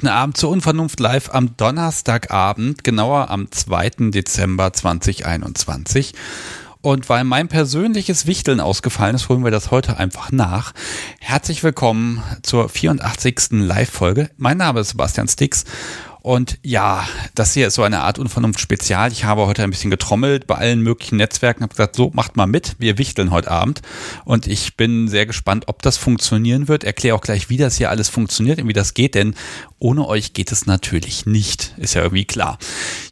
Guten Abend zur Unvernunft live am Donnerstagabend, genauer am 2. Dezember 2021. Und weil mein persönliches Wichteln ausgefallen ist, holen wir das heute einfach nach. Herzlich willkommen zur 84. Live-Folge. Mein Name ist Sebastian Stix und ja, das hier ist so eine Art Unvernunft-Spezial. Ich habe heute ein bisschen getrommelt bei allen möglichen Netzwerken, habe gesagt, so macht mal mit, wir wichteln heute Abend. Und ich bin sehr gespannt, ob das funktionieren wird. Erkläre auch gleich, wie das hier alles funktioniert und wie das geht, denn ohne euch geht es natürlich nicht. Ist ja irgendwie klar.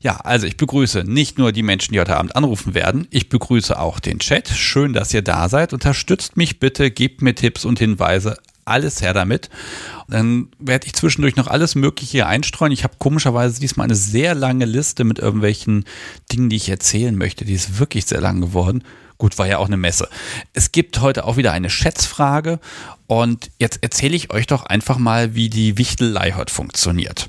Ja, also ich begrüße nicht nur die Menschen, die heute Abend anrufen werden, ich begrüße auch den Chat. Schön, dass ihr da seid. Unterstützt mich bitte, gebt mir Tipps und Hinweise alles her damit. Dann werde ich zwischendurch noch alles Mögliche einstreuen. Ich habe komischerweise diesmal eine sehr lange Liste mit irgendwelchen Dingen, die ich erzählen möchte. Die ist wirklich sehr lang geworden. Gut, war ja auch eine Messe. Es gibt heute auch wieder eine Schätzfrage und jetzt erzähle ich euch doch einfach mal, wie die Wichtelei heute funktioniert.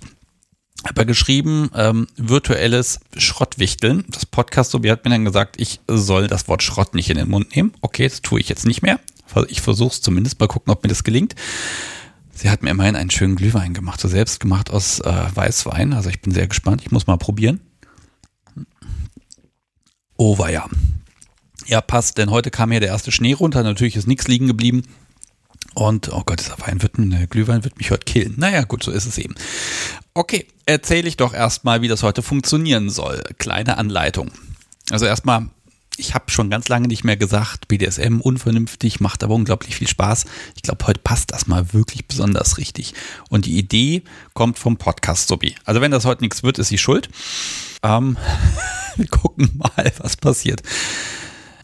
Habe geschrieben, ähm, virtuelles Schrottwichteln. Das Podcast, so wie hat mir dann gesagt, ich soll das Wort Schrott nicht in den Mund nehmen. Okay, das tue ich jetzt nicht mehr. Ich versuche es zumindest, mal gucken, ob mir das gelingt. Sie hat mir immerhin einen schönen Glühwein gemacht, so selbst gemacht aus äh, Weißwein. Also ich bin sehr gespannt. Ich muss mal probieren. Oh, war ja. Ja, passt, denn heute kam hier der erste Schnee runter. Natürlich ist nichts liegen geblieben. Und, oh Gott, dieser Wein wird, der Glühwein wird mich heute killen. Naja, gut, so ist es eben. Okay, erzähle ich doch erstmal, wie das heute funktionieren soll. Kleine Anleitung. Also erstmal ich habe schon ganz lange nicht mehr gesagt, BDSM unvernünftig, macht aber unglaublich viel Spaß. Ich glaube, heute passt das mal wirklich besonders richtig. Und die Idee kommt vom Podcast Sobi. Also wenn das heute nichts wird, ist sie schuld. Ähm, wir gucken mal, was passiert.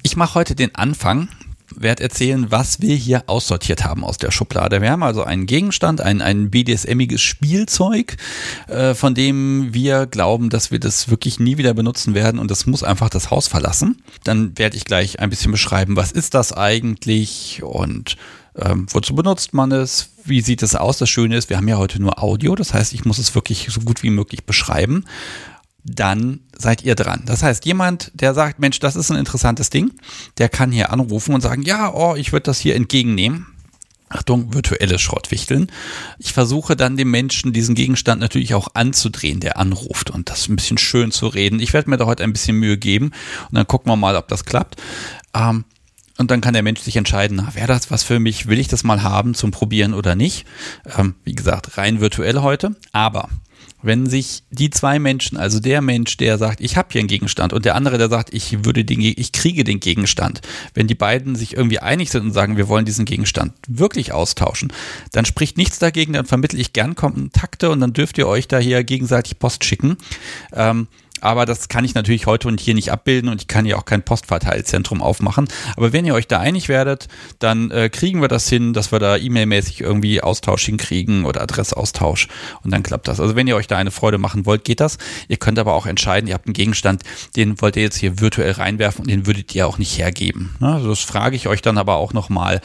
Ich mache heute den Anfang werde erzählen, was wir hier aussortiert haben aus der Schublade. Wir haben also einen Gegenstand, ein, ein BDSMiges Spielzeug, äh, von dem wir glauben, dass wir das wirklich nie wieder benutzen werden und das muss einfach das Haus verlassen. Dann werde ich gleich ein bisschen beschreiben, was ist das eigentlich und ähm, wozu benutzt man es? Wie sieht es aus? Das Schöne ist, wir haben ja heute nur Audio, das heißt, ich muss es wirklich so gut wie möglich beschreiben dann seid ihr dran. Das heißt, jemand, der sagt, Mensch, das ist ein interessantes Ding, der kann hier anrufen und sagen, ja, oh, ich würde das hier entgegennehmen. Achtung, virtuelle Schrottwichteln. Ich versuche dann dem Menschen diesen Gegenstand natürlich auch anzudrehen, der anruft und das ein bisschen schön zu reden. Ich werde mir da heute ein bisschen Mühe geben und dann gucken wir mal, ob das klappt. Ähm, und dann kann der Mensch sich entscheiden, wäre das was für mich, will ich das mal haben zum Probieren oder nicht. Ähm, wie gesagt, rein virtuell heute. Aber wenn sich die zwei Menschen, also der Mensch, der sagt, ich habe hier einen Gegenstand und der andere, der sagt, ich würde den, ich kriege den Gegenstand, wenn die beiden sich irgendwie einig sind und sagen, wir wollen diesen Gegenstand wirklich austauschen, dann spricht nichts dagegen, dann vermittle ich gern Kontakte und dann dürft ihr euch da hier gegenseitig Post schicken. Ähm, aber das kann ich natürlich heute und hier nicht abbilden und ich kann ja auch kein Postverteilzentrum aufmachen. Aber wenn ihr euch da einig werdet, dann äh, kriegen wir das hin, dass wir da e-mailmäßig irgendwie Austausch hinkriegen oder Adressaustausch und dann klappt das. Also wenn ihr euch da eine Freude machen wollt, geht das. Ihr könnt aber auch entscheiden, ihr habt einen Gegenstand, den wollt ihr jetzt hier virtuell reinwerfen und den würdet ihr auch nicht hergeben. Ne? Also das frage ich euch dann aber auch nochmal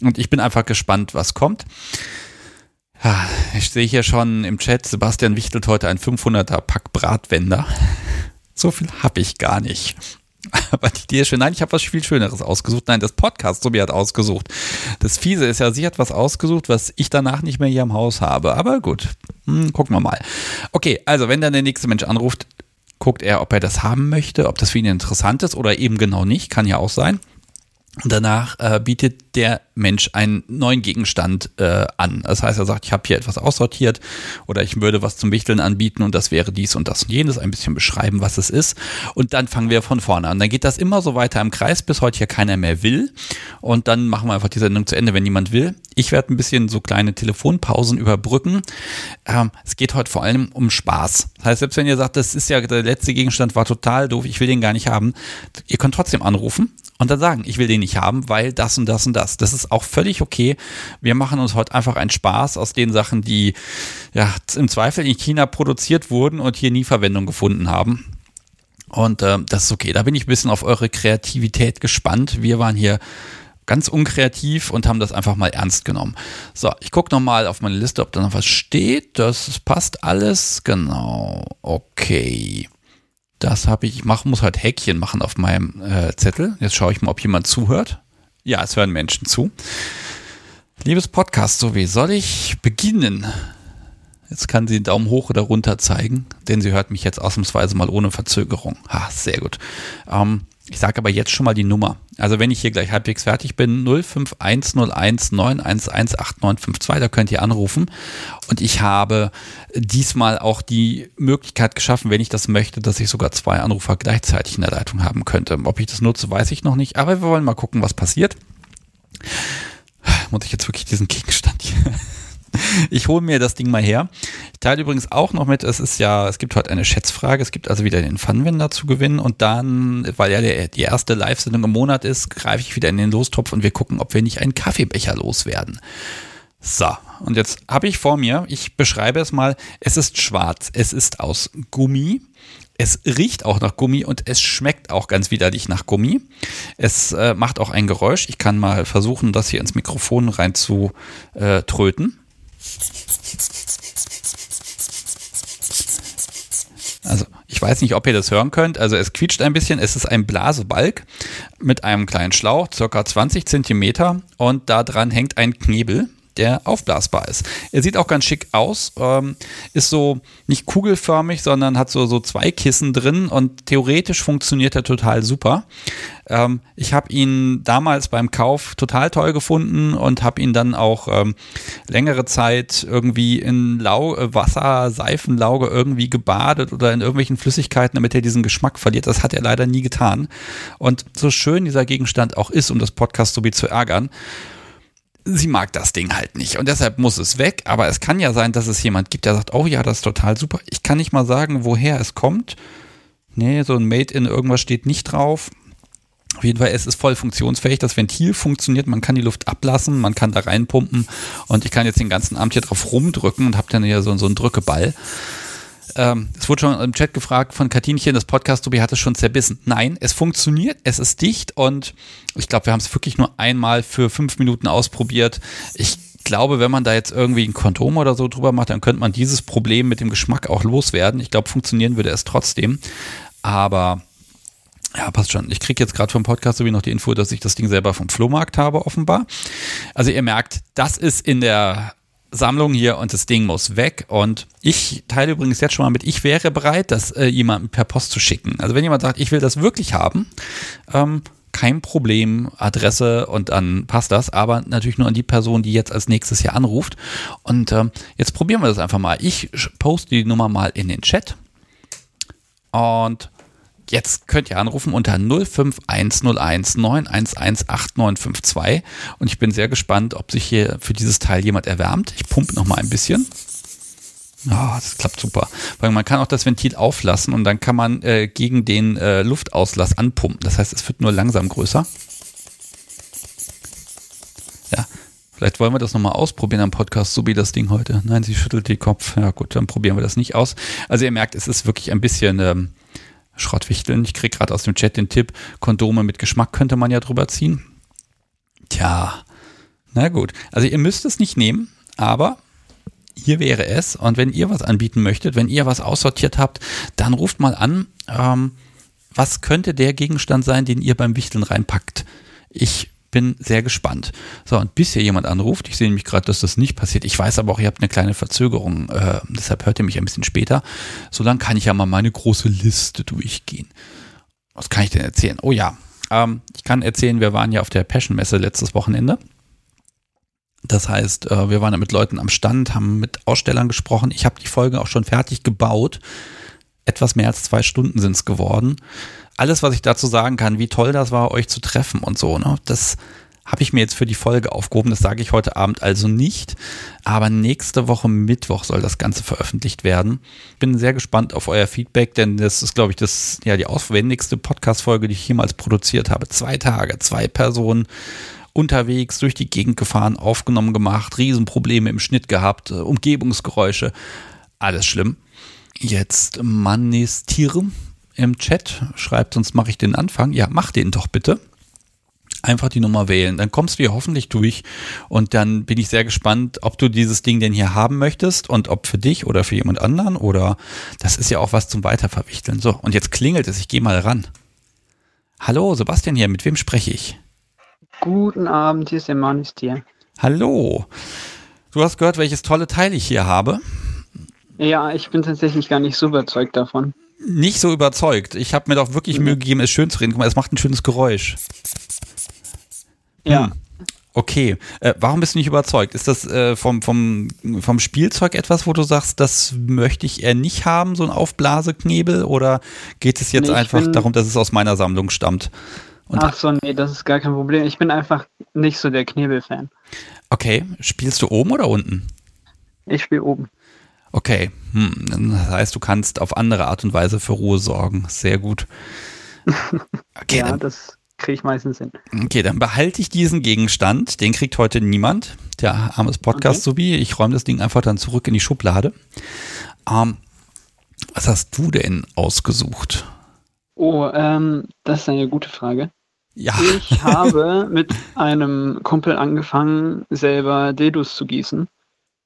und ich bin einfach gespannt, was kommt. Ich sehe hier schon im Chat, Sebastian wichtelt heute ein 500er Pack Bratwender. So viel habe ich gar nicht. Aber die Idee ist schön. Nein, ich habe was viel Schöneres ausgesucht. Nein, das Podcast, so wie hat ausgesucht. Das Fiese ist ja, sie hat was ausgesucht, was ich danach nicht mehr hier im Haus habe. Aber gut, hm, gucken wir mal. Okay, also wenn dann der nächste Mensch anruft, guckt er, ob er das haben möchte, ob das für ihn interessant ist oder eben genau nicht. Kann ja auch sein. Und danach äh, bietet der Mensch einen neuen Gegenstand äh, an. Das heißt, er sagt, ich habe hier etwas aussortiert oder ich würde was zum Wichteln anbieten und das wäre dies und das und jenes, ein bisschen beschreiben, was es ist. Und dann fangen wir von vorne an. Dann geht das immer so weiter im Kreis, bis heute hier keiner mehr will. Und dann machen wir einfach die Sendung zu Ende, wenn niemand will. Ich werde ein bisschen so kleine Telefonpausen überbrücken. Ähm, es geht heute vor allem um Spaß. Das heißt, selbst wenn ihr sagt, das ist ja der letzte Gegenstand war total doof, ich will den gar nicht haben, ihr könnt trotzdem anrufen und dann sagen, ich will den nicht haben, weil das und das und das. Das ist auch völlig okay. Wir machen uns heute einfach einen Spaß aus den Sachen, die ja im Zweifel in China produziert wurden und hier nie Verwendung gefunden haben. Und äh, das ist okay. Da bin ich ein bisschen auf eure Kreativität gespannt. Wir waren hier ganz unkreativ und haben das einfach mal ernst genommen. So, ich gucke nochmal auf meine Liste, ob da noch was steht. Das passt alles. Genau. Okay. Das habe ich, ich mach, muss halt Häkchen machen auf meinem äh, Zettel. Jetzt schaue ich mal, ob jemand zuhört. Ja, es hören Menschen zu. Liebes Podcast, so wie soll ich beginnen? Jetzt kann sie Daumen hoch oder runter zeigen, denn sie hört mich jetzt ausnahmsweise mal ohne Verzögerung. Ha, sehr gut. Ähm, ich sage aber jetzt schon mal die Nummer. Also wenn ich hier gleich halbwegs fertig bin, 051019118952, da könnt ihr anrufen. Und ich habe diesmal auch die Möglichkeit geschaffen, wenn ich das möchte, dass ich sogar zwei Anrufer gleichzeitig in der Leitung haben könnte. Ob ich das nutze, weiß ich noch nicht, aber wir wollen mal gucken, was passiert. Muss ich jetzt wirklich diesen Gegenstand hier ich hole mir das Ding mal her. Ich teile übrigens auch noch mit, es ist ja, es gibt heute eine Schätzfrage, es gibt also wieder den Funwender zu gewinnen und dann, weil ja der, die erste Live-Sendung im Monat ist, greife ich wieder in den Lostopf und wir gucken, ob wir nicht einen Kaffeebecher loswerden. So, und jetzt habe ich vor mir, ich beschreibe es mal, es ist schwarz, es ist aus Gummi, es riecht auch nach Gummi und es schmeckt auch ganz widerlich nach Gummi. Es äh, macht auch ein Geräusch. Ich kann mal versuchen, das hier ins Mikrofon rein zu äh, tröten. Also ich weiß nicht, ob ihr das hören könnt. Also es quietscht ein bisschen. Es ist ein Blasebalg mit einem kleinen Schlauch, circa 20 Zentimeter und da dran hängt ein Knebel der aufblasbar ist. Er sieht auch ganz schick aus, ähm, ist so nicht kugelförmig, sondern hat so, so zwei Kissen drin und theoretisch funktioniert er total super. Ähm, ich habe ihn damals beim Kauf total toll gefunden und habe ihn dann auch ähm, längere Zeit irgendwie in Lau äh, Wasser, Seifenlauge irgendwie gebadet oder in irgendwelchen Flüssigkeiten, damit er diesen Geschmack verliert. Das hat er leider nie getan. Und so schön dieser Gegenstand auch ist, um das Podcast so wie zu ärgern, sie mag das Ding halt nicht und deshalb muss es weg. Aber es kann ja sein, dass es jemand gibt, der sagt, oh ja, das ist total super. Ich kann nicht mal sagen, woher es kommt. Nee, so ein Made in irgendwas steht nicht drauf. Auf jeden Fall, es ist voll funktionsfähig. Das Ventil funktioniert, man kann die Luft ablassen, man kann da reinpumpen und ich kann jetzt den ganzen Abend hier drauf rumdrücken und habe dann hier so, so einen Drückeball. Ähm, es wurde schon im Chat gefragt von Katinchen, das Podcast Tobi hat es schon zerbissen. Nein, es funktioniert, es ist dicht und ich glaube, wir haben es wirklich nur einmal für fünf Minuten ausprobiert. Ich glaube, wenn man da jetzt irgendwie ein Kondom oder so drüber macht, dann könnte man dieses Problem mit dem Geschmack auch loswerden. Ich glaube, funktionieren würde es trotzdem. Aber ja, passt schon. Ich kriege jetzt gerade vom Podcast sowie noch die Info, dass ich das Ding selber vom Flohmarkt habe, offenbar. Also ihr merkt, das ist in der Sammlung hier und das Ding muss weg. Und ich teile übrigens jetzt schon mal mit, ich wäre bereit, das äh, jemandem per Post zu schicken. Also wenn jemand sagt, ich will das wirklich haben, ähm, kein Problem, Adresse und dann passt das, aber natürlich nur an die Person, die jetzt als nächstes hier anruft. Und ähm, jetzt probieren wir das einfach mal. Ich poste die Nummer mal in den Chat. Und Jetzt könnt ihr anrufen unter 05101 911 8952 und ich bin sehr gespannt, ob sich hier für dieses Teil jemand erwärmt. Ich pumpe noch mal ein bisschen. Oh, das klappt super. Weil man kann auch das Ventil auflassen und dann kann man äh, gegen den äh, Luftauslass anpumpen. Das heißt, es wird nur langsam größer. Ja, vielleicht wollen wir das nochmal ausprobieren am Podcast, so wie das Ding heute. Nein, sie schüttelt den Kopf. Ja gut, dann probieren wir das nicht aus. Also ihr merkt, es ist wirklich ein bisschen ähm, Schrottwichteln. Ich kriege gerade aus dem Chat den Tipp, Kondome mit Geschmack könnte man ja drüber ziehen. Tja, na gut. Also ihr müsst es nicht nehmen, aber hier wäre es. Und wenn ihr was anbieten möchtet, wenn ihr was aussortiert habt, dann ruft mal an. Ähm, was könnte der Gegenstand sein, den ihr beim Wichteln reinpackt? Ich bin sehr gespannt. So, und bis hier jemand anruft, ich sehe nämlich gerade, dass das nicht passiert. Ich weiß aber auch, ihr habt eine kleine Verzögerung, äh, deshalb hört ihr mich ein bisschen später. So dann kann ich ja mal meine große Liste durchgehen. Was kann ich denn erzählen? Oh ja, ähm, ich kann erzählen, wir waren ja auf der Passion-Messe letztes Wochenende. Das heißt, äh, wir waren da mit Leuten am Stand, haben mit Ausstellern gesprochen. Ich habe die Folge auch schon fertig gebaut. Etwas mehr als zwei Stunden sind es geworden alles, was ich dazu sagen kann, wie toll das war, euch zu treffen und so, ne? Das habe ich mir jetzt für die Folge aufgehoben. Das sage ich heute Abend also nicht. Aber nächste Woche Mittwoch soll das Ganze veröffentlicht werden. Bin sehr gespannt auf euer Feedback, denn das ist, glaube ich, das, ja, die aufwendigste Podcast-Folge, die ich jemals produziert habe. Zwei Tage, zwei Personen unterwegs durch die Gegend gefahren, aufgenommen gemacht, Riesenprobleme im Schnitt gehabt, äh, Umgebungsgeräusche. Alles schlimm. Jetzt Manistieren im Chat schreibt, sonst mache ich den Anfang. Ja, mach den doch bitte. Einfach die Nummer wählen. Dann kommst du hier hoffentlich durch. Und dann bin ich sehr gespannt, ob du dieses Ding denn hier haben möchtest und ob für dich oder für jemand anderen oder das ist ja auch was zum Weiterverwichteln. So, und jetzt klingelt es. Ich gehe mal ran. Hallo, Sebastian hier. Mit wem spreche ich? Guten Abend, hier ist der Mann ist hier. Hallo. Du hast gehört, welches tolle Teil ich hier habe. Ja, ich bin tatsächlich gar nicht so überzeugt davon. Nicht so überzeugt. Ich habe mir doch wirklich Mühe gegeben, es schön zu reden. Guck mal, es macht ein schönes Geräusch. Ja. Hm. Okay, äh, warum bist du nicht überzeugt? Ist das äh, vom, vom, vom Spielzeug etwas, wo du sagst, das möchte ich eher nicht haben, so ein Aufblaseknebel? Oder geht es jetzt Nee, einfach bin- darum, dass es aus meiner Sammlung stammt? Und- Ach so, nee, das ist gar kein Problem. Ich bin einfach nicht so der Knebel-Fan. Okay, spielst du oben oder unten? Ich spiele oben. Okay, hm, das heißt, du kannst auf andere Art und Weise für Ruhe sorgen. Sehr gut. Okay, ja, dann, das kriege ich meistens hin. okay, dann behalte ich diesen Gegenstand. Den kriegt heute niemand. Der armes Podcast Okay. sowie. Ich räume das Ding einfach dann zurück in die Schublade. Ähm, was hast du denn ausgesucht? Oh, ähm, das ist eine gute Frage. Ja, Ich habe mit einem Kumpel angefangen, selber Dildos zu gießen.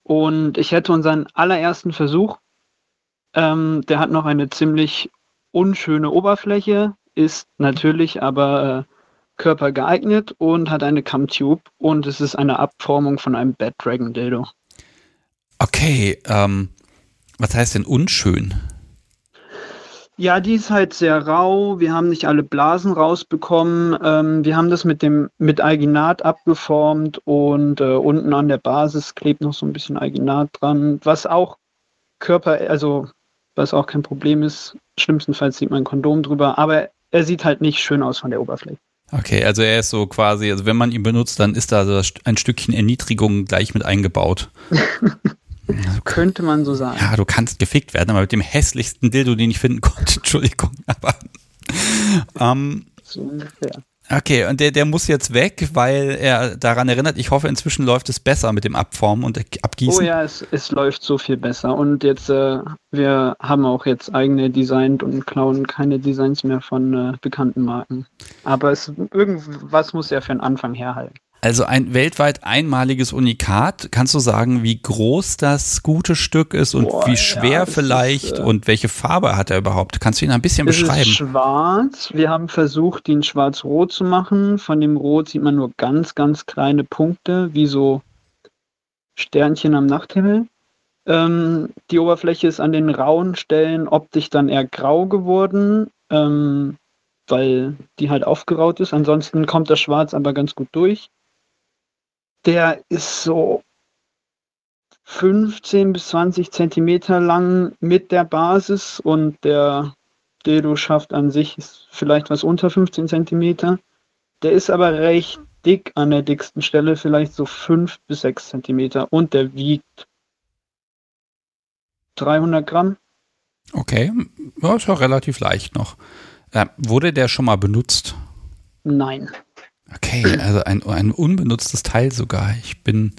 Und ich hätte unseren allerersten Versuch. Ähm, der hat noch eine ziemlich unschöne Oberfläche, ist natürlich aber äh, körpergeeignet und hat eine Cam-Tube und es ist eine Abformung von einem Bad Dragon Dildo. okay. Ähm, was heißt denn unschön? Ja, die ist halt sehr rau. Wir haben nicht alle Blasen rausbekommen. Ähm, wir haben das mit dem mit Alginat abgeformt und äh, unten an der Basis klebt noch so ein bisschen Alginat dran, was auch Körper, also was auch kein Problem ist. Schlimmstenfalls sieht man ein Kondom drüber, aber er sieht halt nicht schön aus von der Oberfläche. Okay, also er ist so quasi, also wenn man ihn benutzt, dann ist da so ein Stückchen Erniedrigung gleich mit eingebaut. Könnte man so sagen. Ja, du kannst gefickt werden, aber mit dem hässlichsten Dildo, den ich finden konnte. Entschuldigung, aber. Ähm, So ungefähr. okay, und der, der muss jetzt weg, weil er daran erinnert, ich hoffe, inzwischen läuft es besser mit dem Abformen und Abgießen. Oh ja, es, es läuft so viel besser. Und jetzt, äh, wir haben auch jetzt eigene designt und klauen keine Designs mehr von äh, bekannten Marken. Aber es, irgendwas muss ja für den Anfang herhalten. Also ein weltweit einmaliges Unikat. Kannst du sagen, wie groß das gute Stück ist und Boah, wie ja, schwer das vielleicht ist, äh, und welche Farbe hat er überhaupt? Kannst du ihn ein bisschen Es ist beschreiben? schwarz. Wir haben versucht, ihn schwarz-rot zu machen. Von dem Rot sieht man nur ganz, ganz kleine Punkte, wie so Sternchen am Nachthimmel. Ähm, die Oberfläche ist an den rauen Stellen optisch dann eher grau geworden, ähm, weil die halt aufgeraut ist. Ansonsten kommt das Schwarz aber ganz gut durch. Der ist so 15 bis 20 Zentimeter lang mit der Basis und der Dildo-Schaft an sich ist vielleicht was unter 15 Zentimeter. Der ist aber recht dick an der dicksten Stelle, vielleicht so 5 bis 6 Zentimeter und der wiegt 300 Gramm. Okay, ja, ist ja relativ leicht noch. Äh, wurde der schon mal benutzt? Nein. Okay, also ein, ein unbenutztes Teil sogar. Ich bin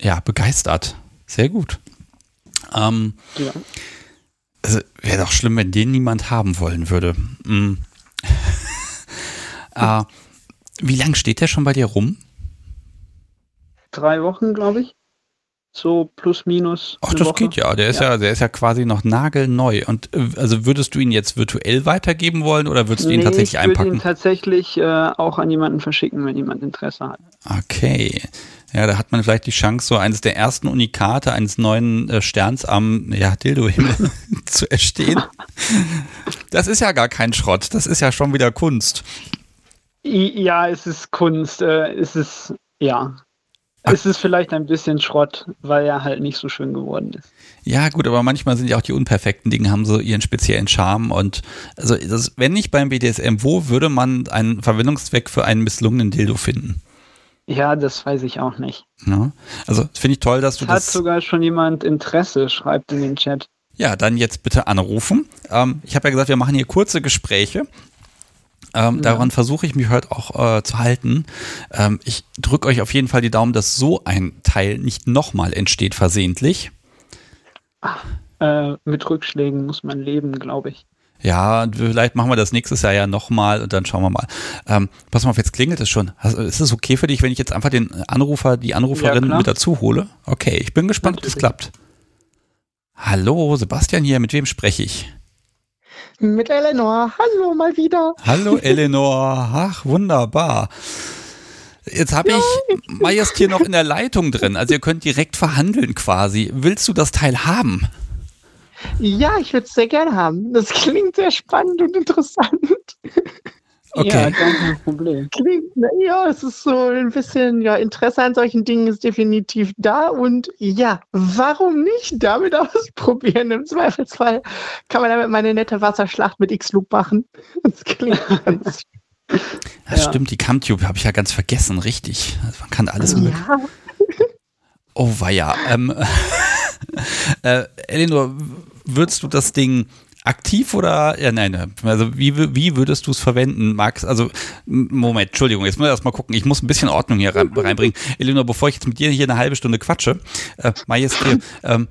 ja begeistert. Sehr gut. Ähm, Ja. also wäre doch schlimm, wenn den niemand haben wollen würde. Mm. äh, wie lange steht der schon bei dir rum? Drei Wochen, glaube ich. So plus minus. Ach, das Woche. geht ja. Der ist ja. der ist ja quasi noch nagelneu. Und äh, also würdest du ihn jetzt virtuell weitergeben wollen oder würdest du ihn Nee, tatsächlich ich würde einpacken? ihn tatsächlich äh, auch an jemanden verschicken, wenn jemand Interesse hat. Okay. Ja, da hat man vielleicht die Chance, so eines der ersten Unikate eines neuen äh, Sterns am ja, Dildo-Himmel zu erstehen. Das ist ja gar kein Schrott. Das ist ja schon wieder Kunst. Ja, es ist Kunst. Äh, es ist, ja. Ach. Es ist vielleicht ein bisschen Schrott, weil er halt nicht so schön geworden ist. Ja, gut, aber manchmal sind ja auch die unperfekten Dinge, haben so ihren speziellen Charme. Und also, das, wenn nicht beim BDSM, wo würde man einen Verwendungszweck für einen misslungenen Dildo finden? Ja, das weiß ich auch nicht. Ja? Also finde ich toll, dass du hat das. sogar schon jemand Interesse, schreibt in den Chat. Ja, dann jetzt bitte anrufen. Ähm, ich habe ja gesagt, wir machen hier kurze Gespräche. Ähm, Ja. Daran versuche ich mich heute auch äh, zu halten. Ähm, ich drücke euch auf jeden Fall die Daumen, dass so ein Teil nicht nochmal entsteht versehentlich. Äh, mit Rückschlägen muss man leben, glaube ich. Ja, vielleicht machen wir das nächstes Jahr ja nochmal und dann schauen wir mal. Ähm, pass mal auf, jetzt klingelt es schon. Ist es okay für dich, wenn ich jetzt einfach den Anrufer, die Ja, Anruferin klar. mit dazu hole? Okay, ich bin gespannt, ob das klappt. Hallo, Sebastian hier, mit wem spreche ich? Mit Eleanor. Hallo mal wieder. Hallo Eleanor, ach wunderbar. Jetzt habe ich Majest hier noch in der Leitung drin, also ihr könnt direkt verhandeln quasi. Willst du das Teil haben? Ja, ich würde es sehr gerne haben. Das klingt sehr spannend und interessant. Okay. Ja, kein Problem. Klingt, na ja, es ist so ein bisschen, ja, Interesse an solchen Dingen ist definitiv da und ja, warum nicht damit ausprobieren? Im Zweifelsfall kann man damit mal eine nette Wasserschlacht mit X-Loop machen. Das klingt ganz Das Ja. stimmt, die Camtube habe ich ja ganz vergessen, richtig. Also man kann alles mit. ja, Oh weia. Ähm, äh, Elinor, würdest du das Ding aktiv oder ja nein, also wie, wie würdest du es verwenden, Max? Also Moment, Entschuldigung, jetzt muss ich erst mal gucken. Ich muss ein bisschen Ordnung hier rein, reinbringen. Elinor, bevor ich jetzt mit dir hier eine halbe Stunde quatsche, äh, Majestät, ähm,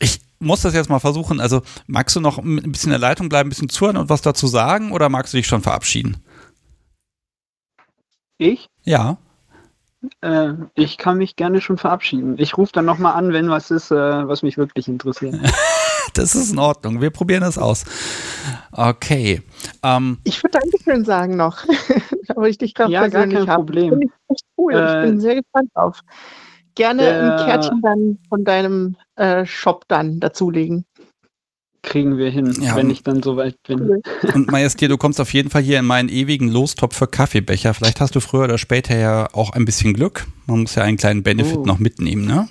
ich muss das jetzt mal versuchen. Also magst du noch ein bisschen in der Leitung bleiben, ein bisschen zuhören und was dazu sagen oder magst du dich schon verabschieden? Ich? Ja. Äh, ich kann mich gerne schon verabschieden. Ich rufe dann nochmal an, wenn was ist, äh, was mich wirklich interessiert. Das ist in Ordnung. Wir probieren das aus. Okay. Ähm, ich würde Dankeschön sagen noch. Aber ich dich gerade Ja, gar kein habe. Problem. Ich echt cool. Äh, ich bin sehr gespannt drauf. Gerne der- ein Kärtchen dann von deinem äh, Shop dann dazulegen. Kriegen wir hin, Ja, wenn ich dann soweit bin. Und Majestät, du kommst auf jeden Fall hier in meinen ewigen Lostopf für Kaffeebecher. Vielleicht hast du früher oder später ja auch ein bisschen Glück. Man muss ja einen kleinen Benefit Oh. noch mitnehmen, ne?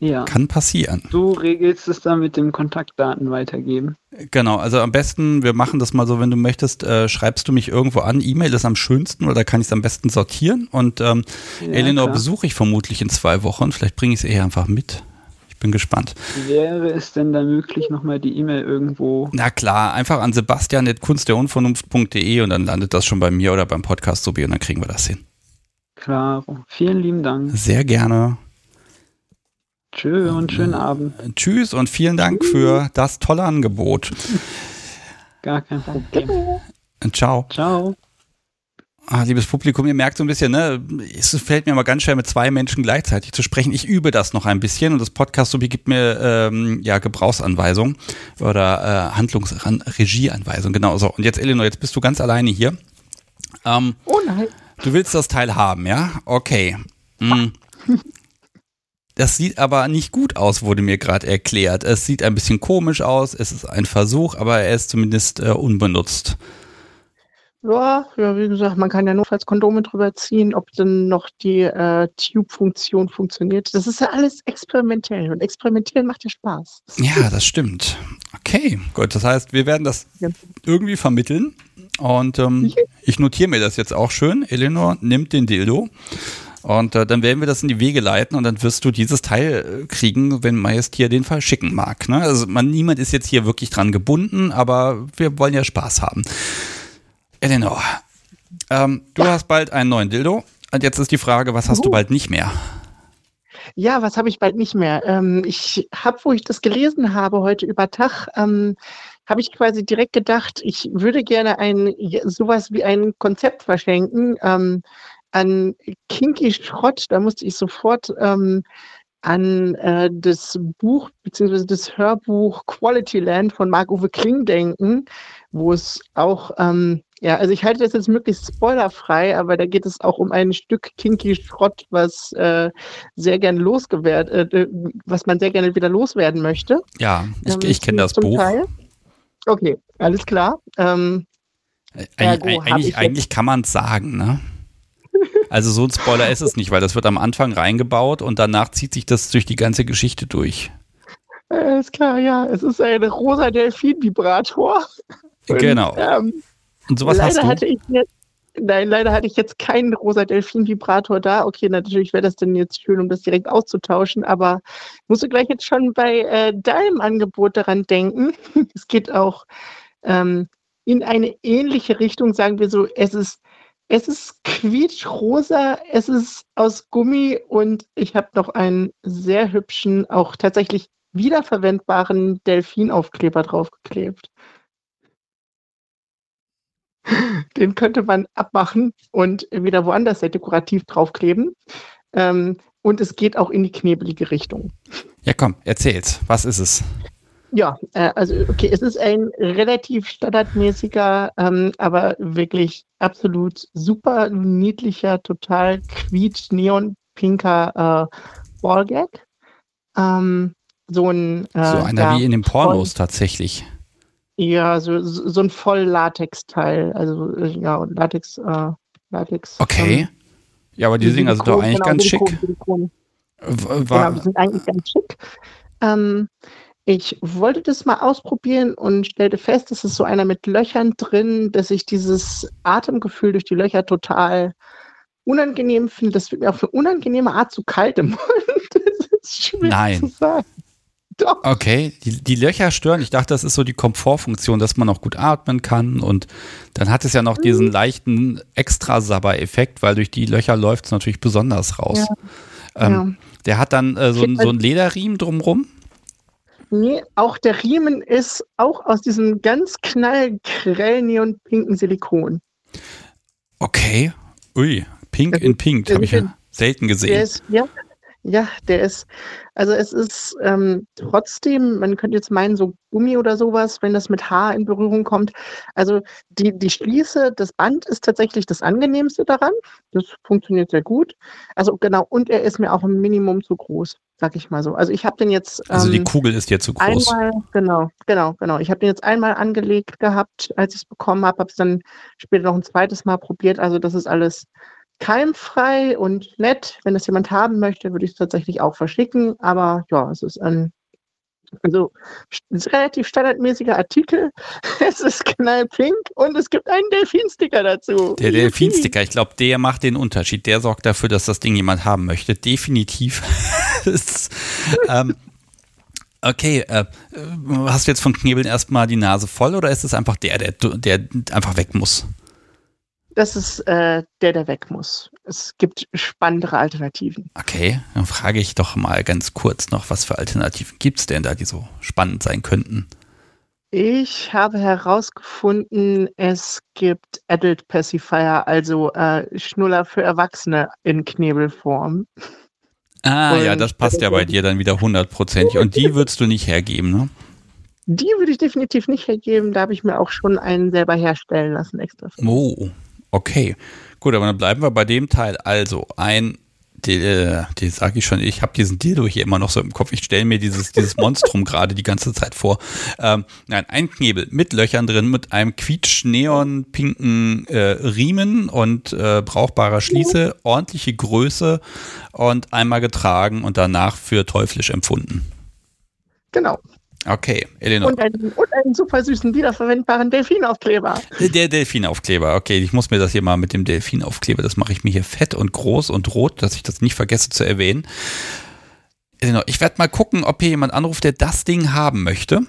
Ja. Kann passieren. Du regelst es dann mit dem Kontaktdaten weitergeben. Genau, also am besten, wir machen das mal so, wenn du möchtest, äh, schreibst du mich irgendwo an. E-Mail ist am schönsten oder kann ich es am besten sortieren. Und ähm, Ja, Elinor besuche ich vermutlich in zwei Wochen. Vielleicht bringe ich es eher einfach mit. Ich bin gespannt. Wäre es denn da möglich, nochmal die E-Mail irgendwo? Na klar, einfach an sebastian.kunstderunvernunft.de und dann landet das schon bei mir oder beim Podcast sowie und dann kriegen wir das hin. Klar. Vielen lieben Dank. Sehr gerne. Tschö und schönen Abend. Tschüss und vielen Dank für das tolle Angebot. Gar kein Problem. Ciao. Ciao. Ah, liebes Publikum, ihr merkt so ein bisschen, ne, es fällt mir mal ganz schwer, mit zwei Menschen gleichzeitig zu sprechen. Ich übe das noch ein bisschen und das Podcast Subi gibt mir ähm, ja Gebrauchsanweisungen oder äh, Handlungs Ran- Regieanweisungen. Genau so. Und jetzt Elinor, jetzt bist du ganz alleine hier. Ähm, Oh nein. Du willst das Teil haben, ja? Okay. Hm. Das sieht aber nicht gut aus, wurde mir gerade erklärt. Es sieht ein bisschen komisch aus, es ist ein Versuch, aber er ist zumindest äh, unbenutzt. Ja, ja, wie gesagt, man kann ja notfalls Kondome drüber ziehen, ob dann noch die äh, Tube-Funktion funktioniert. Das ist ja alles experimentell und experimentieren macht ja Spaß. Ja, das stimmt. Okay, gut. Das heißt, wir werden das Ja. irgendwie vermitteln. Und ähm, ich notiere mir das jetzt auch schön. Eleanor nimmt den Dildo. Und äh, dann werden wir das in die Wege leiten und dann wirst du dieses Teil äh, kriegen, wenn Majestier den Fall schicken mag. Ne? Also man, niemand ist jetzt hier wirklich dran gebunden, aber wir wollen ja Spaß haben. Eleanor, ähm, du hast bald einen neuen Dildo. Und jetzt ist die Frage, was hast du Juhu. bald nicht mehr? Ja, was habe ich bald nicht mehr? Ähm, ich habe, wo ich das gelesen habe heute über Tag, ähm, habe ich quasi direkt gedacht, ich würde gerne ein ja, sowas wie ein Konzept verschenken ähm, an Kinky Schrott. Da musste ich sofort ähm, an äh, das Buch beziehungsweise das Hörbuch Quality Land von Marc-Uwe Kling denken, wo es auch, ähm, ja, also ich halte das jetzt möglichst spoilerfrei, aber da geht es auch um ein Stück Kinky Schrott, was äh, sehr gerne losgewährt, äh, was man sehr gerne wieder loswerden möchte. Ja, ich, Ähm, ich kenne das Buch. Teil. Okay, alles klar. Ähm, Ergo Eig hab eigentlich, eigentlich kann man es sagen, ne? Also so ein Spoiler ist es nicht, weil das wird am Anfang reingebaut und danach zieht sich das durch die ganze Geschichte durch. alles klar, ja. Es ist ein rosa Delfin-Vibrator. Genau. Ähm, Und sowas hast leider du. hatte ich jetzt, nein, leider hatte ich jetzt keinen rosa Delfin-Vibrator da. Okay, natürlich wäre das denn jetzt schön, um das direkt auszutauschen, aber musst du gleich jetzt schon bei äh, deinem Angebot daran denken. es geht auch ähm, in eine ähnliche Richtung, sagen wir so, es ist es ist quietschrosa, es ist aus Gummi und ich habe noch einen sehr hübschen, auch tatsächlich wiederverwendbaren Delfinaufkleber draufgeklebt. Den könnte man abmachen und wieder woanders sehr dekorativ draufkleben. Ähm, und es geht auch in die knebelige Richtung. Ja, komm, erzähl's. Was ist es? Ja, äh, also okay, es ist ein relativ standardmäßiger, ähm, aber wirklich absolut super niedlicher, total quietsch neon pinker äh, Ballgag. Ähm, so ein. Äh, so einer ja, wie in den Pornos voll, tatsächlich. Ja, so, so ein Voll-Latex-Teil. Also, äh, ja, Latex. Äh, Latex okay. Ähm, ja, aber die Dinger sind doch eigentlich genau, ganz Silikon, schick. Silikon. Genau, die sind eigentlich ganz schick. Ähm, ich wollte das mal ausprobieren und stellte fest, dass es so einer mit Löchern drin, dass ich dieses Atemgefühl durch die Löcher total unangenehm finde. Das wird mir auf eine unangenehme Art zu kalt im Mund. Das ist schwer Nein. zu sagen. Doch. Okay, die, die Löcher stören. Ich dachte, das ist so die Komfortfunktion, dass man auch gut atmen kann. Und dann hat es ja noch diesen mhm. leichten Extra-Sabber-Effekt, weil durch die Löcher läuft es natürlich besonders raus. Ja. Ähm, ja. Der hat dann äh, so, so einen Lederriemen drumrum. Nee, auch der Riemen ist auch aus diesem ganz knallgrell neonpinken Silikon. Okay. Ui, pink in pink, habe ich ja selten gesehen. Der ist, ja, ja, der ist, also es ist ähm, trotzdem, man könnte jetzt meinen, so Gummi oder sowas, wenn das mit Haar in Berührung kommt. Also die, die Schließe, das Band ist tatsächlich das angenehmste daran. Das funktioniert sehr gut. Also genau, und er ist mir auch im Minimum zu groß, sag ich mal so. Also ich habe den jetzt. Ähm, also die ähm, Kugel ist dir zu groß. Einmal, genau, genau, genau. Ich habe den jetzt einmal angelegt gehabt, als ich es bekommen habe, habe es dann später noch ein zweites Mal probiert. Also das ist alles keimfrei und nett. Wenn das jemand haben möchte, würde ich es tatsächlich auch verschicken. Aber ja, es ist ein also es ist ein relativ standardmäßiger Artikel. Es ist knallpink und es gibt einen Delfinsticker dazu. Der Delfinsticker, ich glaube, der macht den Unterschied. Der sorgt dafür, dass das Ding jemand haben möchte. Definitiv. ähm, okay, äh, hast du jetzt von Knebeln erstmal die Nase voll oder ist es einfach der, der, der einfach weg muss? das ist äh, der, der weg muss. Es gibt spannendere Alternativen. Okay, dann frage ich doch mal ganz kurz noch, was für Alternativen gibt es denn da, die so spannend sein könnten? Ich habe herausgefunden, es gibt Adult Pacifier, also äh, Schnuller für Erwachsene in Knebelform. Ah, Und ja, das passt ja bei dir dann wieder hundertprozentig. Und die würdest du nicht hergeben, ne? Die würde ich definitiv nicht hergeben. Da habe ich mir auch schon einen selber herstellen lassen extra. Oh, Okay, gut, aber dann bleiben wir bei dem Teil. Also ein, die, äh, die sage ich schon, ich habe diesen Dildo hier immer noch so im Kopf. Ich stelle mir dieses, dieses Monstrum gerade die ganze Zeit vor. Ähm, nein, ein Knebel mit Löchern drin, mit einem quietsch-neon-pinken äh, Riemen und äh, brauchbarer Schließe, ordentliche Größe und einmal getragen und danach für teuflisch empfunden. Genau. Okay, Eleanor. Und einen, und einen super süßen, wiederverwendbaren Delfinaufkleber. Der Delfinaufkleber, okay. Ich muss mir das hier mal mit dem Delfinaufkleber, das mache ich mir hier fett und groß und rot, dass ich das nicht vergesse zu erwähnen. Eleanor, ich werde mal gucken, ob hier jemand anruft, der das Ding haben möchte.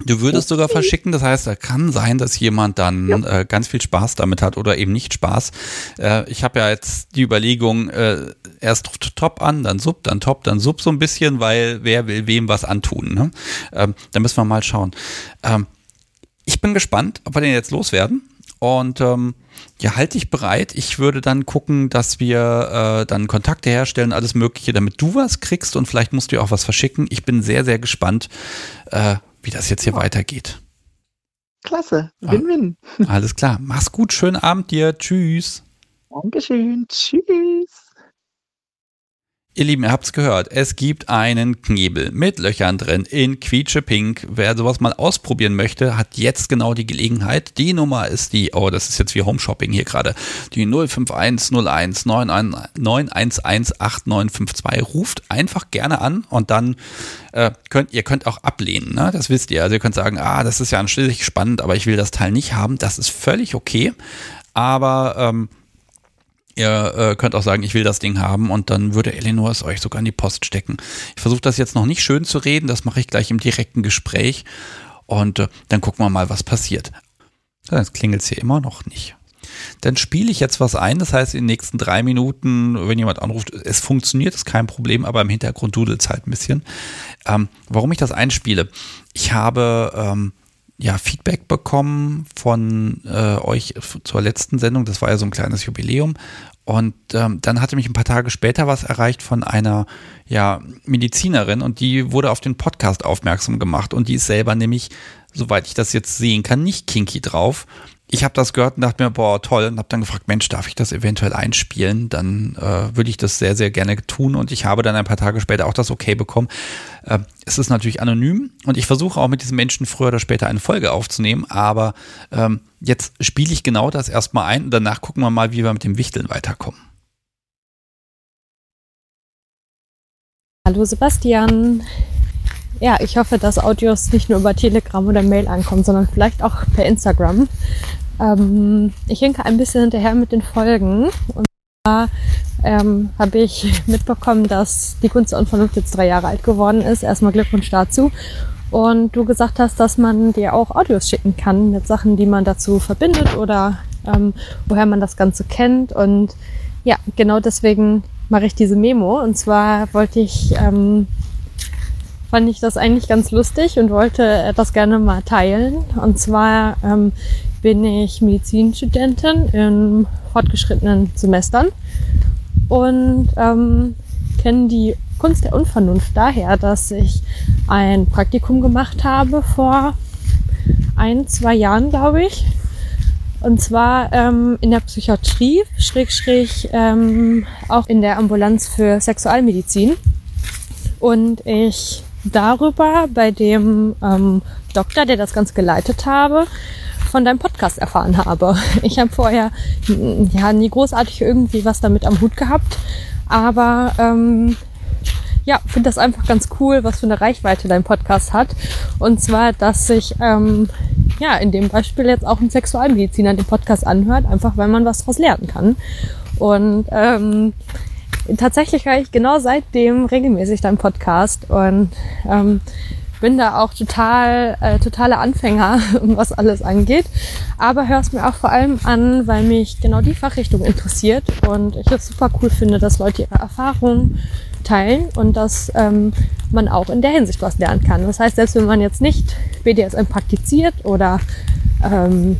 Du würdest sogar verschicken, das heißt, da kann sein, dass jemand dann ja. äh, ganz viel Spaß damit hat oder eben nicht Spaß. Äh, ich habe ja jetzt die Überlegung, äh, erst Top an, dann Sub, dann Top, dann Sub so ein bisschen, weil wer will wem was antun. Ne? Ähm, da müssen wir mal schauen. Ähm, ich bin gespannt, ob wir den jetzt loswerden. Und ähm, ja, halte dich bereit. Ich würde dann gucken, dass wir äh, dann Kontakte herstellen, alles Mögliche, damit du was kriegst und vielleicht musst du ja auch was verschicken. Ich bin sehr, sehr gespannt, äh, wie das jetzt hier ja. weitergeht. Klasse, Win-Win. Ah, alles klar. Mach's gut, schönen Abend dir. Tschüss. Dankeschön. Tschüss. Ihr Lieben, ihr habt's gehört. Es gibt einen Knebel mit Löchern drin in quietschepink. Wer sowas mal ausprobieren möchte, hat jetzt genau die Gelegenheit. Die Nummer ist die, oh, das ist jetzt wie Home Shopping hier gerade, die 05101 9118952. Ruft einfach gerne an und dann äh, könnt ihr könnt auch ablehnen, ne? das wisst ihr. Also ihr könnt sagen, ah, das ist ja an sich spannend, aber ich will das Teil nicht haben. Das ist völlig okay. Aber ähm, Ihr äh, könnt auch sagen, ich will das Ding haben und dann würde Eleanor es euch sogar in die Post stecken. Ich versuche das jetzt noch nicht schön zu reden, das mache ich gleich im direkten Gespräch und äh, dann gucken wir mal, was passiert. Jetzt klingelt es hier immer noch nicht. Dann spiele ich jetzt was ein, das heißt in den nächsten drei Minuten, wenn jemand anruft, es funktioniert, ist kein Problem, aber im Hintergrund dudelt es halt ein bisschen. Ähm, warum ich das einspiele? Ich habe ähm, ja, Feedback bekommen von äh, euch zur letzten Sendung. Das war ja so ein kleines Jubiläum. Und ähm, dann hatte mich ein paar Tage später was erreicht von einer ja, Medizinerin und die wurde auf den Podcast aufmerksam gemacht. Und die ist selber nämlich, soweit ich das jetzt sehen kann, nicht kinky drauf. Ich habe das gehört und dachte mir, boah, toll, und habe dann gefragt, Mensch, darf ich das eventuell einspielen? Dann äh, würde ich das sehr, sehr gerne tun und ich habe dann ein paar Tage später auch das Okay bekommen. Äh, es ist natürlich anonym und ich versuche auch mit diesen Menschen früher oder später eine Folge aufzunehmen, aber ähm, jetzt spiele ich genau das erstmal ein und danach gucken wir mal, wie wir mit dem Wichteln weiterkommen. Hallo Sebastian. Ja, ich hoffe, dass Audios nicht nur über Telegram oder Mail ankommen, sondern vielleicht auch per Instagram. Ähm, ich hinke ein bisschen hinterher mit den Folgen. Und zwar ähm, habe ich mitbekommen, dass die Kunst der Unvernunft jetzt drei Jahre alt geworden ist. Erstmal Glückwunsch dazu. Und du gesagt hast, dass man dir auch Audios schicken kann mit Sachen, die man dazu verbindet oder ähm, woher man das Ganze kennt. Und ja, genau deswegen mache ich diese Memo. Und zwar wollte ich ähm, fand ich das eigentlich ganz lustig und wollte das gerne mal teilen. Und zwar ähm, bin ich Medizinstudentin in fortgeschrittenen Semestern und ähm, kenne die Kunst der Unvernunft daher, dass ich ein Praktikum gemacht habe vor ein, zwei Jahren, glaube ich. Und zwar ähm, in der Psychiatrie, schräg, schräg ähm, auch in der Ambulanz für Sexualmedizin. Und ich darüber bei dem ähm, Doktor, der das Ganze geleitet habe, von deinem Podcast erfahren habe. Ich habe vorher ja nie großartig irgendwie was damit am Hut gehabt, aber ähm, ja, finde das einfach ganz cool, was für eine Reichweite dein Podcast hat. Und zwar, dass sich ähm, ja in dem Beispiel jetzt auch ein Sexualmediziner den Podcast anhört, einfach weil man was daraus lernen kann. Und ähm, tatsächlich höre ich genau seitdem regelmäßig deinen Podcast und ähm, bin da auch total, äh, totale Anfänger, was alles angeht. Aber höre es mir auch vor allem an, weil mich genau die Fachrichtung interessiert und ich es super cool finde, dass Leute ihre Erfahrungen teilen und dass ähm, man auch in der Hinsicht was lernen kann. Das heißt, selbst wenn man jetzt nicht BDSM praktiziert oder ähm,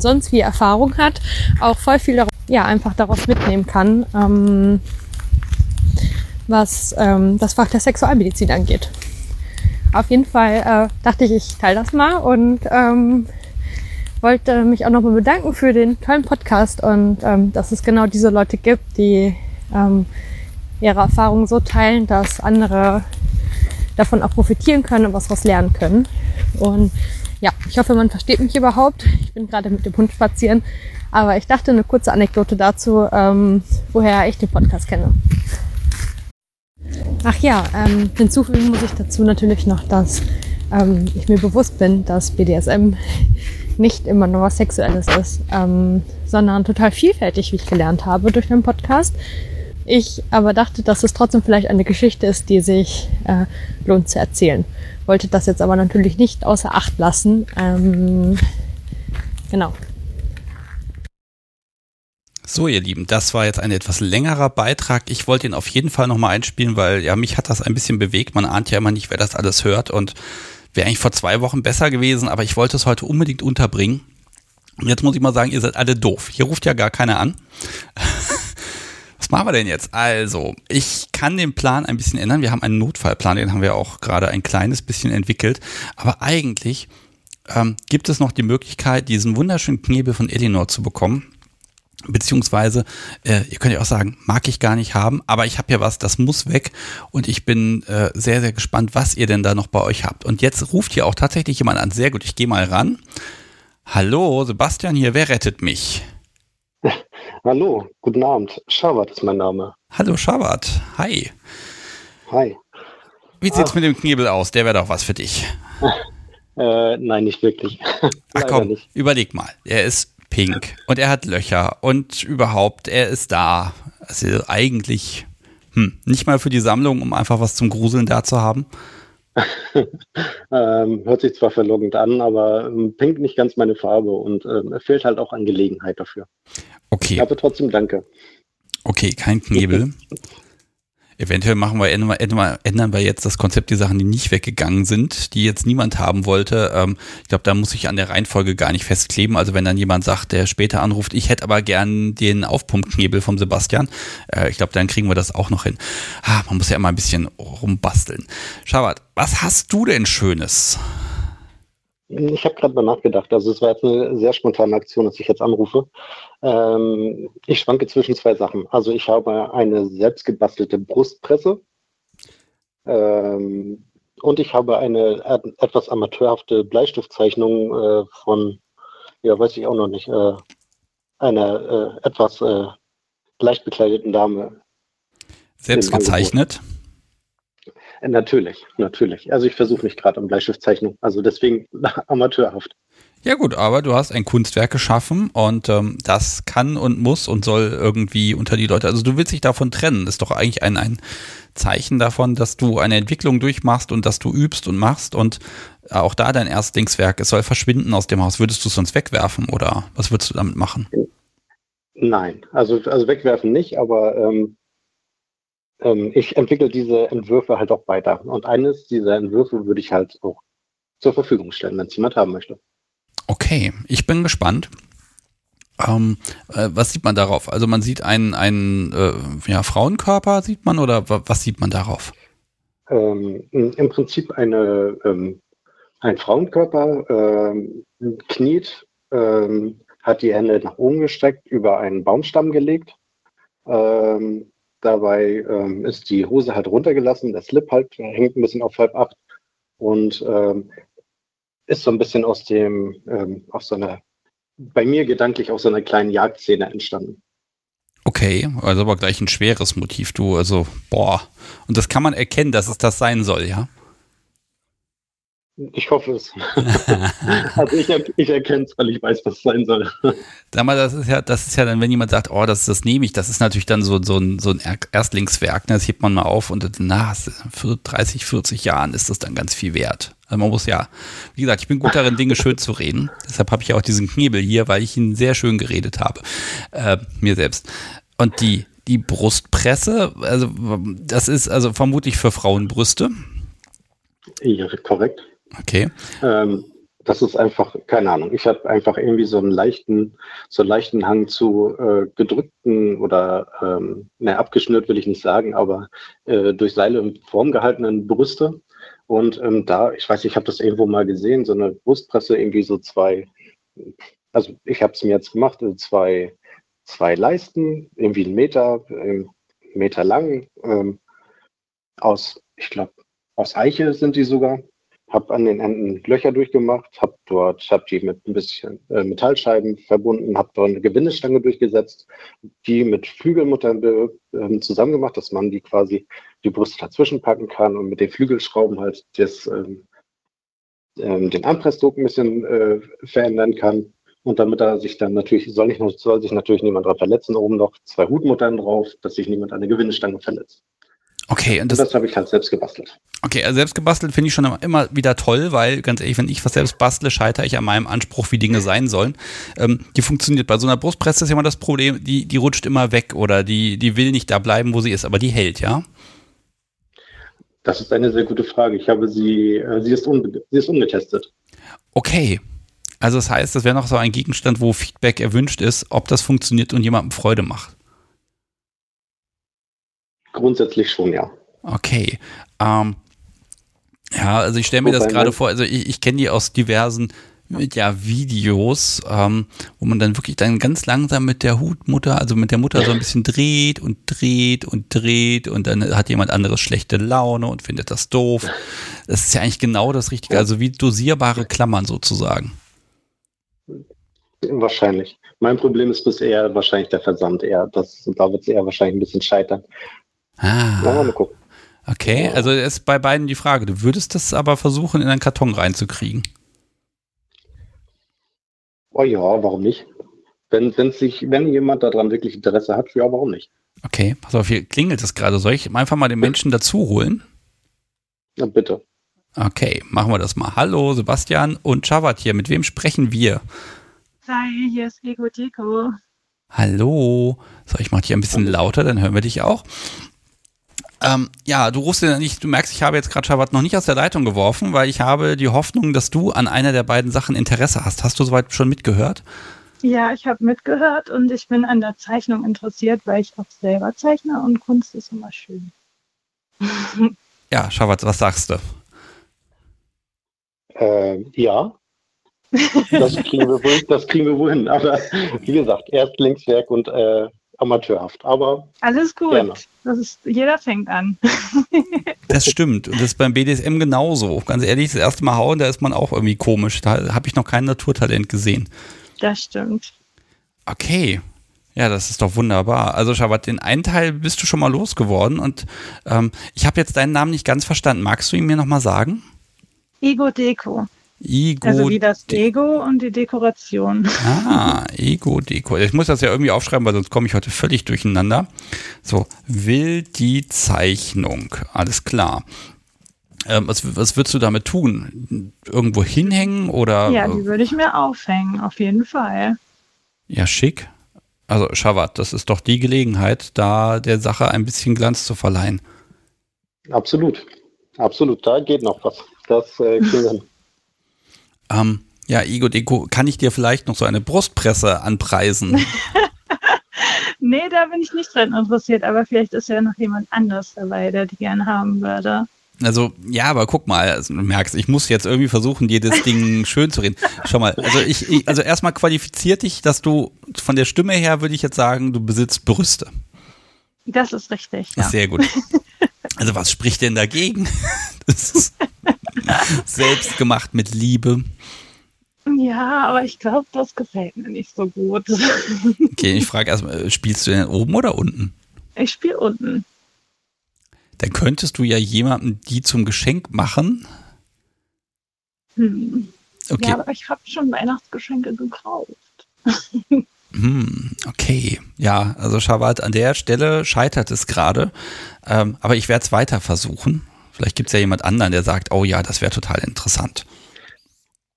sonst wie Erfahrung hat, auch voll viel darauf ja, einfach daraus mitnehmen kann, ähm, was ähm, das Fach der Sexualmedizin angeht. Auf jeden Fall äh, dachte ich, ich teile das mal und ähm, wollte mich auch nochmal bedanken für den tollen Podcast und ähm, dass es genau diese Leute gibt, die ähm, ihre Erfahrungen so teilen, dass andere davon auch profitieren können und was daraus lernen können. Und ja, ich hoffe, man versteht mich überhaupt. Ich bin gerade mit dem Hund spazieren aber ich dachte, eine kurze Anekdote dazu, ähm, woher ich den Podcast kenne. Ach ja, ähm, hinzufügen muss ich dazu natürlich noch, dass ähm, ich mir bewusst bin, dass BDSM nicht immer nur was Sexuelles ist, ähm, sondern total vielfältig, wie ich gelernt habe durch den Podcast. Ich aber dachte, dass es trotzdem vielleicht eine Geschichte ist, die sich äh, lohnt zu erzählen. Wollte das jetzt aber natürlich nicht außer Acht lassen. Ähm, genau. So, ihr Lieben, das war jetzt ein etwas längerer Beitrag. Ich wollte ihn auf jeden Fall nochmal einspielen, weil ja, mich hat das ein bisschen bewegt. Man ahnt ja immer nicht, wer das alles hört und wäre eigentlich vor zwei Wochen besser gewesen, aber ich wollte es heute unbedingt unterbringen. Und jetzt muss ich mal sagen, ihr seid alle doof. Hier ruft ja gar keiner an. Was machen wir denn jetzt? Also, ich kann den Plan ein bisschen ändern. Wir haben einen Notfallplan, den haben wir auch gerade ein kleines bisschen entwickelt. Aber eigentlich ähm, gibt es noch die Möglichkeit, diesen wunderschönen Knebel von Elinor zu bekommen. Beziehungsweise, äh, ihr könnt ja auch sagen, mag ich gar nicht haben, aber ich habe ja was, das muss weg und ich bin äh, sehr, sehr gespannt, was ihr denn da noch bei euch habt. Und jetzt ruft hier auch tatsächlich jemand an. Sehr gut, ich gehe mal ran. Hallo, Sebastian hier, wer rettet mich? Hallo, guten Abend. Schabat ist mein Name. Hallo Schabat, hi. Hi. Wie sieht's ah. mit dem Knebel aus? Der wäre doch was für dich. Äh, nein, nicht wirklich. Ach komm, nicht. überleg mal. Er ist pink und er hat Löcher und überhaupt, er ist da. Also eigentlich hm, nicht mal für die Sammlung, um einfach was zum Gruseln da zu haben. ähm, hört sich zwar verlockend an, aber ähm, pink nicht ganz meine Farbe und ähm, fehlt halt auch an Gelegenheit dafür. Okay. Aber trotzdem danke. Okay, kein Knebel. Eventuell machen wir, ändern wir jetzt das Konzept, die Sachen, die nicht weggegangen sind, die jetzt niemand haben wollte. Ähm, ich glaube, da muss ich an der Reihenfolge gar nicht festkleben. Also wenn dann jemand sagt, der später anruft, ich hätte aber gern den Aufpumpknebel vom Sebastian, äh, ich glaube, dann kriegen wir das auch noch hin. Ah, man muss ja immer ein bisschen rumbasteln. Schabat, was hast du denn Schönes? Ich habe gerade mal nachgedacht. Also es war jetzt eine sehr spontane Aktion, dass ich jetzt anrufe. Ähm, ich schwanke zwischen zwei Sachen. Also ich habe eine selbstgebastelte Brustpresse ähm, und ich habe eine etwas amateurhafte Bleistiftzeichnung äh, von, ja, weiß ich auch noch nicht, äh, einer äh, etwas äh, leicht bekleideten Dame. Selbst gezeichnet? Äh, natürlich, natürlich. Also ich versuche mich gerade an Bleistiftzeichnung. Also deswegen amateurhaft. Ja gut, aber du hast ein Kunstwerk geschaffen und ähm, das kann und muss und soll irgendwie unter die Leute. Also du willst dich davon trennen. Das ist doch eigentlich ein, ein Zeichen davon, dass du eine Entwicklung durchmachst und dass du übst und machst und auch da dein Erstlingswerk, es soll verschwinden aus dem Haus. Würdest du es sonst wegwerfen oder was würdest du damit machen? Nein, also, also wegwerfen nicht, aber ähm, ähm, ich entwickle diese Entwürfe halt auch weiter. Und eines dieser Entwürfe würde ich halt auch zur Verfügung stellen, wenn es jemand haben möchte. Okay, ich bin gespannt. Ähm, äh, was sieht man darauf? Also man sieht einen, einen äh, ja, Frauenkörper, sieht man, oder was sieht man darauf? Ähm, Im Prinzip eine, ähm, ein Frauenkörper ähm, kniet, ähm, hat die Hände nach oben gestreckt, über einen Baumstamm gelegt. Ähm, dabei ist die Hose halt runtergelassen, der Slip halt hängt ein bisschen auf halb acht und ist so ein bisschen aus dem, ähm, aus so einer, bei mir gedanklich aus so einer kleinen Jagdszene entstanden. Okay, also aber gleich ein schweres Motiv, du, also, boah. Und das kann man erkennen, dass es das sein soll, ja? Ich hoffe es. also ich, ich erkenne es, weil ich weiß, was es sein soll. Sag mal, das ist ja, das ist ja dann, wenn jemand sagt, oh, das, das nehme ich, das ist natürlich dann so, so, ein, so ein Erstlingswerk, ne? das hebt man mal auf und na, für 30, 40 Jahren ist das dann ganz viel wert. Also man muss ja, wie gesagt, ich bin gut darin, Dinge schön zu reden. Deshalb habe ich ja auch diesen Knebel hier, weil ich ihn sehr schön geredet habe. Äh, mir selbst. Und die, die Brustpresse, also das ist also vermutlich für Frauenbrüste. Ja, korrekt. Okay. Ähm, das ist einfach, keine Ahnung, ich habe einfach irgendwie so einen leichten, so einen leichten Hang zu äh, gedrückten oder, ähm, ne, abgeschnürt will ich nicht sagen, aber äh, durch Seile in Form gehaltenen Brüste. Und ähm, da, ich weiß, ich habe das irgendwo mal gesehen, so eine Brustpresse, irgendwie so zwei, also ich habe es mir jetzt gemacht, zwei, zwei Leisten, irgendwie einen Meter, einen Meter lang, ähm, aus, ich glaube, aus Eiche sind die sogar habe an den Enden Löcher durchgemacht, habe dort, habe die mit ein bisschen äh, Metallscheiben verbunden, habe dort eine Gewindestange durchgesetzt, die mit Flügelmuttern äh, zusammen gemacht, dass man die quasi die Brüste dazwischen packen kann und mit den Flügelschrauben halt das, ähm, ähm, den Anpressdruck ein bisschen äh, verändern kann. Und damit da sich dann natürlich, soll, nicht, soll sich natürlich niemand dran verletzen, oben noch zwei Hutmuttern drauf, dass sich niemand an der Gewindestange verletzt. Okay, und das, das habe ich halt selbst gebastelt. Okay, also selbst gebastelt finde ich schon immer wieder toll, weil ganz ehrlich, wenn ich was selbst bastle, scheitere ich an meinem Anspruch, wie Dinge sein sollen. Ähm, die funktioniert bei so einer Brustpresse ist immer das Problem, die, die rutscht immer weg oder die, die will nicht da bleiben, wo sie ist, aber die hält, ja? Das ist eine sehr gute Frage. Ich habe sie, äh, sie ist, sie ist ungetestet. Okay. Also das heißt, das wäre noch so ein Gegenstand, wo Feedback erwünscht ist, ob das funktioniert und jemandem Freude macht. Grundsätzlich schon, ja. Okay. Ähm, ja, also ich stelle mir das gerade vor, also ich, ich kenne die aus diversen ja, Videos, ähm, wo man dann wirklich dann ganz langsam mit der Hutmutter, also mit der Mutter so ein bisschen dreht und dreht und dreht und dann hat jemand anderes schlechte Laune und findet das doof. Das ist ja eigentlich genau das Richtige, also wie dosierbare Klammern sozusagen. Wahrscheinlich. Mein Problem ist bis eher wahrscheinlich der Versand eher. Das, da wird es eher wahrscheinlich ein bisschen scheitern. Ah. Mal gucken. Okay, also ist bei beiden die Frage. Du würdest das aber versuchen, in einen Karton reinzukriegen. Oh ja, warum nicht? Wenn, wenn, sich, wenn jemand daran wirklich Interesse hat, ja, warum nicht? Okay, pass auf, hier klingelt es gerade. Soll ich einfach mal den Menschen dazu holen? Ja, bitte. Okay, machen wir das mal. Hallo, Sebastian und Chavat hier. Mit wem sprechen wir? Hi, hier ist Ego Tico. Hallo. So, ich mache dich ein bisschen lauter, dann hören wir dich auch. Ähm, ja, du rufst ja nicht, du merkst, ich habe jetzt gerade Schabat noch nicht aus der Leitung geworfen, weil ich habe die Hoffnung, dass du an einer der beiden Sachen Interesse hast. Hast du soweit schon mitgehört? Ja, ich habe mitgehört und ich bin an der Zeichnung interessiert, weil ich auch selber zeichne und Kunst ist immer schön. ja, Schabat, was sagst du? Äh, ja, Das kriegen wir wohl, das kriegen wir wohl hin. Aber wie gesagt, Erstlingswerk und äh, amateurhaft. Aber Alles gut. Gerne. Das ist, jeder fängt an. Das stimmt. Und das ist beim BDSM genauso. Ganz ehrlich, das erste Mal hauen, da ist man auch irgendwie komisch. Da habe ich noch kein Naturtalent gesehen. Das stimmt. Okay. Ja, das ist doch wunderbar. Also, Schabat, den einen Teil bist du schon mal losgeworden und ähm, ich habe jetzt deinen Namen nicht ganz verstanden. Magst du ihn mir nochmal sagen? Ego Deko. Ego. Also wie das Ego und die Dekoration. Ah, Ego Deko. Ich muss das ja irgendwie aufschreiben, weil sonst komme ich heute völlig durcheinander. So, will die Zeichnung. Alles klar. Ähm, was, was würdest du damit tun? Irgendwo hinhängen oder? Ja, äh, die würde ich mir aufhängen, auf jeden Fall. Ja, schick. Also, Schabat, das ist doch die Gelegenheit, da der Sache ein bisschen Glanz zu verleihen. absolut. Absolut, da geht noch was. Das äh, kriegen. Ähm, ja, Ego Deko, kann ich dir vielleicht noch so eine Brustpresse anpreisen? Nee, da bin ich nicht dran interessiert, aber vielleicht ist ja noch jemand anders dabei, der die gerne haben würde. Also, ja, aber guck mal, also, du merkst, ich muss jetzt irgendwie versuchen, dir das Ding schön zu reden. Schau mal, also ich, ich also erstmal qualifiziert dich, dass du von der Stimme her würde ich jetzt sagen, du besitzt Brüste. Das ist richtig, ja. Sehr gut. Also was spricht denn dagegen? Das ist selbst gemacht mit Liebe. Ja, aber ich glaube, das gefällt mir nicht so gut. Okay, ich frage erstmal, spielst du denn oben oder unten? Ich spiele unten. Dann könntest du ja jemandem die zum Geschenk machen. Hm. Okay. Ja, aber ich habe schon Weihnachtsgeschenke gekauft. Hm, okay. Ja, also Schabat, an der Stelle scheitert es gerade. Ähm, aber ich werde es weiter versuchen. Vielleicht gibt es ja jemand anderen, der sagt, oh ja, das wäre total interessant.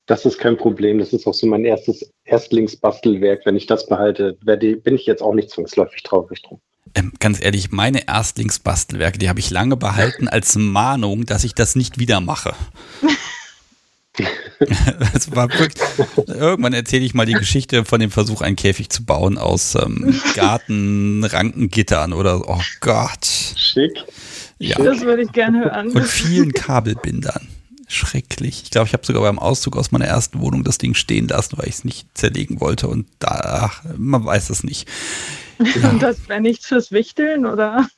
Das ist kein Problem. Das ist auch so mein erstes Erstlingsbastelwerk. Wenn ich das behalte, werde, bin ich jetzt auch nicht zwangsläufig traurig drum. Ähm, ganz ehrlich, meine Erstlingsbastelwerke, die habe ich lange behalten als Mahnung, dass ich das nicht wieder mache. Es war wirklich, irgendwann erzähle ich mal die Geschichte von dem Versuch, einen Käfig zu bauen aus ähm, Gartenrankengittern oder oh Gott. Schick. Ja. Das würde ich gerne hören. Und vielen Kabelbindern. Schrecklich. Ich glaube, ich habe sogar beim Auszug aus meiner ersten Wohnung das Ding stehen lassen, weil ich es nicht zerlegen wollte. Und da, ach, man weiß es nicht. Ja. Und das wäre nichts fürs Wichteln, oder?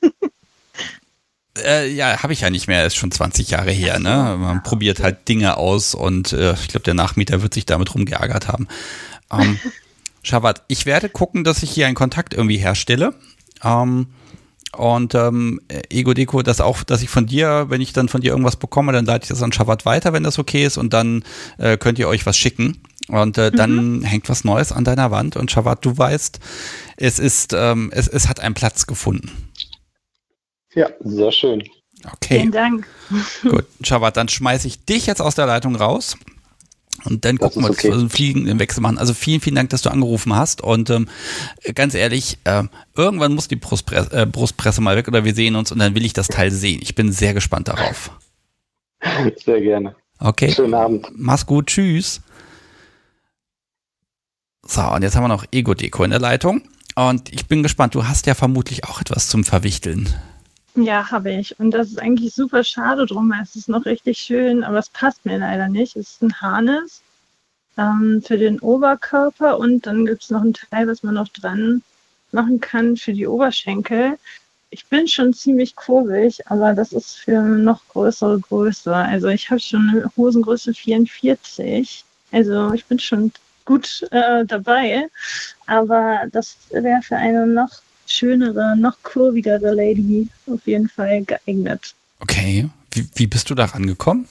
Äh, ja, habe ich ja nicht mehr. Ist schon 20 Jahre her. Ne? Man probiert halt Dinge aus und äh, ich glaube, der Nachmieter wird sich damit rumgeärgert haben. Ähm, Schabat, ich werde gucken, dass ich hier einen Kontakt irgendwie herstelle. Ähm, und ähm, Ego Deko, das auch, dass ich von dir, wenn ich dann von dir irgendwas bekomme, dann leite ich das an Schabat weiter, wenn das okay ist, und dann äh, könnt ihr euch was schicken. Und äh, dann hängt was Neues an deiner Wand. Und Schabat, du weißt, es ist, ähm, es, es hat einen Platz gefunden. Ja, sehr schön. Okay. Vielen Dank. Gut, Schabat, dann schmeiße ich dich jetzt aus der Leitung raus. Und dann gucken wir, ist dass wir okay. so einen fliegenden Wechsel machen. Also vielen, vielen Dank, dass du angerufen hast. Und ähm, ganz ehrlich, äh, irgendwann muss die Brustpresse, äh, Brustpresse mal weg oder wir sehen uns und dann will ich das Teil sehen. Ich bin sehr gespannt darauf. Sehr gerne. Okay, Schönen Abend. mach's gut, tschüss. So, und jetzt haben wir noch Ego-Deko in der Leitung. Und ich bin gespannt, du hast ja vermutlich auch etwas zum Verwichteln. Ja, habe ich. Und das ist eigentlich super schade drum, weil es ist noch richtig schön, aber es passt mir leider nicht. Es ist ein Harness ähm, für den Oberkörper und dann gibt es noch ein Teil, was man noch dran machen kann für die Oberschenkel. Ich bin schon ziemlich kurbig, aber das ist für noch größere Größe. Also ich habe schon eine Hosengröße 44. Also ich bin schon gut äh, dabei. Aber das wäre für eine noch schönere, noch kurvigere Lady auf jeden Fall geeignet. Okay, wie, wie bist du da rangekommen?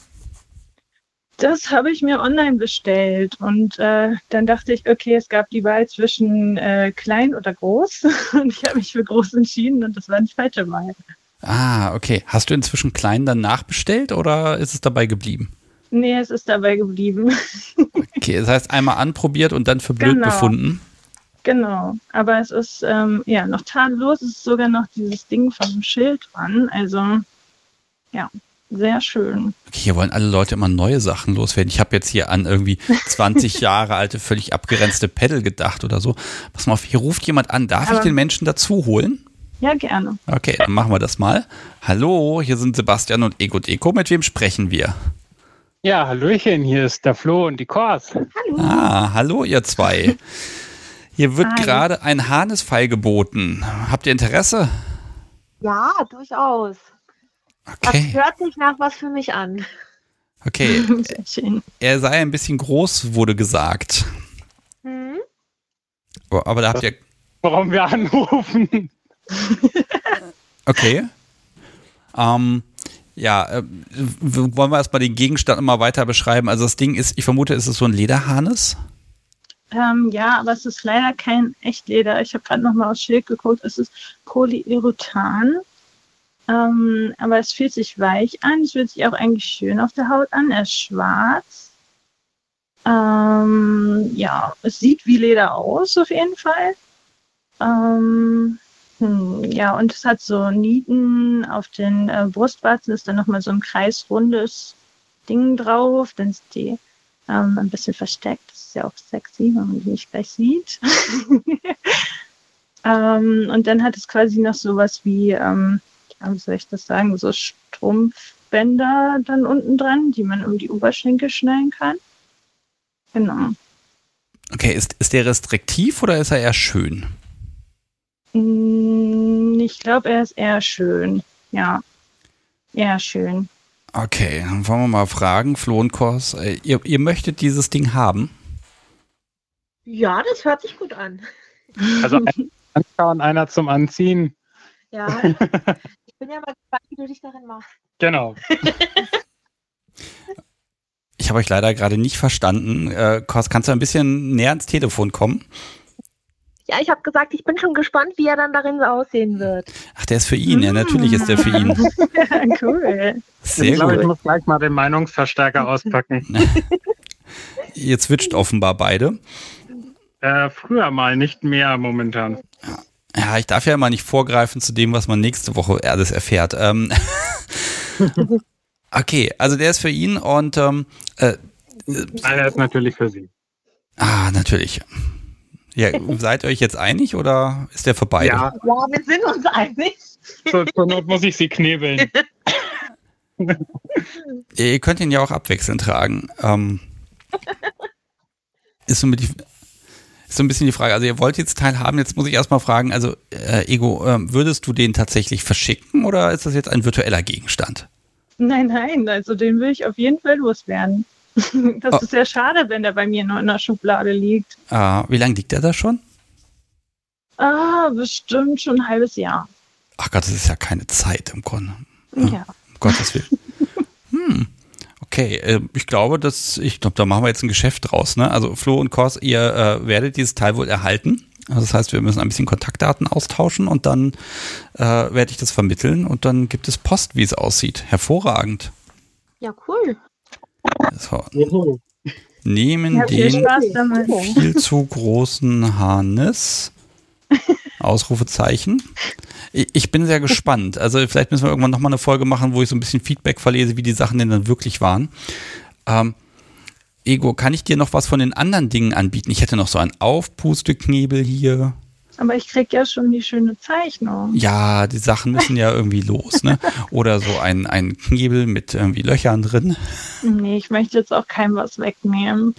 Das habe ich mir online bestellt und äh, dann dachte ich, okay, es gab die Wahl zwischen äh, klein oder groß und ich habe mich für groß entschieden und das war die falsche Wahl. Ah, okay. Hast du inzwischen klein dann nachbestellt oder ist es dabei geblieben? Nee, es ist dabei geblieben. Okay, das heißt einmal anprobiert und dann für blöd Genau. befunden. Genau. Aber es ist ähm, ja noch tadellos. Es ist sogar noch dieses Ding vom Schild dran. Also ja, sehr schön. Okay, hier wollen alle Leute immer neue Sachen loswerden. Ich habe jetzt hier an irgendwie 20 Jahre alte, völlig abgerenzte Pedal gedacht oder so. Pass mal auf, hier ruft jemand an. Darf ich Aber- den Menschen dazu holen? Ja, gerne. Okay, dann machen wir das mal. Hallo, hier sind Sebastian und Ego Deko. Mit wem sprechen wir? Ja, Hallöchen, hier ist der Flo und die Kors. Hallo. Ah, hallo ihr zwei. Hier wird gerade ein Harnisfeil geboten. Habt ihr Interesse? Ja, durchaus. Das Okay, hört sich nach was für mich an. okay. Sehr schön. Er sei ein bisschen groß, wurde gesagt. Hm? Aber aber da habt ihr. Warum wir anrufen? Okay. Ähm, ja, äh, wollen wir erstmal den Gegenstand immer weiter beschreiben? Also das Ding ist, ich vermute, es ist so ein Lederharnis. Ähm, ja, aber es ist leider kein Echtleder. Ich habe gerade nochmal aufs Schild geguckt. Es ist Polyurethan. Ähm, aber es fühlt sich weich an. Es fühlt sich auch eigentlich schön auf der Haut an. Er ist schwarz. Ähm, ja, es sieht wie Leder aus, auf jeden Fall. Ähm, hm, ja, und es hat so Nieten auf den äh, Brustwarzen. Ist dann nochmal so ein kreisrundes Ding drauf. Dann ist die ähm, ein bisschen versteckt. Ist ja auch sexy, wenn man die nicht gleich sieht. ähm, und dann hat es quasi noch sowas wie, ähm, wie soll ich das sagen, so Strumpfbänder dann unten dran, die man um die Oberschenkel schnallen kann. Genau. Okay, ist, ist der restriktiv oder ist er eher schön? Mm, Ich glaube, er ist eher schön. Ja. Eher schön. Okay, dann wollen wir mal fragen, Flo und Kors, äh, ihr, ihr möchtet dieses Ding haben? Ja, das hört sich gut an. Also ein anschauen, einer zum Anziehen. Ja. ich bin ja mal gespannt, wie du dich darin machst. Genau. Ich habe euch leider gerade nicht verstanden. Äh, Kors, kannst du ein bisschen näher ans Telefon kommen? Ja, ich habe gesagt, ich bin schon gespannt, wie er dann darin so aussehen wird. Ach, der ist für ihn. Ja, natürlich ist der für ihn. cool. Sehr ich glaube, gut. ich muss gleich mal den Meinungsverstärker auspacken. Ihr switcht offenbar beide. Äh, früher mal, nicht mehr momentan. Ja, ich darf ja mal nicht vorgreifen zu dem, was man nächste Woche alles erfährt. Ähm, okay, also der ist für ihn und ähm, äh, Einer ist natürlich für Sie. ah, natürlich. Ja, seid ihr euch jetzt einig oder ist der für beide? Ja, Ja, wir sind uns einig. zur, zur Not muss ich Sie knebeln. Ihr könnt ihn ja auch abwechselnd tragen. Ähm, ist, so mit die, ist so ein bisschen die Frage, also ihr wollt jetzt Teil haben, jetzt muss ich erstmal fragen, also äh, Ego, ähm, würdest du den tatsächlich verschicken oder ist das jetzt ein virtueller Gegenstand? Nein, nein, also den will ich auf jeden Fall loswerden. Das Oh. ist sehr schade, wenn der bei mir nur in der Schublade liegt. Äh, wie lange liegt der da schon? Ah, bestimmt schon ein halbes Jahr. Ach Gott, das ist ja keine Zeit im Grunde. Ja. Um Gottes Willen. Okay, äh, ich glaube, dass, ich glaube, da machen wir jetzt ein Geschäft draus, ne? Also Flo und Kors, ihr äh, werdet dieses Teil wohl erhalten. Also das heißt, wir müssen ein bisschen Kontaktdaten austauschen und dann äh, werde ich das vermitteln und dann gibt es Post, wie es aussieht. Hervorragend. Ja, cool. So, nehmen Ja, viel den viel zu großen Harnis. Ausrufezeichen. Ich bin sehr gespannt. Also vielleicht müssen wir irgendwann nochmal eine Folge machen, wo ich so ein bisschen Feedback verlese, wie die Sachen denn dann wirklich waren. Ähm, Ego, kann ich dir noch was von den anderen Dingen anbieten? Ich hätte noch so einen Aufpusteknebel hier. Aber ich krieg ja schon die schöne Zeichnung. Ja, die Sachen müssen ja irgendwie los, ne? Oder so ein, ein Knebel mit irgendwie Löchern drin. Nee, ich möchte jetzt auch keinem was wegnehmen.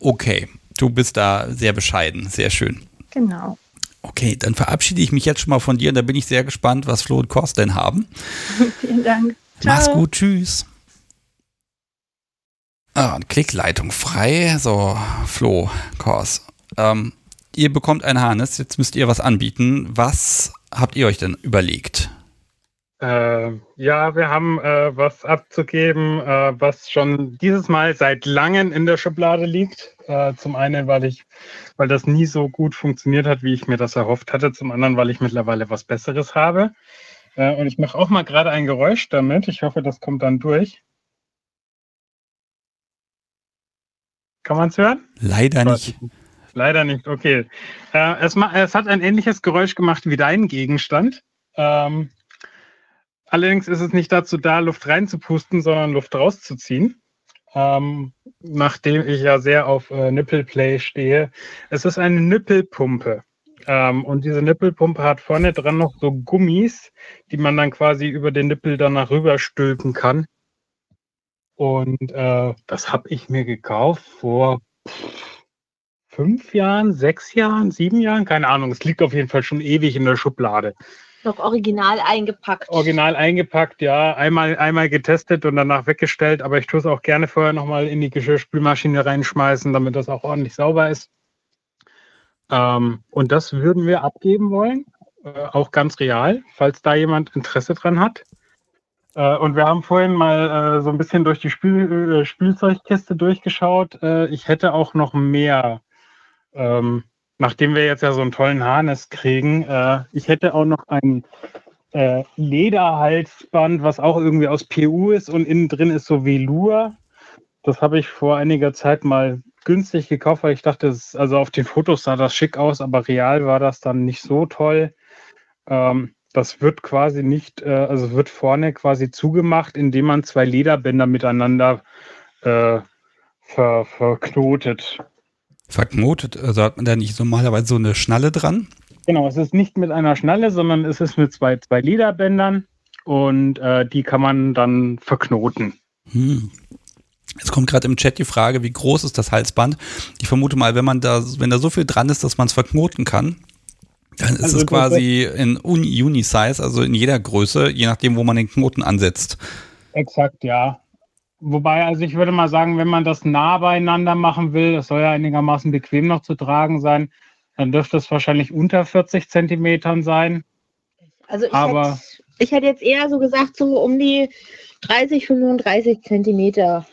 Okay, du bist da sehr bescheiden, sehr schön. Genau. Okay, dann verabschiede ich mich jetzt schon mal von dir und da bin ich sehr gespannt, was Flo und Kors denn haben. Vielen Dank. Ciao. Mach's gut, tschüss. Ah, und Klickleitung frei. So, Flo, Kors. Ähm, ihr bekommt ein Harness, jetzt müsst ihr was anbieten. Was habt ihr euch denn überlegt? Äh, ja, wir haben äh, was abzugeben, äh, was schon dieses Mal seit langem in der Schublade liegt. Äh, zum einen, weil ich, weil das nie so gut funktioniert hat, wie ich mir das erhofft hatte. Zum anderen, weil ich mittlerweile was Besseres habe. Äh, und ich mache auch mal gerade ein Geräusch damit. Ich hoffe, das kommt dann durch. Kann man es hören? Leider nicht. Leider nicht, okay. Äh, es, es hat ein ähnliches Geräusch gemacht wie dein Gegenstand. Ähm, allerdings ist es nicht dazu da, Luft reinzupusten, sondern Luft rauszuziehen. Ähm, nachdem ich ja sehr auf äh, Nippelplay stehe. Es ist eine Nippelpumpe. Ähm, und diese Nippelpumpe hat vorne dran noch so Gummis, die man dann quasi über den Nippel danach rüberstülpen kann. Und äh, das habe ich mir gekauft vor fünf Jahren, sechs Jahren, sieben Jahren, keine Ahnung. Es liegt auf jeden Fall schon ewig in der Schublade. Noch original eingepackt. Original eingepackt, ja. Einmal, einmal getestet und danach weggestellt. Aber ich tue es auch gerne vorher nochmal in die Geschirrspülmaschine reinschmeißen, damit das auch ordentlich sauber ist. Ähm, und das würden wir abgeben wollen. Äh, auch ganz real, falls da jemand Interesse dran hat. Äh, und wir haben vorhin mal äh, so ein bisschen durch die Spiel, äh, Spielzeugkiste durchgeschaut. Äh, ich hätte auch noch mehr. Ähm, nachdem wir jetzt ja so einen tollen Harness kriegen, äh, ich hätte auch noch ein äh, Lederhalsband, was auch irgendwie aus PU ist und innen drin ist so Velour. Das habe ich vor einiger Zeit mal günstig gekauft, weil ich dachte, es, also auf den Fotos sah das schick aus, aber real war das dann nicht so toll. Ähm, das wird quasi nicht, äh, also wird vorne quasi zugemacht, indem man zwei Lederbänder miteinander äh, ver, verknotet. Verknotet, also hat man da nicht normalerweise so eine Schnalle dran? Genau, es ist nicht mit einer Schnalle, sondern es ist mit zwei, zwei Lederbändern und äh, die kann man dann verknoten. Hm. Es kommt gerade im Chat die Frage, wie groß ist das Halsband? Ich vermute mal, wenn man da, wenn da so viel dran ist, dass man es verknoten kann, dann ist Also es quasi in Uni Unisize, also in jeder Größe, je nachdem, wo man den Knoten ansetzt. Exakt, ja. Wobei, also ich würde mal sagen, wenn man das nah beieinander machen will, das soll ja einigermaßen bequem noch zu tragen sein, dann dürfte es wahrscheinlich unter 40 Zentimetern sein. Also ich, Aber- hätte, ich hätte jetzt eher so gesagt, so um die 30, 35 Zentimeter.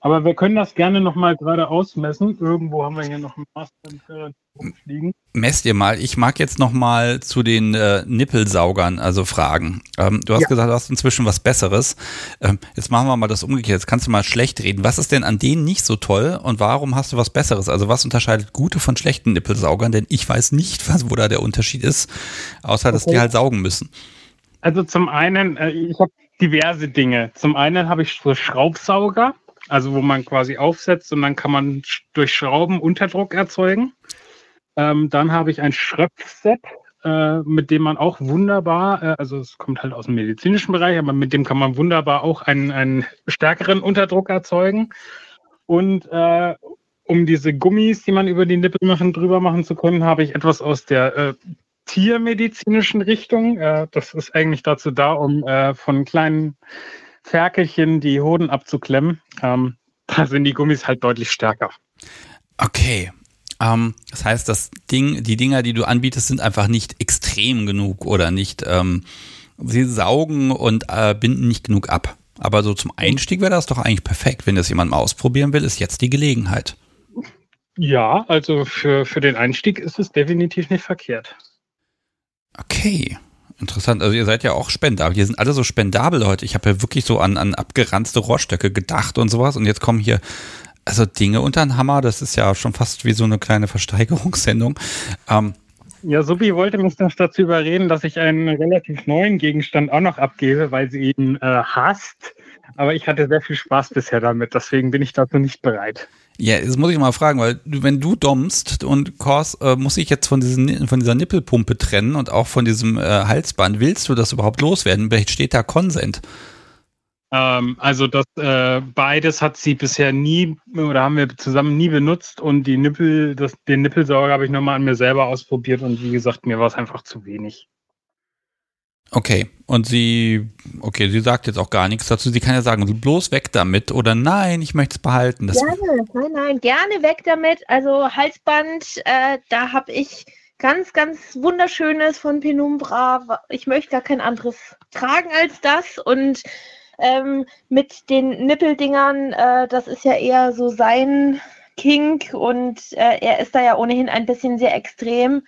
Aber wir können das gerne nochmal gerade ausmessen. Irgendwo haben wir hier noch ein Maß rumfliegen. Messt ihr mal. Ich mag jetzt noch mal zu den äh, Nippelsaugern also fragen. Ähm, du hast Ja. gesagt, du hast inzwischen was Besseres. Ähm, jetzt machen wir mal das umgekehrt. Jetzt kannst du mal schlecht reden. Was ist denn an denen nicht so toll und warum hast du was Besseres? Also was unterscheidet gute von schlechten Nippelsaugern? Denn ich weiß nicht, was, wo da der Unterschied ist, außer dass die Okay. halt saugen müssen. Also zum einen, äh, ich habe diverse Dinge. Zum einen habe ich so Schraubsauger, also wo man quasi aufsetzt und dann kann man durch Schrauben Unterdruck erzeugen. Ähm, dann habe ich ein Schröpfset, äh, mit dem man auch wunderbar, äh, also es kommt halt aus dem medizinischen Bereich, aber mit dem kann man wunderbar auch einen, einen stärkeren Unterdruck erzeugen. Und äh, um diese Gummis, die man über die Nippel machen, drüber machen zu können, habe ich etwas aus der äh, tiermedizinischen Richtung. Äh, das ist eigentlich dazu da, um äh, von kleinen Ferkelchen die Hoden abzuklemmen. Ähm, da sind die Gummis halt deutlich stärker. Okay. Ähm, das heißt, das Ding, die Dinger, die du anbietest, sind einfach nicht extrem genug oder nicht, ähm, sie saugen und äh, binden nicht genug ab. Aber so zum Einstieg wäre das doch eigentlich perfekt. Wenn das jemand mal ausprobieren will, ist jetzt die Gelegenheit. Ja, also für, für den Einstieg ist es definitiv nicht verkehrt. Okay. Interessant. Also ihr seid ja auch spendabel. Hier sind alle so spendabel heute. Ich habe ja wirklich so an, an abgeranzte Rohrstöcke gedacht und sowas. Und jetzt kommen hier also Dinge unter den Hammer. Das ist ja schon fast wie so eine kleine Versteigerungssendung. Ähm, Ja, Subi wollte mich noch dazu überreden, dass ich einen relativ neuen Gegenstand auch noch abgebe, weil sie ihn äh, hasst. Aber ich hatte sehr viel Spaß bisher damit, deswegen bin ich dazu nicht bereit. Ja, jetzt muss ich mal fragen, weil wenn du dommst und Kors, äh, muss ich jetzt von, diesen, von dieser Nippelpumpe trennen und auch von diesem äh, Halsband. Willst du das überhaupt loswerden? Vielleicht steht da Consent. Ähm, also das äh, beides hat sie bisher nie oder haben wir zusammen nie benutzt und die Nippel, das, den Nippelsauger habe ich nochmal an mir selber ausprobiert und wie gesagt, mir war es einfach zu wenig. Okay. Und sie, okay, sie sagt jetzt auch gar nichts dazu. Sie kann ja sagen, bloß weg damit oder nein, ich möchte es behalten. Das, Gerne, nein, nein, gerne weg damit. Also Halsband, äh, da habe ich ganz, ganz wunderschönes von Penumbra. Ich möchte gar kein anderes tragen als das. Und ähm, mit den Nippeldingern, äh, das ist ja eher so sein Kink und äh, er ist da ja ohnehin ein bisschen sehr extrem.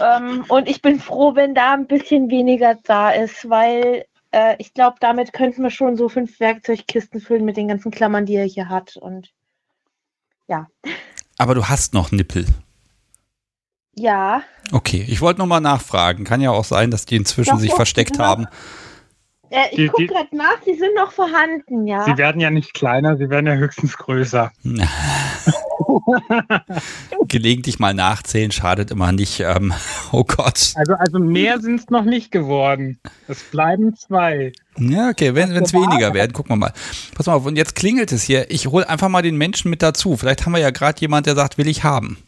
Ähm, und ich bin froh, wenn da ein bisschen weniger da ist, weil äh, ich glaube, damit könnten wir schon so fünf Werkzeugkisten füllen mit den ganzen Klammern, die er hier hat. Und ja. aber du hast noch Nippel. Ja, Okay, ich wollte noch mal nachfragen. Kann ja auch sein, dass die inzwischen Doch, sich doch, versteckt haben. äh, ich gucke gerade nach, die sind noch vorhanden, ja. Sie werden ja nicht kleiner, sie werden ja höchstens größer. Gelegentlich mal nachzählen schadet immer nicht. Ähm, oh Gott. Also, also mehr sind es noch nicht geworden. Es bleiben zwei. Ja, okay, wenn es weniger werden, gucken wir mal. Pass mal auf, und jetzt klingelt es hier. Ich hole einfach mal den Menschen mit dazu. Vielleicht haben wir ja gerade jemand, der sagt, will ich haben.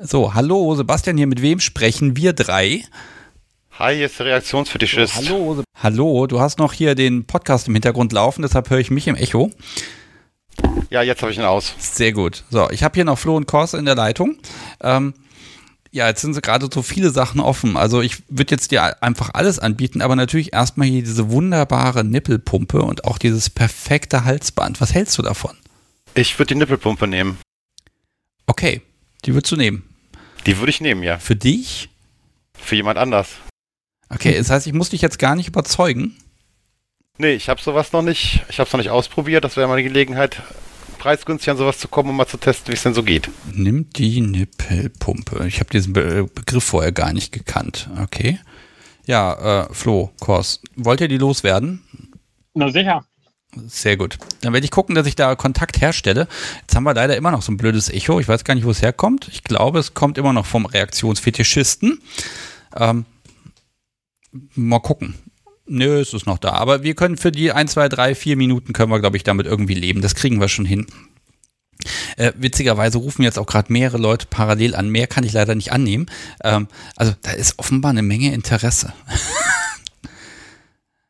So, hallo, Sebastian hier, mit wem sprechen wir drei? Hi, hier ist der Reaktionsfetischist. So, hallo, hallo, du hast noch hier den Podcast im Hintergrund laufen, deshalb höre ich mich im Echo. Ja, jetzt habe ich ihn aus. Sehr gut. So, ich habe hier noch Flo und Kors in der Leitung. Ähm, ja, jetzt sind so gerade so viele Sachen offen. Also ich würde jetzt dir einfach alles anbieten, aber natürlich erstmal hier diese wunderbare Nippelpumpe und auch dieses perfekte Halsband. Was hältst du davon? Ich würde die Nippelpumpe nehmen. Okay, die würdest du nehmen. Die würde ich nehmen, ja. Für dich? Für jemand anders. Okay, das heißt, ich muss dich jetzt gar nicht überzeugen. Nee, ich habe sowas noch nicht. Ich habe es noch nicht ausprobiert. Das wäre mal eine Gelegenheit, preisgünstig an sowas zu kommen, um mal zu testen, wie es denn so geht. Nimm die Nippelpumpe. Ich habe diesen Be Begriff vorher gar nicht gekannt. Okay. Ja, äh, Flo, Kors, wollt ihr die loswerden? Na sicher. Sehr gut. Dann werde ich gucken, dass ich da Kontakt herstelle. Jetzt haben wir leider immer noch so ein blödes Echo. Ich weiß gar nicht, wo es herkommt. Ich glaube, es kommt immer noch vom Reaktionsfetischisten. Ähm, mal gucken. Nö, es ist noch da. Aber wir können für die 1, 2, 3, 4 Minuten können wir, glaube ich, damit irgendwie leben. Das kriegen wir schon hin. Äh, witzigerweise rufen jetzt auch gerade mehrere Leute parallel an. Mehr kann ich leider nicht annehmen. Ähm, also da ist offenbar eine Menge Interesse.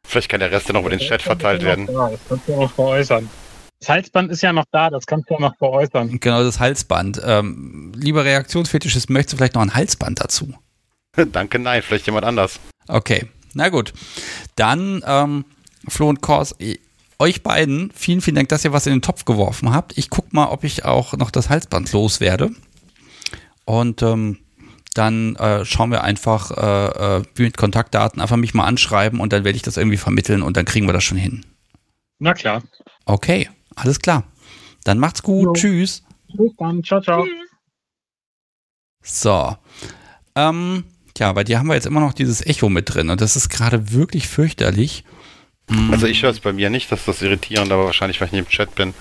Vielleicht kann der Rest dann noch über den Chat verteilt werden. Ja, das kannst du auch veräußern. Das Halsband ist ja noch da, das kannst du ja noch veräußern. Genau, das Halsband. Ähm, lieber Reaktionsfetischist, möchtest du vielleicht noch ein Halsband dazu? Danke, nein, vielleicht jemand anders. Okay, na gut. Dann, ähm, Flo und Kors, euch beiden, vielen, vielen Dank, dass ihr was in den Topf geworfen habt. Ich guck mal, ob ich auch noch das Halsband loswerde. Und ähm, dann äh, schauen wir einfach äh, äh, mit Kontaktdaten, einfach mich mal anschreiben und dann werde ich das irgendwie vermitteln und dann kriegen wir das schon hin. Na klar. Okay, alles klar. Dann macht's gut. Jo. Tschüss. Bis dann. Ciao, ciao. So. Ähm, ja, bei dir haben wir jetzt immer noch dieses Echo mit drin und das ist gerade wirklich fürchterlich. Mm. Also ich höre es bei mir nicht, dass das irritierend, aber wahrscheinlich, weil ich nicht im Chat bin.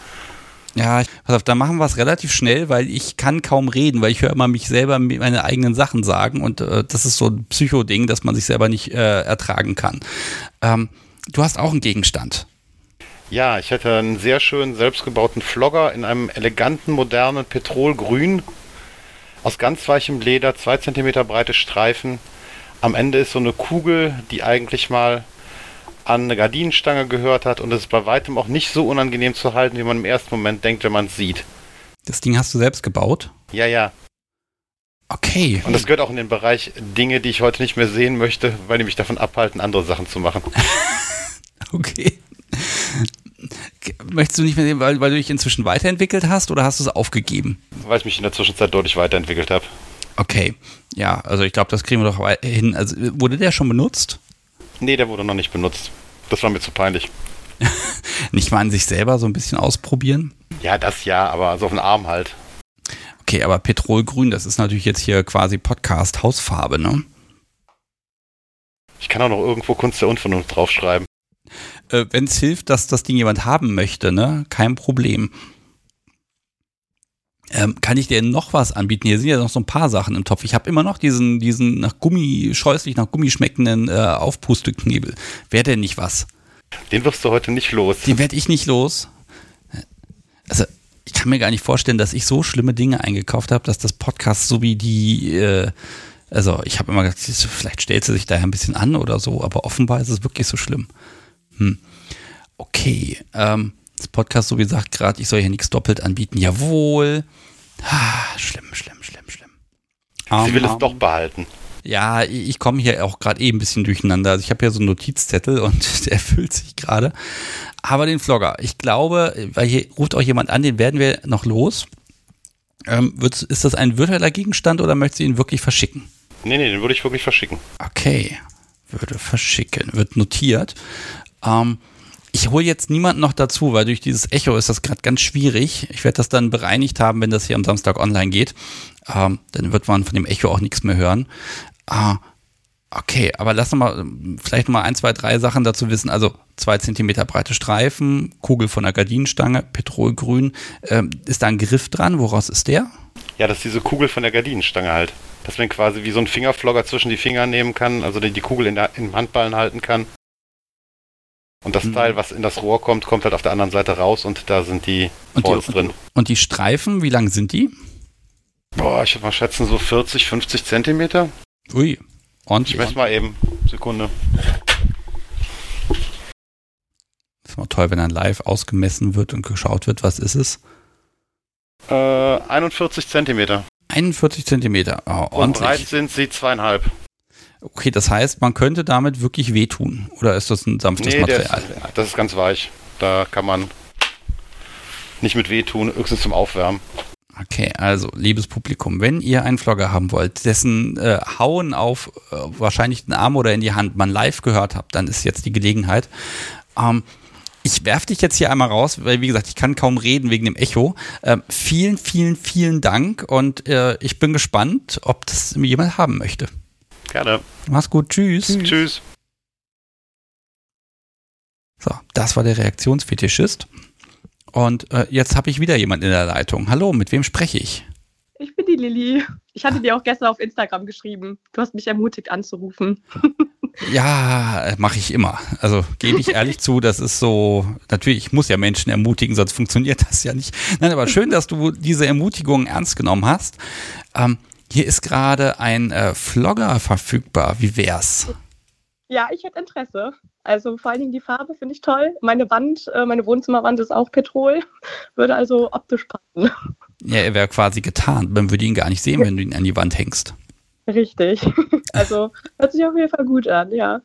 Ja, pass auf, dann machen wir es relativ schnell, weil ich kann kaum reden, weil ich höre immer mich selber meine eigenen Sachen sagen und äh, das ist so ein Psycho-Ding, dass man sich selber nicht äh, ertragen kann. Ähm, du hast auch einen Gegenstand. Ja, ich hätte einen sehr schönen selbstgebauten Flogger in einem eleganten, modernen Petrolgrün. Aus ganz weichem Leder, zwei Zentimeter breite Streifen. Am Ende ist so eine Kugel, die eigentlich mal an eine Gardinenstange gehört hat und es ist bei weitem auch nicht so unangenehm zu halten, wie man im ersten Moment denkt, wenn man es sieht. Das Ding hast du selbst gebaut? Ja, ja. Okay. Und das gehört auch in den Bereich Dinge, die ich heute nicht mehr sehen möchte, weil die mich davon abhalten, andere Sachen zu machen. Okay. Möchtest du nicht mehr sehen, weil, weil du dich inzwischen weiterentwickelt hast oder hast du es aufgegeben? Weil ich mich in der Zwischenzeit deutlich weiterentwickelt habe. Okay. Ja, also ich glaube, das kriegen wir doch hin. Also wurde der schon benutzt? Nee, der wurde noch nicht benutzt. Das war mir zu peinlich. Nicht mal an sich selber so ein bisschen ausprobieren? Ja, das ja, aber so auf den Arm halt. Okay, aber Petrolgrün, das ist natürlich jetzt hier quasi Podcast-Hausfarbe, ne? Ich kann auch noch irgendwo Kunst der Unvernunft draufschreiben. Äh, Wenn es hilft, dass das Ding jemand haben möchte, ne? Kein Problem. Ähm, kann ich dir noch was anbieten? Hier sind ja noch so ein paar Sachen im Topf. Ich habe immer noch diesen, diesen nach Gummi, scheußlich nach Gummi schmeckenden äh, Aufpusteknebel. Wäre denn nicht was? Den wirst du heute nicht los. Den werde ich nicht los. Also, ich kann mir gar nicht vorstellen, dass ich so schlimme Dinge eingekauft habe, dass das Podcast so wie die, äh, also ich habe immer gedacht, vielleicht stellt sie sich daher ein bisschen an oder so, aber offenbar ist es wirklich so schlimm. Hm. Okay, ähm, das Podcast, so wie gesagt, gerade, ich soll hier nichts doppelt anbieten. Jawohl. Ah, schlimm, schlimm, schlimm, schlimm. Sie will Ähm, es doch behalten. ja, ich komme hier auch gerade eh ein bisschen durcheinander. Also ich habe hier so einen Notizzettel und der füllt sich gerade. Aber den Vlogger, ich glaube, weil hier ruft auch jemand an, den werden wir noch los. Ähm, wird's- ist das ein virtueller Gegenstand oder möchtest du ihn wirklich verschicken? Nee, nee, den würde ich wirklich verschicken. Okay, würde verschicken, wird notiert. Ähm, ich hole jetzt niemanden noch dazu, weil durch dieses Echo ist das gerade ganz schwierig. Ich werde das dann bereinigt haben, wenn das hier am Samstag online geht. Ähm, dann wird man von dem Echo auch nichts mehr hören. Äh, Okay, aber lass uns mal ähm, vielleicht noch mal ein, zwei, drei Sachen dazu wissen. Also zwei Zentimeter breite Streifen, Kugel von der Gardinenstange, Petrolgrün. Ähm, ist da ein Griff dran? Woraus ist der? Ja, das ist diese Kugel von der Gardinenstange halt. Dass man quasi wie so ein Fingerflogger zwischen die Finger nehmen kann, also die Kugel in der, im Handballen halten kann. Und das Mhm. Teil, was in das Rohr kommt, kommt halt auf der anderen Seite raus und da sind die Und die- Foils drin. Und die Streifen, wie lang sind die? Boah, ich würde mal schätzen so 40, 50 Zentimeter. Ui, Ich ordentlich. messe mal eben. Sekunde. ist mal toll, wenn dann live ausgemessen wird und geschaut wird, was ist es? Äh, 41 Zentimeter. 41 Zentimeter. Oh, Und breit ordentlich. sind sie zweieinhalb. Okay, das heißt, man könnte damit wirklich wehtun. Oder ist das ein sanftes Nee, Material? ist, das ist ganz weich. Da kann man nicht mit wehtun, höchstens zum Aufwärmen. Okay, also, liebes Publikum, wenn ihr einen Vlogger haben wollt, dessen äh, Hauen auf äh, wahrscheinlich den Arm oder in die Hand man live gehört habt, dann ist jetzt die Gelegenheit. Ähm, ich werf dich jetzt hier einmal raus, weil wie gesagt, ich kann kaum reden wegen dem Echo. Ähm, vielen, vielen, vielen Dank und äh, ich bin gespannt, ob das jemand haben möchte. Gerne. Mach's gut, tschüss. Tschüss. So, das war der Reaktionsfetischist. Und äh, jetzt habe ich wieder jemand in der Leitung. Hallo, mit wem spreche ich? Ich bin die Lilly. Ich hatte dir auch gestern auf Instagram geschrieben. Du hast mich ermutigt anzurufen. Ja, mache ich immer. Also gebe ich ehrlich zu, das ist so, natürlich, ich muss ja Menschen ermutigen, sonst funktioniert das ja nicht. Nein, aber schön, dass du diese Ermutigung ernst genommen hast. Ähm, hier ist gerade ein äh, Vlogger verfügbar. Wie wär's? Ja, ich hätte Interesse. Also vor allen Dingen die Farbe finde ich toll. Meine Wand, äh, meine Wohnzimmerwand ist auch Petrol. Würde also optisch passen. Ja, er wäre quasi getarnt. Man würde ihn gar nicht sehen, wenn du ihn an die Wand hängst. Richtig. Also hört sich auf jeden Fall gut an, ja.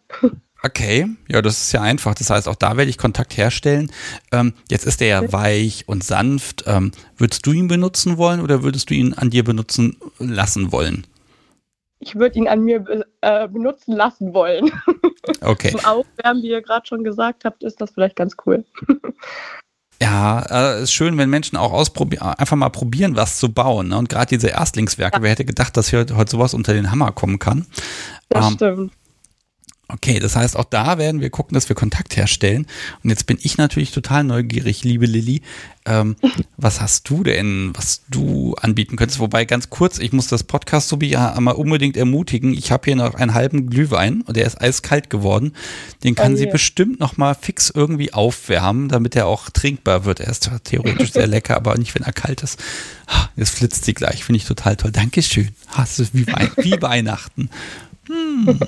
Okay, ja, das ist ja einfach. Das heißt, auch da werde ich Kontakt herstellen. Ähm, jetzt ist er ja weich und sanft. Ähm, würdest du ihn benutzen wollen oder würdest du ihn an dir benutzen lassen wollen? Ich würde ihn an mir be äh, benutzen lassen wollen. Okay. Zum Aufwärmen, wie ihr gerade schon gesagt habt, ist das vielleicht ganz cool. Ja, äh, ist schön, wenn Menschen auch ausprobieren, einfach mal probieren, was zu bauen. Ne? Und gerade diese Erstlingswerke, wer hätte gedacht, dass hier heute, heute sowas unter den Hammer kommen kann? Das Ähm, stimmt. Okay, das heißt, auch da werden wir gucken, dass wir Kontakt herstellen. Und jetzt bin ich natürlich total neugierig, liebe Lilly. Ähm, was hast du denn, was du anbieten könntest? Wobei ganz kurz, ich muss das Podcast so ja mal unbedingt ermutigen. Ich habe hier noch einen halben Glühwein und der ist eiskalt geworden. Den kann Oh sie je. bestimmt noch mal fix irgendwie aufwärmen, damit er auch trinkbar wird. Er ist theoretisch sehr lecker, aber nicht, wenn er kalt ist. Jetzt flitzt sie gleich, finde ich total toll. Dankeschön. Hast du wie, wie Weihnachten. Hm.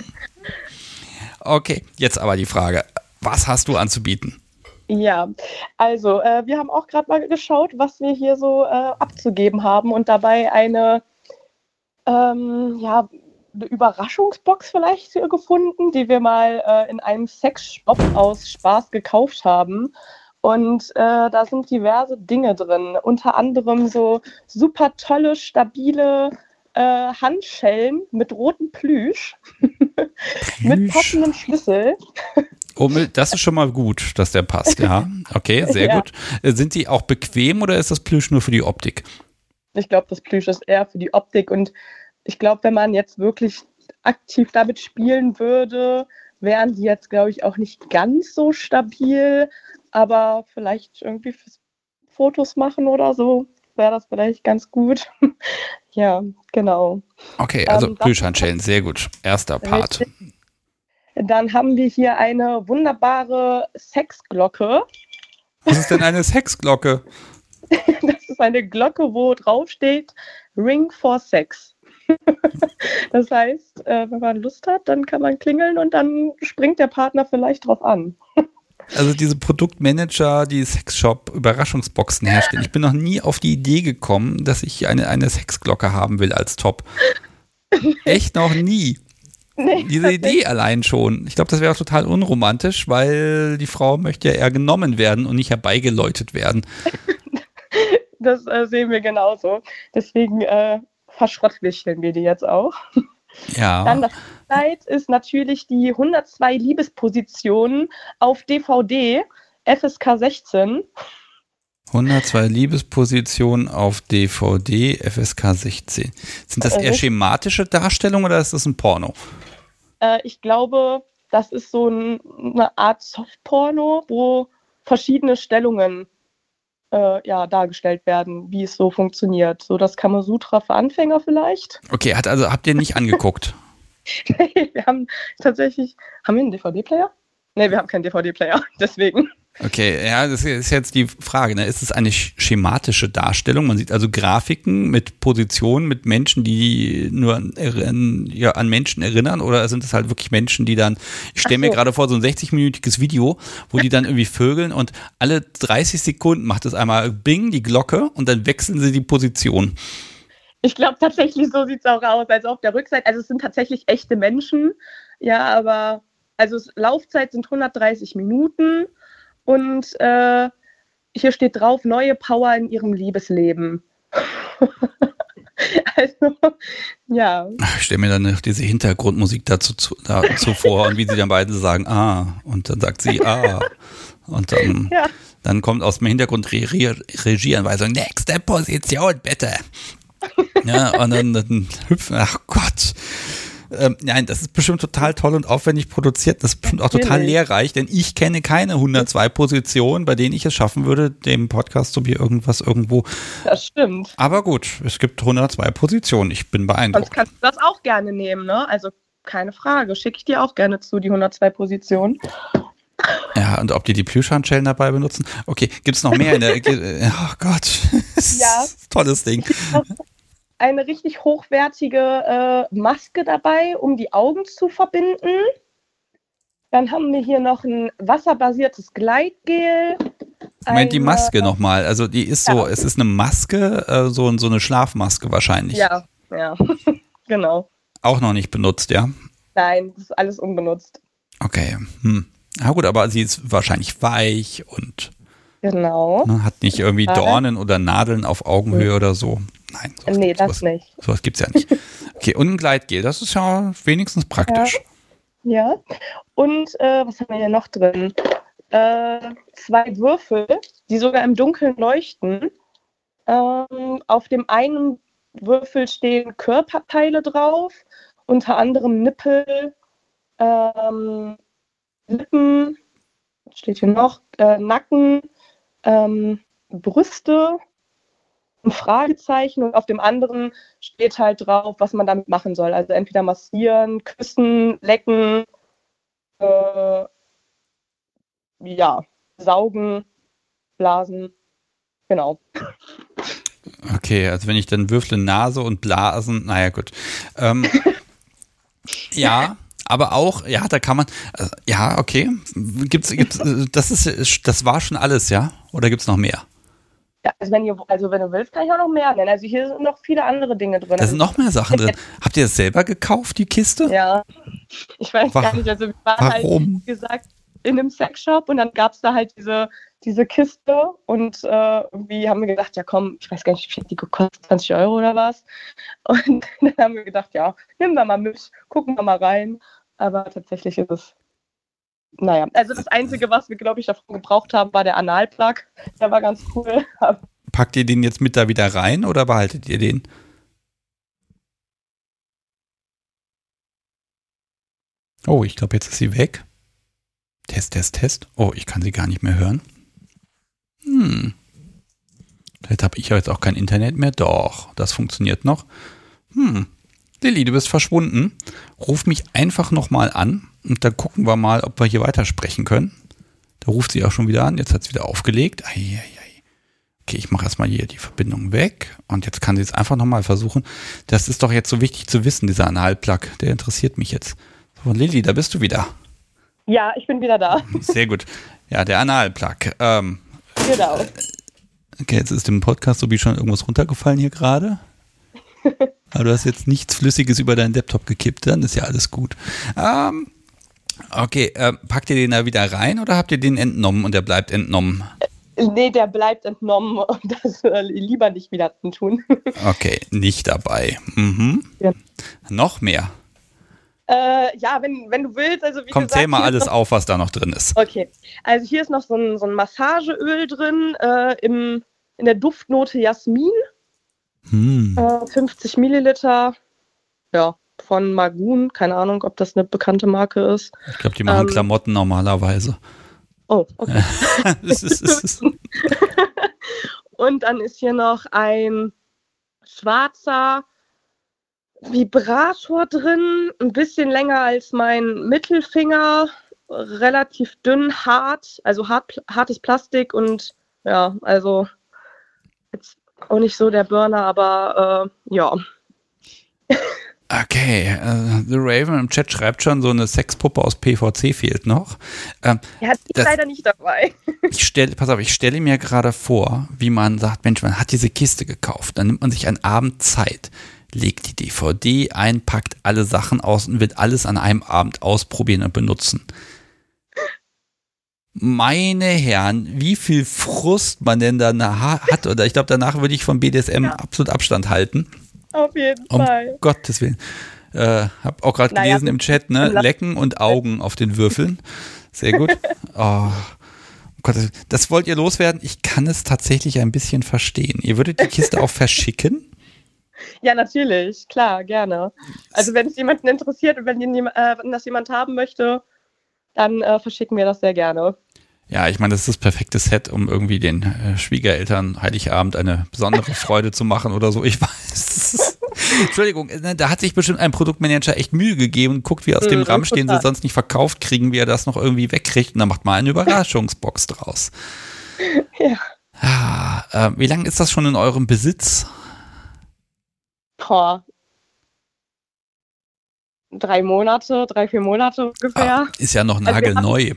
Okay, jetzt aber die Frage, was hast du anzubieten? Ja, also äh, wir haben auch gerade mal geschaut, was wir hier so äh, abzugeben haben und dabei eine, ähm, ja, eine Überraschungsbox vielleicht gefunden, die wir mal äh, in einem Sexshop aus Spaß gekauft haben. Und äh, da sind diverse Dinge drin, unter anderem so super tolle, stabile äh, Handschellen mit rotem Plüsch, mit passendem Schlüssel. Oh, das ist schon mal gut, dass der passt, ja. Okay, sehr Ja. gut. Äh, Sind die auch bequem oder ist das Plüsch nur für die Optik? Ich glaube, das Plüsch ist eher für die Optik und ich glaube, wenn man jetzt wirklich aktiv damit spielen würde, wären die jetzt, glaube ich, auch nicht ganz so stabil, aber vielleicht irgendwie fürs Fotos machen oder so wäre das vielleicht ganz gut. ja, genau. Okay, also Ähm, Plüschhandschellen, sehr gut. Erster Part. Richtig. Dann haben wir hier eine wunderbare Sexglocke. Was ist denn eine Sexglocke? Das ist eine Glocke, wo drauf steht Ring for Sex. Das heißt, äh, wenn man Lust hat, dann kann man klingeln und dann springt der Partner vielleicht drauf an. Also diese Produktmanager, die Sexshop Überraschungsboxen herstellen. Ich bin noch nie auf die Idee gekommen, dass ich eine, eine Sexglocke haben will als Top. Echt noch nie. Nee, Diese Idee allein schon. Ich glaube, das wäre auch total unromantisch, weil die Frau möchte ja eher genommen werden und nicht herbeigeläutet werden. Das äh, sehen wir genauso. Deswegen äh, verschrottwichteln wir die jetzt auch. Dann Ja. das Highlight ist natürlich die 102 Liebespositionen auf DVD, FSK 16. 102 Liebespositionen auf DVD, FSK 16. Sind das eher Äh, schematische Darstellungen oder ist das ein Porno? Äh, ich glaube, das ist so ein, eine Art Softporno, wo verschiedene Stellungen äh, ja, dargestellt werden, wie es so funktioniert. So das Kamasutra für Anfänger vielleicht. Okay, hat also habt ihr nicht angeguckt? wir haben tatsächlich, haben wir einen DVD-Player? Nee, wir haben keinen DVD-Player, deswegen. Okay, ja, das ist jetzt die Frage. Ne? Ist es eine schematische Darstellung? Man sieht also Grafiken mit Positionen, mit Menschen, die nur an, ja, an Menschen erinnern, oder sind es halt wirklich Menschen, die dann, ich stelle mir so. gerade vor, so ein 60-minütiges Video, wo die dann irgendwie vögeln und alle 30 Sekunden macht es einmal Bing, die Glocke, und dann wechseln sie die Position. Ich glaube tatsächlich, so sieht es auch aus. Also auf der Rückseite, also es sind tatsächlich echte Menschen. Ja, aber also Laufzeit sind 130 Minuten und äh, hier steht drauf, neue Power in ihrem Liebesleben. also, ja. Ich stelle mir dann noch diese Hintergrundmusik dazu, zu, dazu vor und wie sie dann beide sagen, ah, und dann sagt sie, ah. Und dann, Ja. dann kommt aus dem Hintergrund Re Re Regieanweisung, nächste Position bitte. Ja, und dann, dann hüpfen, ach Gott. Ähm, nein, das ist bestimmt total toll und aufwendig produziert. Das ist bestimmt auch total lehrreich, denn ich kenne keine 102 Positionen, bei denen ich es schaffen würde, dem Podcast so wie irgendwas irgendwo. Das stimmt. Aber gut, es gibt 102 Positionen. Ich bin Sonst beeindruckt. kannst du das auch gerne nehmen, ne? Also keine Frage. Schicke ich dir auch gerne zu, die 102 Positionen. Ja, und ob die die Plüschhandschellen dabei benutzen? Okay, gibt es noch mehr in der. oh Gott. Ja. Tolles Ding. Eine richtig hochwertige äh, Maske dabei, um die Augen zu verbinden. Dann haben wir hier noch ein wasserbasiertes Gleitgel. Moment, die Maske nochmal. Also die ist so, Ja. es ist eine Maske, äh, so, so eine Schlafmaske wahrscheinlich. Ja, ja. genau. Auch noch nicht benutzt, ja? Nein, das ist alles unbenutzt. Okay. Hm. Na gut, aber sie ist wahrscheinlich weich und Genau. ne, hat nicht irgendwie Ja. Dornen oder Nadeln auf Augenhöhe oder so. Nein, sowas, nee, das sowas, nicht. sowas gibt's ja nicht. Okay, und ein Gleitgel, das ist ja wenigstens praktisch. Ja. Und äh, was haben wir hier noch drin? Äh, zwei Würfel, die sogar im Dunkeln leuchten. Ähm, auf dem einen Würfel stehen Körperteile drauf, unter anderem Nippel, ähm, Lippen, was steht hier noch, äh, Nacken, ähm, Brüste, ein Fragezeichen und auf dem anderen steht halt drauf, was man damit machen soll. Also entweder massieren, küssen, lecken, äh, ja, saugen, blasen. Genau. Okay, also wenn ich dann würfle Nase und Blasen, naja gut. Ähm, ja, aber auch, ja, da kann man, äh, ja, okay. Gibt's, gibt's, äh, das ist, das war schon alles, ja? Oder gibt's noch mehr? Ja, also wenn, ihr, also wenn du willst, kann ich auch noch mehr nennen. Also hier sind noch viele andere Dinge drin. Da sind noch mehr Sachen drin. Habt ihr das selber gekauft, die Kiste? Ja, ich weiß Wa- gar nicht. Also wir waren halt, warum? wie gesagt, in einem Sexshop und dann gab es da halt diese, diese Kiste und äh, irgendwie haben wir gedacht, ja komm, ich weiß gar nicht, wie viel die gekostet, 20 Euro oder was. Und dann haben wir gedacht, ja, nehmen wir mal mit, gucken wir mal rein. Aber tatsächlich ist es, naja, also das Einzige, was wir, glaube ich, davon gebraucht haben, war der Analplug. Der war ganz cool. Packt ihr den jetzt mit da wieder rein oder behaltet ihr den? Oh, ich glaube, jetzt ist sie weg. Test, Test, Test. Oh, ich kann sie gar nicht mehr hören. Hm. Vielleicht habe ich jetzt auch kein Internet mehr. Doch, das funktioniert noch. Hm. Lilly, du bist verschwunden. Ruf mich einfach nochmal an und dann gucken wir mal, ob wir hier weitersprechen können. Da ruft sie auch schon wieder an. Jetzt hat es wieder aufgelegt. Eieiei. Okay, ich mache erstmal hier die Verbindung weg und jetzt kann sie es einfach nochmal versuchen. Das ist doch jetzt so wichtig zu wissen, dieser Analplug. Der interessiert mich jetzt. So, Lilly, da bist du wieder. ja, ich bin wieder da. Sehr gut. Ja, der Analplug. Ähm, genau. okay, jetzt ist im Podcast so wie schon irgendwas runtergefallen hier gerade. Aber du hast jetzt nichts Flüssiges über deinen Laptop gekippt, dann ist ja alles gut. Ähm, okay, äh, packt ihr den da wieder rein oder habt ihr den entnommen und der bleibt entnommen? Nee, der bleibt entnommen und das äh, lieber nicht wieder tun. Okay, nicht dabei. Mhm. Ja. Noch mehr. Äh, ja, wenn, wenn du willst, also wie Komm, gesagt. zähl mal alles noch, auf, was da noch drin ist. Okay, also hier ist noch so ein, so ein Massageöl drin, äh, im, in der Duftnote Jasmin, Hm. äh, 50 Milliliter. Ja, von Magoon. Keine Ahnung, ob das eine bekannte Marke ist. Ich glaube, die machen Ähm, Klamotten normalerweise. Oh, okay. Es ist- es ist- Und dann ist hier noch ein schwarzer Vibrator drin, ein bisschen länger als mein Mittelfinger, relativ dünn, hart, also hart, hartes Plastik und ja, also jetzt auch nicht so der Burner, aber äh, ja. Okay, äh, The Raven im Chat schreibt schon, so eine Sexpuppe aus PVC fehlt noch. Ähm, Er hat Das- leider nicht dabei. ich stelle, pass auf, ich stelle mir gerade vor, wie man sagt, Mensch, man hat diese Kiste gekauft, dann nimmt man sich einen Abend Zeit, legt die DVD ein, packt alle Sachen aus und wird alles an einem Abend ausprobieren und benutzen. Meine Herren, wie viel Frust man denn danach hat, oder ich glaube, danach würde ich von BDSM absolut Abstand halten. Auf jeden Um Fall. Gottes Willen. Äh, hab auch gerade Naja, gelesen im Chat, ne? Lecken und Augen auf den Würfeln. Sehr gut. Oh. Gott, das wollt ihr loswerden? Ich kann es tatsächlich ein bisschen verstehen. Ihr würdet die Kiste auch verschicken? Ja, natürlich, klar, gerne. Also wenn es jemanden interessiert und wenn, äh, wenn das jemand haben möchte, dann äh, verschicken wir das sehr gerne. Ja, ich meine, das ist das perfekte Set, um irgendwie den äh, Schwiegereltern Heiligabend eine besondere Freude zu machen oder so. Ich weiß. Entschuldigung, äh, da hat sich bestimmt ein Produktmanager echt Mühe gegeben und guckt, wie aus dem Mhm, Ramsch, den sie total. sonst nicht verkauft kriegen, wie er das noch irgendwie wegkriegt und dann macht mal eine Überraschungsbox draus. Ja. Ah, äh, wie lange ist das schon in eurem Besitz? Boah. Drei Monate, drei, vier Monate ungefähr. Ah, ist ja noch Also nagelneu.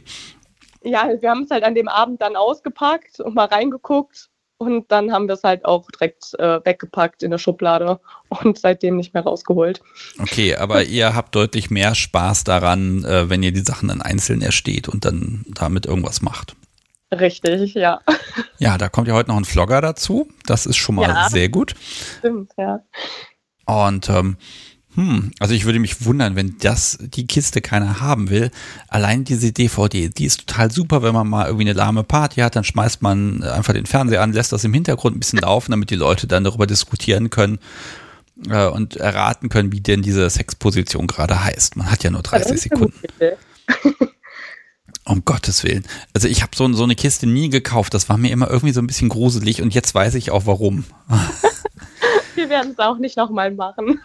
Ja, wir haben es halt an dem Abend dann ausgepackt und mal reingeguckt und dann haben wir es halt auch direkt äh, weggepackt in der Schublade und seitdem nicht mehr rausgeholt. Okay, aber ihr habt deutlich mehr Spaß daran, äh, wenn ihr die Sachen dann einzeln ersteht und dann damit irgendwas macht. Richtig, ja. Ja, da kommt ja heute noch ein Vlogger dazu. Das ist schon mal Ja. sehr gut. Stimmt, ja. Und ähm, hm, also ich würde mich wundern, wenn das die Kiste keiner haben will. Allein diese DVD, die ist total super, wenn man mal irgendwie eine lahme Party hat, dann schmeißt man einfach den Fernseher an, lässt das im Hintergrund ein bisschen laufen, damit die Leute dann darüber diskutieren können äh, und erraten können, wie denn diese Sexposition gerade heißt. Man hat ja nur 30 Sekunden. Um Gottes Willen. Also ich habe so, so eine Kiste nie gekauft. Das war mir immer irgendwie so ein bisschen gruselig und jetzt weiß ich auch warum. Wir werden es auch nicht nochmal machen.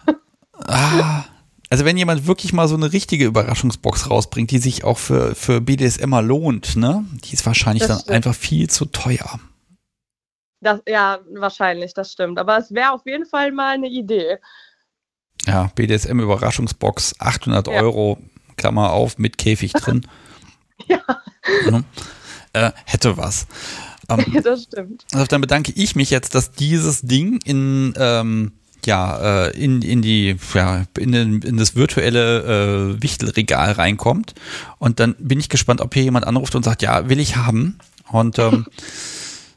Ah, also wenn jemand wirklich mal so eine richtige Überraschungsbox rausbringt, die sich auch für, für BDSMer lohnt, ne? Die ist wahrscheinlich Das dann stimmt. einfach viel zu teuer. Das, ja, wahrscheinlich, das stimmt. Aber es wäre auf jeden Fall mal eine Idee. Ja, BDSM Überraschungsbox, 800 Ja. Euro, Klammer auf, mit Käfig drin. Ja. Mhm. Äh, hätte was. Ähm, das stimmt. Also dann bedanke ich mich jetzt, dass dieses Ding in ähm, ja äh, in, in die ja in, den, in das virtuelle äh, Wichtelregal reinkommt und dann bin ich gespannt, ob hier jemand anruft und sagt, ja will ich haben und ähm,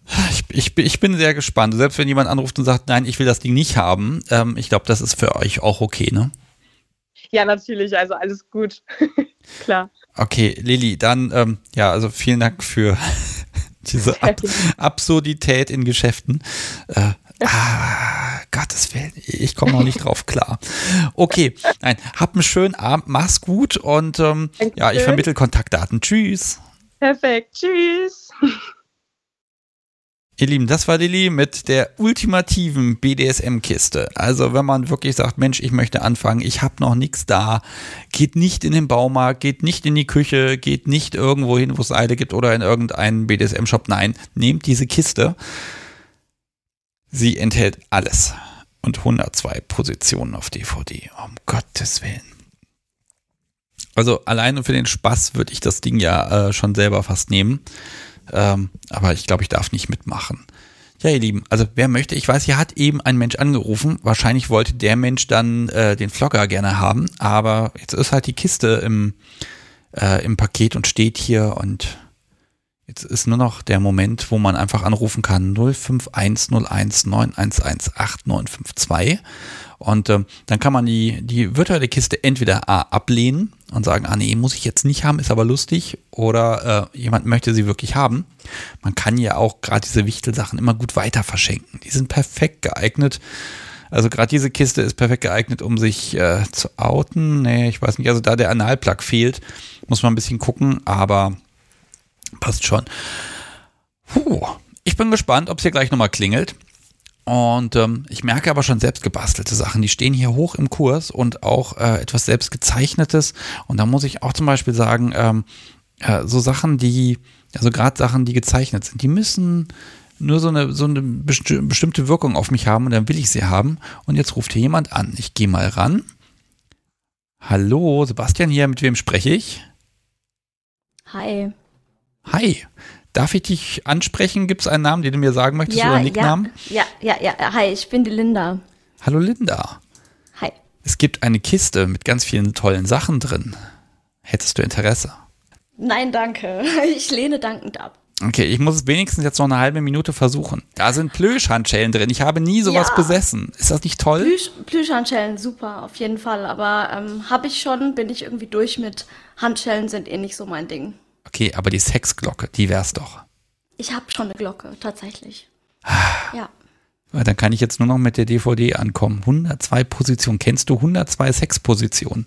ich, ich, bin- ich bin sehr gespannt. Selbst wenn jemand anruft und sagt, nein, ich will das Ding nicht haben, ähm, ich glaube, das ist für euch auch okay, ne? Ja, natürlich, also alles gut. Klar. Okay, Lilly, dann ähm, ja, also vielen Dank für diese Ab Absurdität in Geschäften. Äh, ah, Gottes Willen, ich komme noch nicht drauf klar. Okay, nein, hab einen schönen Abend, mach's gut und ähm, ja, ich vermittel Kontaktdaten. Tschüss. Perfekt. Tschüss. Ihr Lieben, das war Lilly mit der ultimativen BDSM-Kiste. Also wenn man wirklich sagt, Mensch, ich möchte anfangen, ich habe noch nichts da, geht nicht in den Baumarkt, geht nicht in die Küche, geht nicht irgendwo hin, wo es Eile gibt oder in irgendeinen BDSM-Shop. Nein, nehmt diese Kiste. Sie enthält alles und 102 Positionen auf DVD. Um Gottes Willen. Also alleine für den Spaß würde ich das Ding ja äh, schon selber fast nehmen. Ähm, aber ich glaube, ich darf nicht mitmachen. Ja, ihr Lieben, also wer möchte, ich weiß, hier hat eben ein Mensch angerufen. Wahrscheinlich wollte der Mensch dann äh, den Vlogger gerne haben, aber jetzt ist halt die Kiste im, äh, im Paket und steht hier und jetzt ist nur noch der Moment, wo man einfach anrufen kann 05101 911 8952 und ähm, dann kann man die, die virtuelle Kiste entweder A ablehnen und sagen, ah nee, muss ich jetzt nicht haben, ist aber lustig, oder äh, jemand möchte sie wirklich haben. Man kann ja auch gerade diese Wichtelsachen immer gut weiter verschenken. Die sind perfekt geeignet. Also gerade diese Kiste ist perfekt geeignet, um sich äh, zu outen. Nee, ich weiß nicht. Also da der Analplug fehlt, muss man ein bisschen gucken, aber passt schon. Puh. Ich bin gespannt, ob es hier gleich nochmal klingelt. Und ähm, ich merke aber schon selbst gebastelte Sachen, die stehen hier hoch im Kurs und auch äh, etwas selbst gezeichnetes. Und da muss ich auch zum Beispiel sagen, ähm, äh, so Sachen, die, also gerade Sachen, die gezeichnet sind, die müssen nur so eine, so eine besti bestimmte Wirkung auf mich haben und dann will ich sie haben. Und jetzt ruft hier jemand an. Ich gehe mal ran. Hallo, Sebastian hier, mit wem spreche ich? Hi. Hi. Darf ich dich ansprechen? Gibt es einen Namen, den du mir sagen möchtest ja, oder Nicknamen? Ja, ja, ja, ja. Hi, ich bin die Linda. Hallo Linda. Hi. Es gibt eine Kiste mit ganz vielen tollen Sachen drin. Hättest du Interesse? Nein, danke. Ich lehne dankend ab. Okay, ich muss es wenigstens jetzt noch eine halbe Minute versuchen. Da sind Plüschhandschellen drin. Ich habe nie sowas Ja. besessen. Ist das nicht toll? Plüsch, Plüschhandschellen, super, auf jeden Fall. Aber ähm, habe ich schon, bin ich irgendwie durch mit Handschellen, sind eh nicht so mein Ding. Okay, aber die Sexglocke, die wär's doch. Ich habe schon eine Glocke, tatsächlich. Ja. Weil Dann kann ich jetzt nur noch mit der DVD ankommen. 102 Positionen. Kennst du 102 Sexpositionen?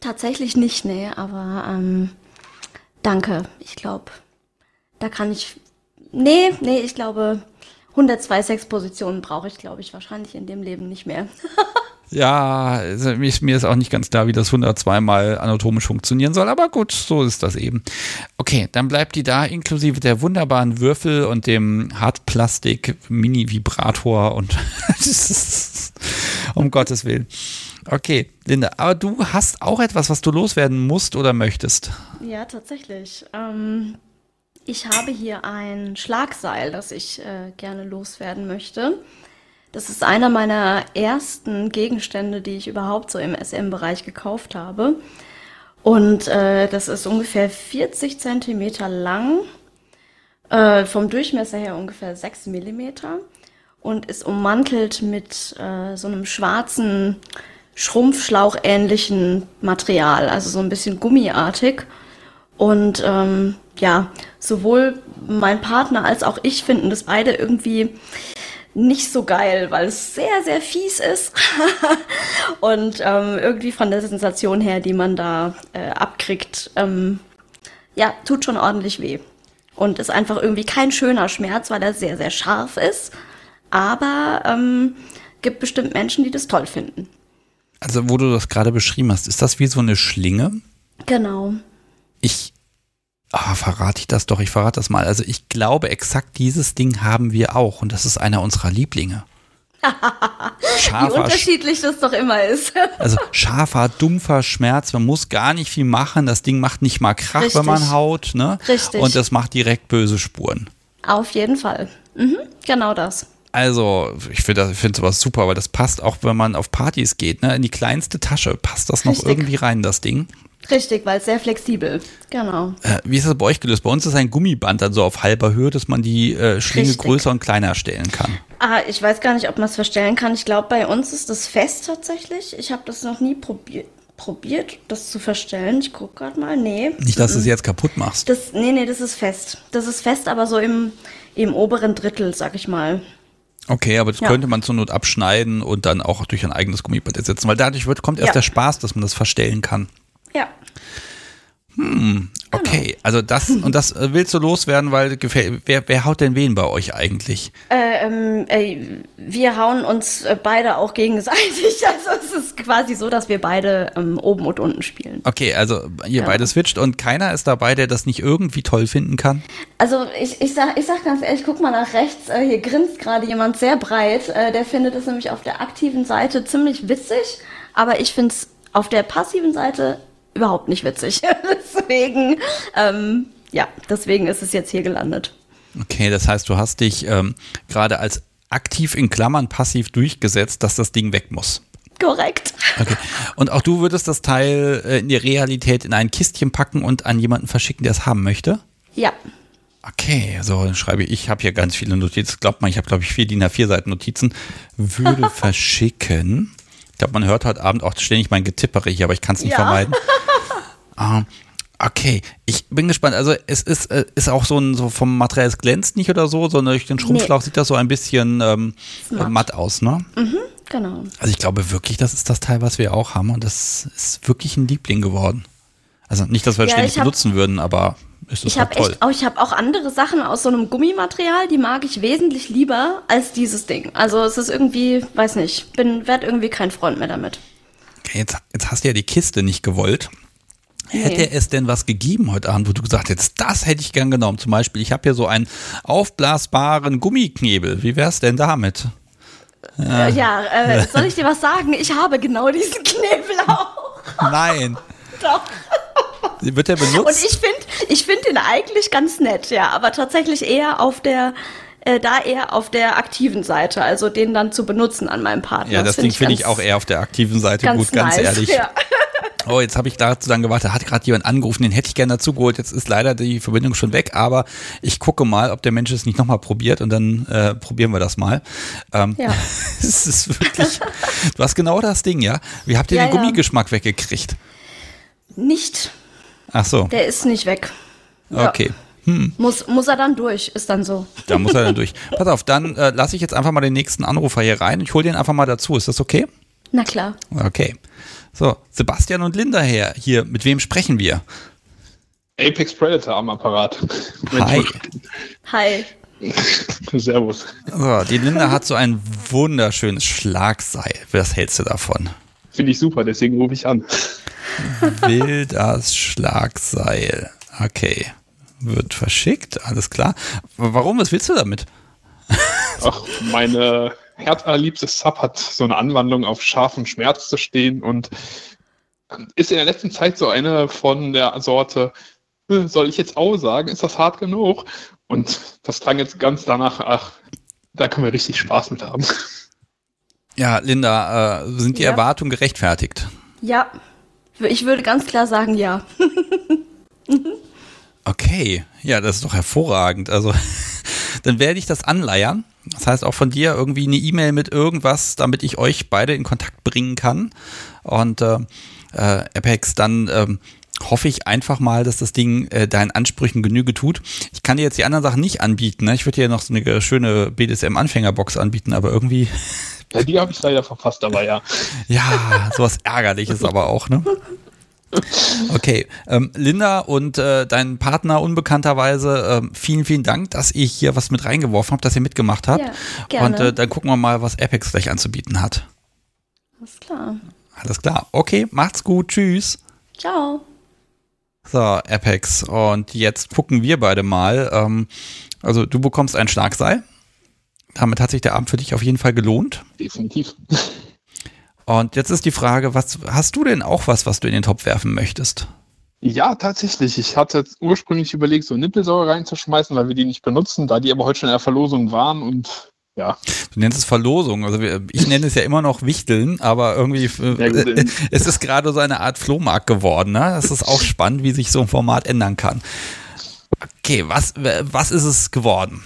Tatsächlich nicht, nee, aber ähm, danke. Ich glaube, da kann ich. Nee, nee, ich glaube, 102 Sexpositionen brauche ich, glaube ich, wahrscheinlich in dem Leben nicht mehr. Ja, also mir ist, auch nicht ganz klar, wie das 102 mal anatomisch funktionieren soll, aber gut, so ist das eben. Okay, dann bleibt die da inklusive der wunderbaren Würfel und dem Hartplastik-Mini-Vibrator und um Gottes Willen. Okay, Linda, aber du hast auch etwas, was du loswerden musst oder möchtest. Ja, tatsächlich. Ähm, ich habe hier ein Schlagseil, das ich äh, gerne loswerden möchte. Das ist einer meiner ersten Gegenstände, die ich überhaupt so im SM-Bereich gekauft habe. Und äh, das ist ungefähr 40 Zentimeter lang, äh, vom Durchmesser her ungefähr 6 Millimeter und ist ummantelt mit äh, so einem schwarzen Schrumpfschlauch-ähnlichen Material, also so ein bisschen gummiartig. Und ähm, ja, sowohl mein Partner als auch ich finden das beide irgendwie nicht so geil, weil es sehr, sehr fies ist. Und ähm, irgendwie von der Sensation her, die man da äh, abkriegt, ähm, ja, tut schon ordentlich weh. Und ist einfach irgendwie kein schöner Schmerz, weil er sehr, sehr scharf ist. Aber ähm, gibt bestimmt Menschen, die das toll finden. Also, wo du das gerade beschrieben hast, ist das wie so eine Schlinge? Genau. Ich, ah, verrate ich das doch, ich verrate das mal. Also ich glaube, exakt dieses Ding haben wir auch und das ist einer unserer Lieblinge. Wie Scharfer, unterschiedlich das doch immer ist. also scharfer, dumpfer Schmerz, man muss gar nicht viel machen, das Ding macht nicht mal Krach, Richtig. wenn man haut, ne? Richtig. Und das macht direkt böse Spuren. Auf jeden Fall. Mhm, genau das. Also, ich finde finde sowas super, weil das passt auch, wenn man auf Partys geht, ne? In die kleinste Tasche passt das noch Richtig. irgendwie rein, das Ding. Richtig, weil es sehr flexibel. Genau. Äh, wie ist das bei euch gelöst? Bei uns ist ein Gummiband dann so auf halber Höhe, dass man die äh, Schlinge Richtig. größer und kleiner stellen kann. Ah, ich weiß gar nicht, ob man es verstellen kann. Ich glaube, bei uns ist das fest tatsächlich. Ich habe das noch nie probiert, probiert, das zu verstellen. Ich gucke gerade mal. Nee. Nicht, dass du es jetzt kaputt machst. Das, nee, nee, das ist fest. Das ist fest, aber so im, im oberen Drittel, sag ich mal. Okay, aber das Ja. könnte man zur Not abschneiden und dann auch durch ein eigenes Gummiband ersetzen, weil dadurch wird, kommt erst Ja. der Spaß, dass man das verstellen kann. Ja. Hm, okay, also das und das äh, willst du loswerden, weil gefällt, wer, wer haut denn wen bei euch eigentlich? Äh, ähm, äh, wir hauen uns äh, beide auch gegenseitig. Also es ist quasi so, dass wir beide ähm, oben und unten spielen. Okay, also ihr Ja. beide switcht und keiner ist dabei, der das nicht irgendwie toll finden kann. Also ich, ich, sag, ich sag ganz ehrlich, guck mal nach rechts, äh, hier grinst gerade jemand sehr breit. Äh, der findet es nämlich auf der aktiven Seite ziemlich witzig, aber ich finde es auf der passiven Seite überhaupt nicht witzig. deswegen, ähm, ja, deswegen ist es jetzt hier gelandet. Okay, das heißt, du hast dich ähm, gerade als aktiv in Klammern passiv durchgesetzt, dass das Ding weg muss. Korrekt. Okay. Und auch du würdest das Teil äh, in die Realität in ein Kistchen packen und an jemanden verschicken, der es haben möchte? Ja. Okay, so dann schreibe ich, ich habe hier ganz viele Notizen. Glaubt man, ich habe glaube ich vier DIN A4 Seiten Notizen. Würde verschicken. Ich glaube, man hört heute Abend auch ständig mein Getippere hier, aber ich kann es nicht Ja. vermeiden. Ähm, Okay, ich bin gespannt. Also es ist, äh, ist auch so ein so vom Material, es glänzt nicht oder so, sondern durch den Schrumpfschlauch sieht das so ein bisschen ähm, Matt. matt aus, ne? Mhm, genau. Also ich glaube wirklich, das ist das Teil, was wir auch haben und das ist wirklich ein Liebling geworden. Also nicht, dass wir Ja, ständig hab- benutzen würden, aber ist Ich halt habe toll. echt, auch, ich habe auch andere Sachen aus so einem Gummimaterial, die mag ich wesentlich lieber als dieses Ding. Also es ist irgendwie, weiß nicht, bin werd irgendwie kein Freund mehr damit. Okay, jetzt, jetzt hast du ja die Kiste nicht gewollt. Nee. Hätte es denn was gegeben heute Abend, wo du gesagt hättest, das hätte ich gern genommen? Zum Beispiel, ich habe hier so einen aufblasbaren Gummiknebel. Wie wär's denn damit? Äh, ja, äh, soll ich dir was sagen? Ich habe genau diesen Knebel auch. Nein. Doch. Wird der Und benutzt? ich finde ich find ihn eigentlich ganz nett, ja, aber tatsächlich eher auf der, äh, da eher auf der aktiven Seite, also den dann zu benutzen an meinem Partner. ja, das Ding finde ich auch eher auf der aktiven Seite ganz gut, ganz nice, ehrlich. Ja. Oh, jetzt habe ich dazu dann gewartet. Hat gerade jemand angerufen, den hätte ich gerne dazu geholt. Jetzt ist leider die Verbindung schon weg, aber ich gucke mal, ob der Mensch es nicht nochmal probiert und dann äh, probieren wir das mal. Ähm, Ja. es ist wirklich, du hast genau das Ding, ja? Wie habt ihr Ja, den ja. Gummigeschmack weggekriegt? Nicht, Ach so, der ist nicht weg. Ja. okay. Hm, Muss, muss er dann durch, ist dann so. da muss er dann durch. Pass auf, dann äh, lasse ich jetzt einfach mal den nächsten Anrufer hier rein. Ich hole den einfach mal dazu. Ist das okay? Na klar. Okay. So, Sebastian und Linda her. Hier, mit wem sprechen wir? Apex Predator am Apparat. Hi. Hi. Servus. So, die Linda hat so ein wunderschönes Schlagseil. Was hältst du davon? Finde ich super, deswegen rufe ich an. Will das Schlagseil. Okay. Wird verschickt, alles klar. Warum? Was willst du damit? Ach, meine herzallerliebste Sub hat so eine Anwandlung auf scharfen Schmerz zu stehen und ist in der letzten Zeit so eine von der Sorte, äh, soll ich jetzt auch sagen, ist das hart genug? Und das klang jetzt ganz danach, ach, da können wir richtig Spaß mit haben. Ja, Linda, äh, sind die Ja. Erwartungen gerechtfertigt? Ja, ich würde ganz klar sagen, ja. Okay, ja, das ist doch hervorragend. Also, dann werde ich das anleiern. Das heißt auch von dir irgendwie eine E-Mail mit irgendwas, damit ich euch beide in Kontakt bringen kann. Und äh, äh, Apex, dann ähm, hoffe ich einfach mal, dass das Ding äh, deinen Ansprüchen Genüge tut. Ich kann dir jetzt die anderen Sachen nicht anbieten. Ne? Ich würde dir noch so eine schöne BDSM-Anfängerbox anbieten, aber irgendwie, Ja, die habe ich leider verpasst, aber ja. ja, sowas Ärgerliches aber auch, ne? Okay, ähm, Linda und äh, dein Partner unbekannterweise, ähm, vielen, vielen Dank, dass ihr hier was mit reingeworfen habt, dass ihr mitgemacht habt. Ja, gerne. Und äh, dann gucken wir mal, was Apex gleich anzubieten hat. Alles klar. Alles klar. Okay, macht's gut. Tschüss. Ciao. So, Apex. Und jetzt gucken wir beide mal. Ähm, also, du bekommst ein Schlagseil. Damit hat sich der Abend für dich auf jeden Fall gelohnt. Definitiv. Und jetzt ist die Frage, was hast du denn auch was, was du in den Topf werfen möchtest? Ja, tatsächlich. Ich hatte ursprünglich überlegt, so Nippelsäure reinzuschmeißen, weil wir die nicht benutzen, da die aber heute schon in der Verlosung waren und ja. Du nennst es Verlosung. Also ich nenne es ja immer noch Wichteln, aber irgendwie Ja, es ist gerade so eine Art Flohmarkt geworden. Ne? Das ist auch spannend, wie sich so ein Format ändern kann. Okay, was, was ist es geworden?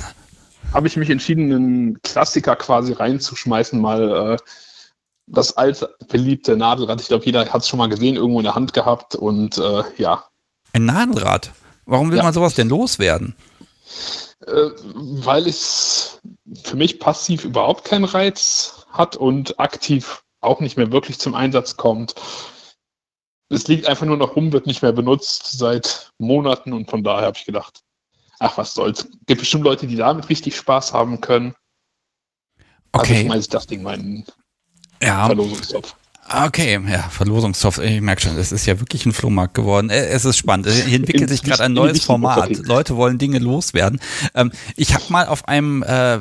Habe ich mich entschieden, einen Klassiker quasi reinzuschmeißen, mal äh, das alte beliebte Nadelrad. Ich glaube, jeder hat es schon mal gesehen, irgendwo in der Hand gehabt und äh, ja, Ein Nadelrad. Warum will Ja. man sowas denn loswerden? äh, weil es für mich passiv überhaupt keinen Reiz hat und aktiv auch nicht mehr wirklich zum Einsatz kommt. Es liegt einfach nur noch rum, wird nicht mehr benutzt seit Monaten und von daher habe ich gedacht, ach was soll's. Gibt bestimmt Leute, die damit richtig Spaß haben können. Also Okay. schmeiße ich das Ding mal in den Ja, Verlosungstopf. okay, ja, Verlosungstopf. Ich merke schon, es ist ja wirklich ein Flohmarkt geworden. Äh, Es ist spannend. Hier entwickelt sich gerade ein in neues Format. Leute wollen Dinge loswerden. Ähm, ich habe mal auf einem äh,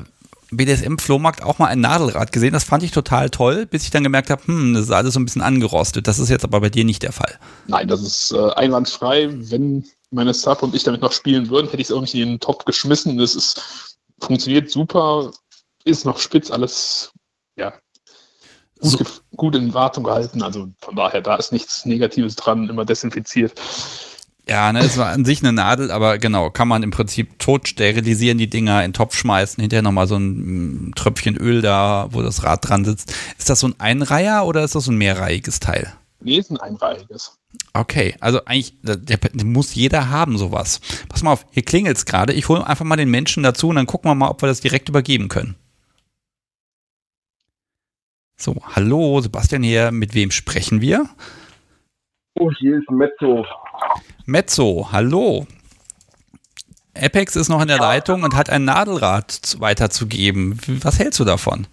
BDSM-Flohmarkt auch mal ein Nadelrad gesehen. Das fand ich total toll, bis ich dann gemerkt habe, hm, das ist alles so ein bisschen angerostet. Das ist jetzt aber bei dir nicht der Fall. Nein, das ist äh, einwandfrei. Wenn meine Sub und ich damit noch spielen würden, hätte ich es irgendwie in den Topf geschmissen. Das ist, funktioniert super, ist noch spitz, alles ja, gut, So. gef- gut in Wartung gehalten. Also von daher, da ist nichts Negatives dran, immer desinfiziert. Ja, ne, es war an sich eine Nadel, aber genau, kann man im Prinzip tot sterilisieren, die Dinger in den Topf schmeißen, hinterher nochmal so ein mm, Tröpfchen Öl da, wo das Rad dran sitzt. Ist das so ein Einreiher oder ist das so ein mehrreihiges Teil? Ein einreihiges. Okay, also eigentlich, der, der, muss jeder haben sowas. Pass mal auf, hier klingelt's gerade. Ich hole einfach mal den Menschen dazu und dann gucken wir mal, ob wir das direkt übergeben können. So, hallo, Sebastian hier. Mit wem sprechen wir? Oh, hier ist Mezzo. Mezzo, hallo. Apex ist noch in der Leitung und hat ein Nadelrad weiterzugeben. Was hältst du davon?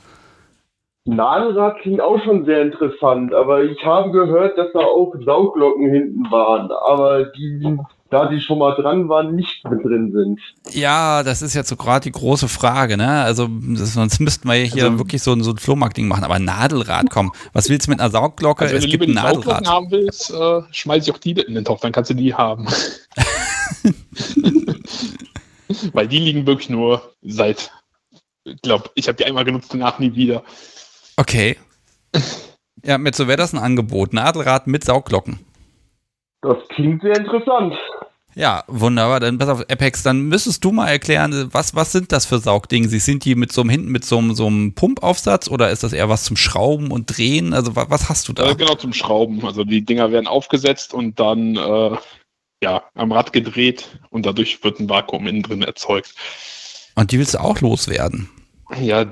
Nadelrad klingt auch schon sehr interessant, aber ich habe gehört, dass da auch Saugglocken hinten waren, aber die, da die schon mal dran waren, nicht mit drin sind. Ja, das ist jetzt so gerade die große Frage, ne? Also das, sonst müssten wir hier also, wirklich so, so ein Flohmarkt-Ding machen, aber Nadelrad, komm, was willst du mit einer Saugglocke? Also wenn es du gibt ein Nadelrad. haben willst, äh, schmeiß ich auch die in den Topf, dann kannst du die haben. Weil die liegen wirklich nur seit, ich glaube, ich habe die einmal genutzt, danach nie wieder. Okay. Ja, mit so wäre das ein Angebot. Nadelrad mit Saugglocken. Das klingt sehr interessant. Ja, wunderbar. Dann pass auf, Apex, dann müsstest du mal erklären, was, was sind das für Saugdinge? Sind die mit so einem hinten mit so einem, so einem Pumpaufsatz oder ist das eher was zum Schrauben und Drehen? Also was, was hast du da? Äh, genau, zum Schrauben. Also die Dinger werden aufgesetzt und dann äh, ja, am Rad gedreht und dadurch wird ein Vakuum innen drin erzeugt. Und die willst du auch loswerden? Ja,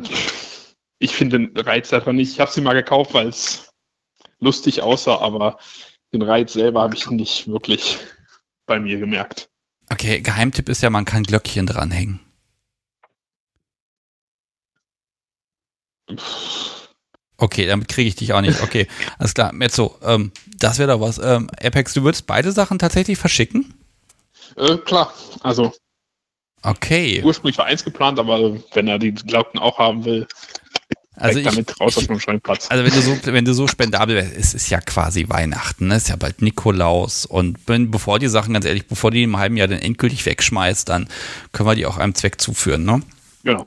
ich finde den Reiz einfach nicht. Ich habe sie mal gekauft, weil es lustig aussah, aber den Reiz selber habe ich nicht wirklich bei mir gemerkt. Okay, Geheimtipp ist ja, man kann Glöckchen dranhängen. Okay, damit kriege ich dich auch nicht. Okay, alles klar. Mezzo, ähm, das wäre doch was. Ähm, Apex, du würdest beide Sachen tatsächlich verschicken? Äh, klar, also. Okay. Ursprünglich war eins geplant, aber wenn er die Glocken auch haben will, also ich, damit raus aus meinem Schrankplatz. Also wenn du so, wenn du so spendabel wärst, es ist ja quasi Weihnachten, ne? es ist ja bald Nikolaus und wenn, bevor die Sachen, ganz ehrlich, bevor die im halben Jahr dann endgültig wegschmeißt, dann können wir die auch einem Zweck zuführen, ne? Genau.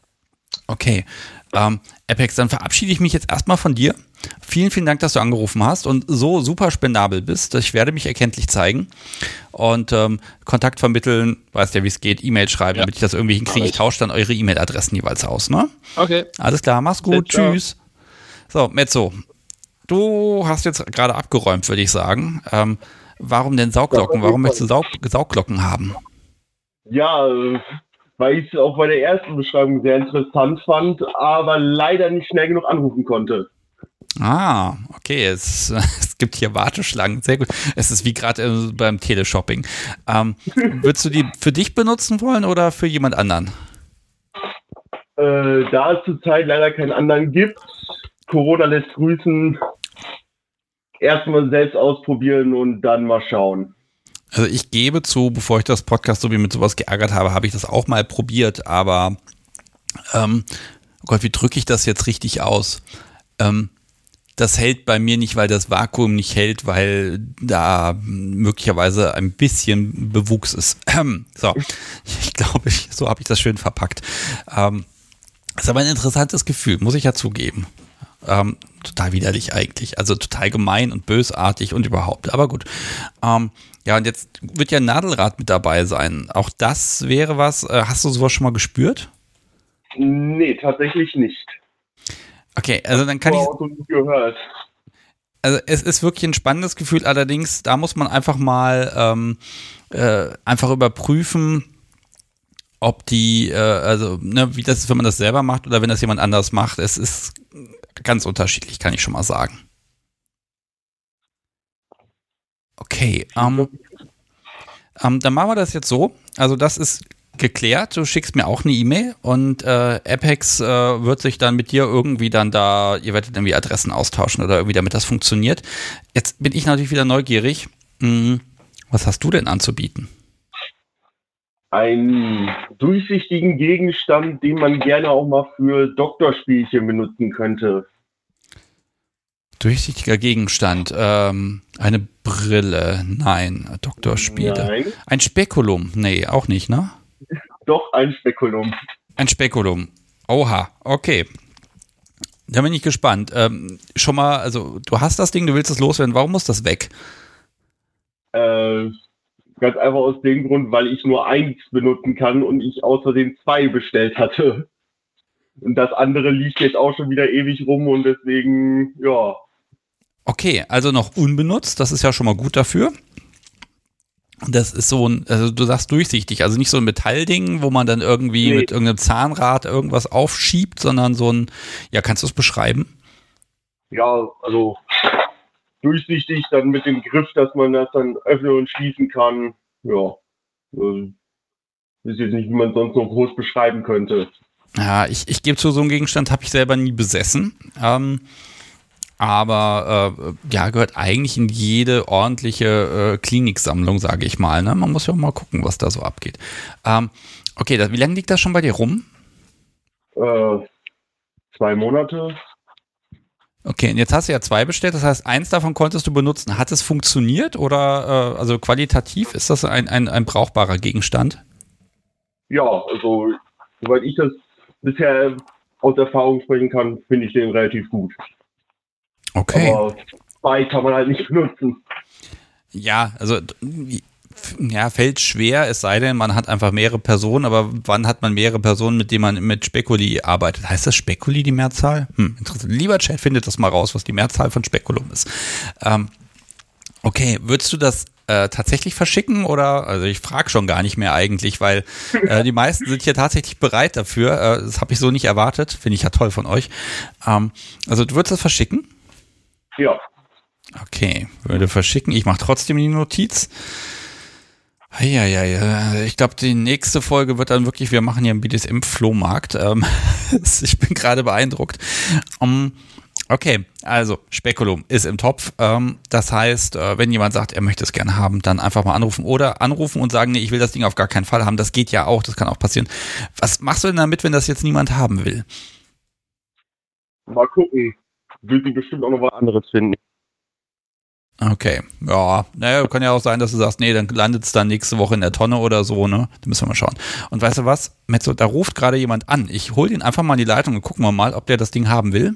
Okay. Ähm, Apex, dann verabschiede ich mich jetzt erstmal von dir. Vielen, vielen Dank, dass du angerufen hast und so super spendabel bist. Ich werde mich erkenntlich zeigen und ähm, Kontakt vermitteln, weißt ja, wie es geht, E-Mail schreiben, ja. damit ich das irgendwie hinkriege. Ich tausche dann eure E-Mail-Adressen jeweils aus, ne? Okay. Alles klar, mach's gut, tschüss. So, Mezzo, du hast jetzt gerade abgeräumt, würde ich sagen. Ähm, warum denn Saugglocken? Warum möchtest du Saug Saugglocken haben? Ja, weil ich es auch bei der ersten Beschreibung sehr interessant fand, aber leider nicht schnell genug anrufen konnte. Ah, okay. Es, es gibt hier Warteschlangen. Sehr gut. Es ist wie gerade äh, beim Teleshopping. Ähm, würdest du die für dich benutzen wollen oder für jemand anderen? Äh, da es zurzeit leider keinen anderen gibt, Corona lässt grüßen. Erstmal selbst ausprobieren und dann mal schauen. Also ich gebe zu, bevor ich das Podcast so wie mit sowas geärgert habe, habe ich das auch mal probiert, aber ähm, oh Gott, wie drücke ich das jetzt richtig aus? Ähm, das hält bei mir nicht, weil das Vakuum nicht hält, weil da möglicherweise ein bisschen Bewuchs ist. so, ich glaube, so habe ich das schön verpackt. Ähm, ist aber ein interessantes Gefühl, muss ich ja zugeben. Ähm, total widerlich eigentlich. Also total gemein und bösartig und überhaupt. Aber gut. Ähm, ja, und jetzt wird ja ein Nadelrad mit dabei sein. Auch das wäre was. Äh, hast du sowas schon mal gespürt? Nee, tatsächlich nicht. Okay, also dann kann ich. Gehört. Also es ist wirklich ein spannendes Gefühl, allerdings, da muss man einfach mal ähm, äh, einfach überprüfen, ob die, äh, also ne, wie das ist, wenn man das selber macht oder wenn das jemand anders macht. Es ist ganz unterschiedlich, kann ich schon mal sagen. Okay, ähm, ähm, dann machen wir das jetzt so. Also das ist geklärt. Du schickst mir auch eine E-Mail und äh, Apex äh, wird sich dann mit dir irgendwie dann da, ihr werdet irgendwie Adressen austauschen oder irgendwie, damit das funktioniert. Jetzt bin ich natürlich wieder neugierig. Hm, was hast du denn anzubieten? Einen durchsichtigen Gegenstand, den man gerne auch mal für Doktorspielchen benutzen könnte. Durchsichtiger Gegenstand. Ähm, eine Brille. Nein. Doktorspiele. Nein. Ein Spekulum. Nee, auch nicht, ne? Doch, ein Spekulum. Ein Spekulum. Oha, okay. Da bin ich gespannt. Ähm, schon mal, also du hast das Ding, du willst es loswerden. Warum muss das weg? Äh, ganz einfach aus dem Grund, weil ich nur eins benutzen kann und ich Versehen zwei bestellt hatte. Und das andere liegt jetzt auch schon wieder ewig rum und deswegen, ja. Okay, also noch unbenutzt, das ist ja schon mal gut dafür. Das ist so ein, also du sagst durchsichtig, also nicht so ein Metallding, wo man dann irgendwie Nee. mit irgendeinem Zahnrad irgendwas aufschiebt, sondern so ein, ja, kannst du es beschreiben? Ja, also durchsichtig, dann mit dem Griff, dass man das dann öffnen und schließen kann. Ja. äh, Ist jetzt nicht, wie man sonst noch groß beschreiben könnte. Ja, ich, ich gebe zu, so einen Gegenstand habe ich selber nie besessen. Ähm, aber äh, ja, gehört eigentlich in jede ordentliche äh, Kliniksammlung, sage ich mal. Ne? Man muss ja auch mal gucken, was da so abgeht. Ähm, okay, das, wie lange liegt das schon bei dir rum? Äh, zwei Monate. Okay, und jetzt hast du ja zwei bestellt, das heißt, eins davon konntest du benutzen. Hat es funktioniert oder äh, also qualitativ ist das ein, ein, ein brauchbarer Gegenstand? Ja, also soweit ich das bisher aus Erfahrung sprechen kann, finde ich den relativ gut. Okay. Aber zwei kann man halt nicht benutzen. Ja, also ja, fällt schwer, es sei denn, man hat einfach mehrere Personen, aber wann hat man mehrere Personen, mit denen man mit Spekuli arbeitet? Heißt das Spekuli die Mehrzahl? Hm, interessant. Lieber Chat, findet das mal raus, was die Mehrzahl von Spekulum ist. Ähm, okay, würdest du das äh, tatsächlich verschicken oder, also ich frage schon gar nicht mehr eigentlich, weil äh, die meisten sind hier tatsächlich bereit dafür. Äh, das habe ich so nicht erwartet, finde ich ja toll von euch. Ähm, also du würdest das verschicken? Ja. Okay, würde verschicken. Ich mache trotzdem die Notiz. Ja, ja, ja. Ich glaube, die nächste Folge wird dann wirklich, wir machen hier einen BDSM-Flohmarkt. Ähm, ich bin gerade beeindruckt. Um, okay, also Spekulum ist im Topf. Ähm, das heißt, äh, wenn jemand sagt, er möchte es gerne haben, dann einfach mal anrufen oder anrufen und sagen, nee, ich will das Ding auf gar keinen Fall haben. Das geht ja auch, das kann auch passieren. Was machst du denn damit, wenn das jetzt niemand haben will? Mal gucken. Will sie bestimmt auch noch was anderes finden. Okay, ja, naja, kann ja auch sein, dass du sagst, nee, dann landet es dann nächste Woche in der Tonne oder so, ne? Da müssen wir mal schauen. Und weißt du was, Mezzo, da ruft gerade jemand an. Ich hol den einfach mal in die Leitung und gucken wir mal, ob der das Ding haben will.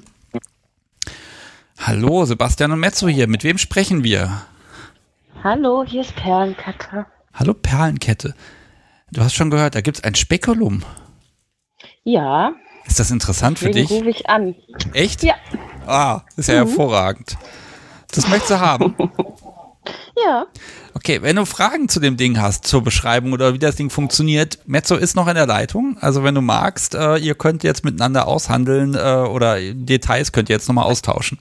Hallo, Sebastian und Mezzo hier. Mit wem sprechen wir? Hallo, hier ist Perlenkette. Hallo, Perlenkette. Du hast schon gehört, da gibt's ein Spekulum. Ja, Ist das interessant für dich? rufe ich an. Echt? Ja. Ah, ist ja Mhm. hervorragend. Das möchtest du haben. Ja. Okay, wenn du Fragen zu dem Ding hast, zur Beschreibung oder wie das Ding funktioniert, Mezzo ist noch in der Leitung. Also wenn du magst, äh, ihr könnt jetzt miteinander aushandeln äh, oder Details könnt ihr jetzt nochmal austauschen.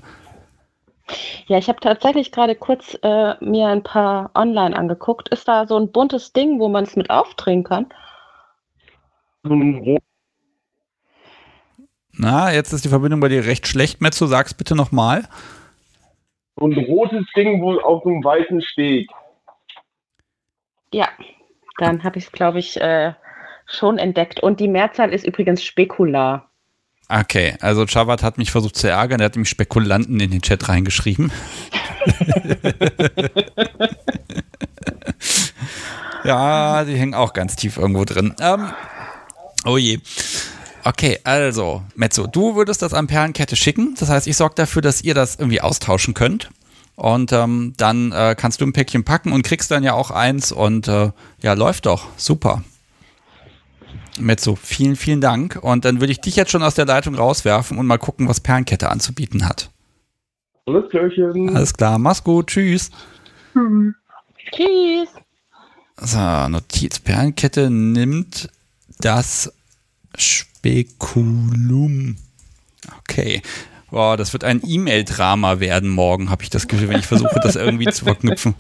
Ja, ich habe tatsächlich gerade kurz äh, mir ein paar online angeguckt. Ist da so ein buntes Ding, wo man es mit aufdrehen kann? Na, jetzt ist die Verbindung bei dir recht schlecht. Mezzo, sag's bitte nochmal. So ein rotes Ding, wo auf einem weißen Steg. Ja, dann habe ich es, glaube ich, äh, schon entdeckt. Und die Mehrzahl ist übrigens Spekular. Okay, also Chavat hat mich versucht zu ärgern, er hat nämlich Spekulanten in den Chat reingeschrieben. ja, die hängen auch ganz tief irgendwo drin. Ähm, oh je. Okay, also, Mezzo, du würdest das an Perlenkette schicken. Das heißt, ich sorge dafür, dass ihr das irgendwie austauschen könnt. Und ähm, dann äh, kannst du ein Päckchen packen und kriegst dann ja auch eins und äh, ja, läuft doch. Super. Mezzo, vielen, vielen Dank. Und dann würde ich dich jetzt schon aus der Leitung rauswerfen und mal gucken, was Perlenkette anzubieten hat. Alles Klärchen. Alles klar, mach's gut, tschüss. Tschüss. So, Notiz. Perlenkette nimmt das Spekulum. Okay. Boah, das wird ein E-Mail-Drama werden morgen, habe ich das Gefühl, wenn ich versuche, das irgendwie zu verknüpfen.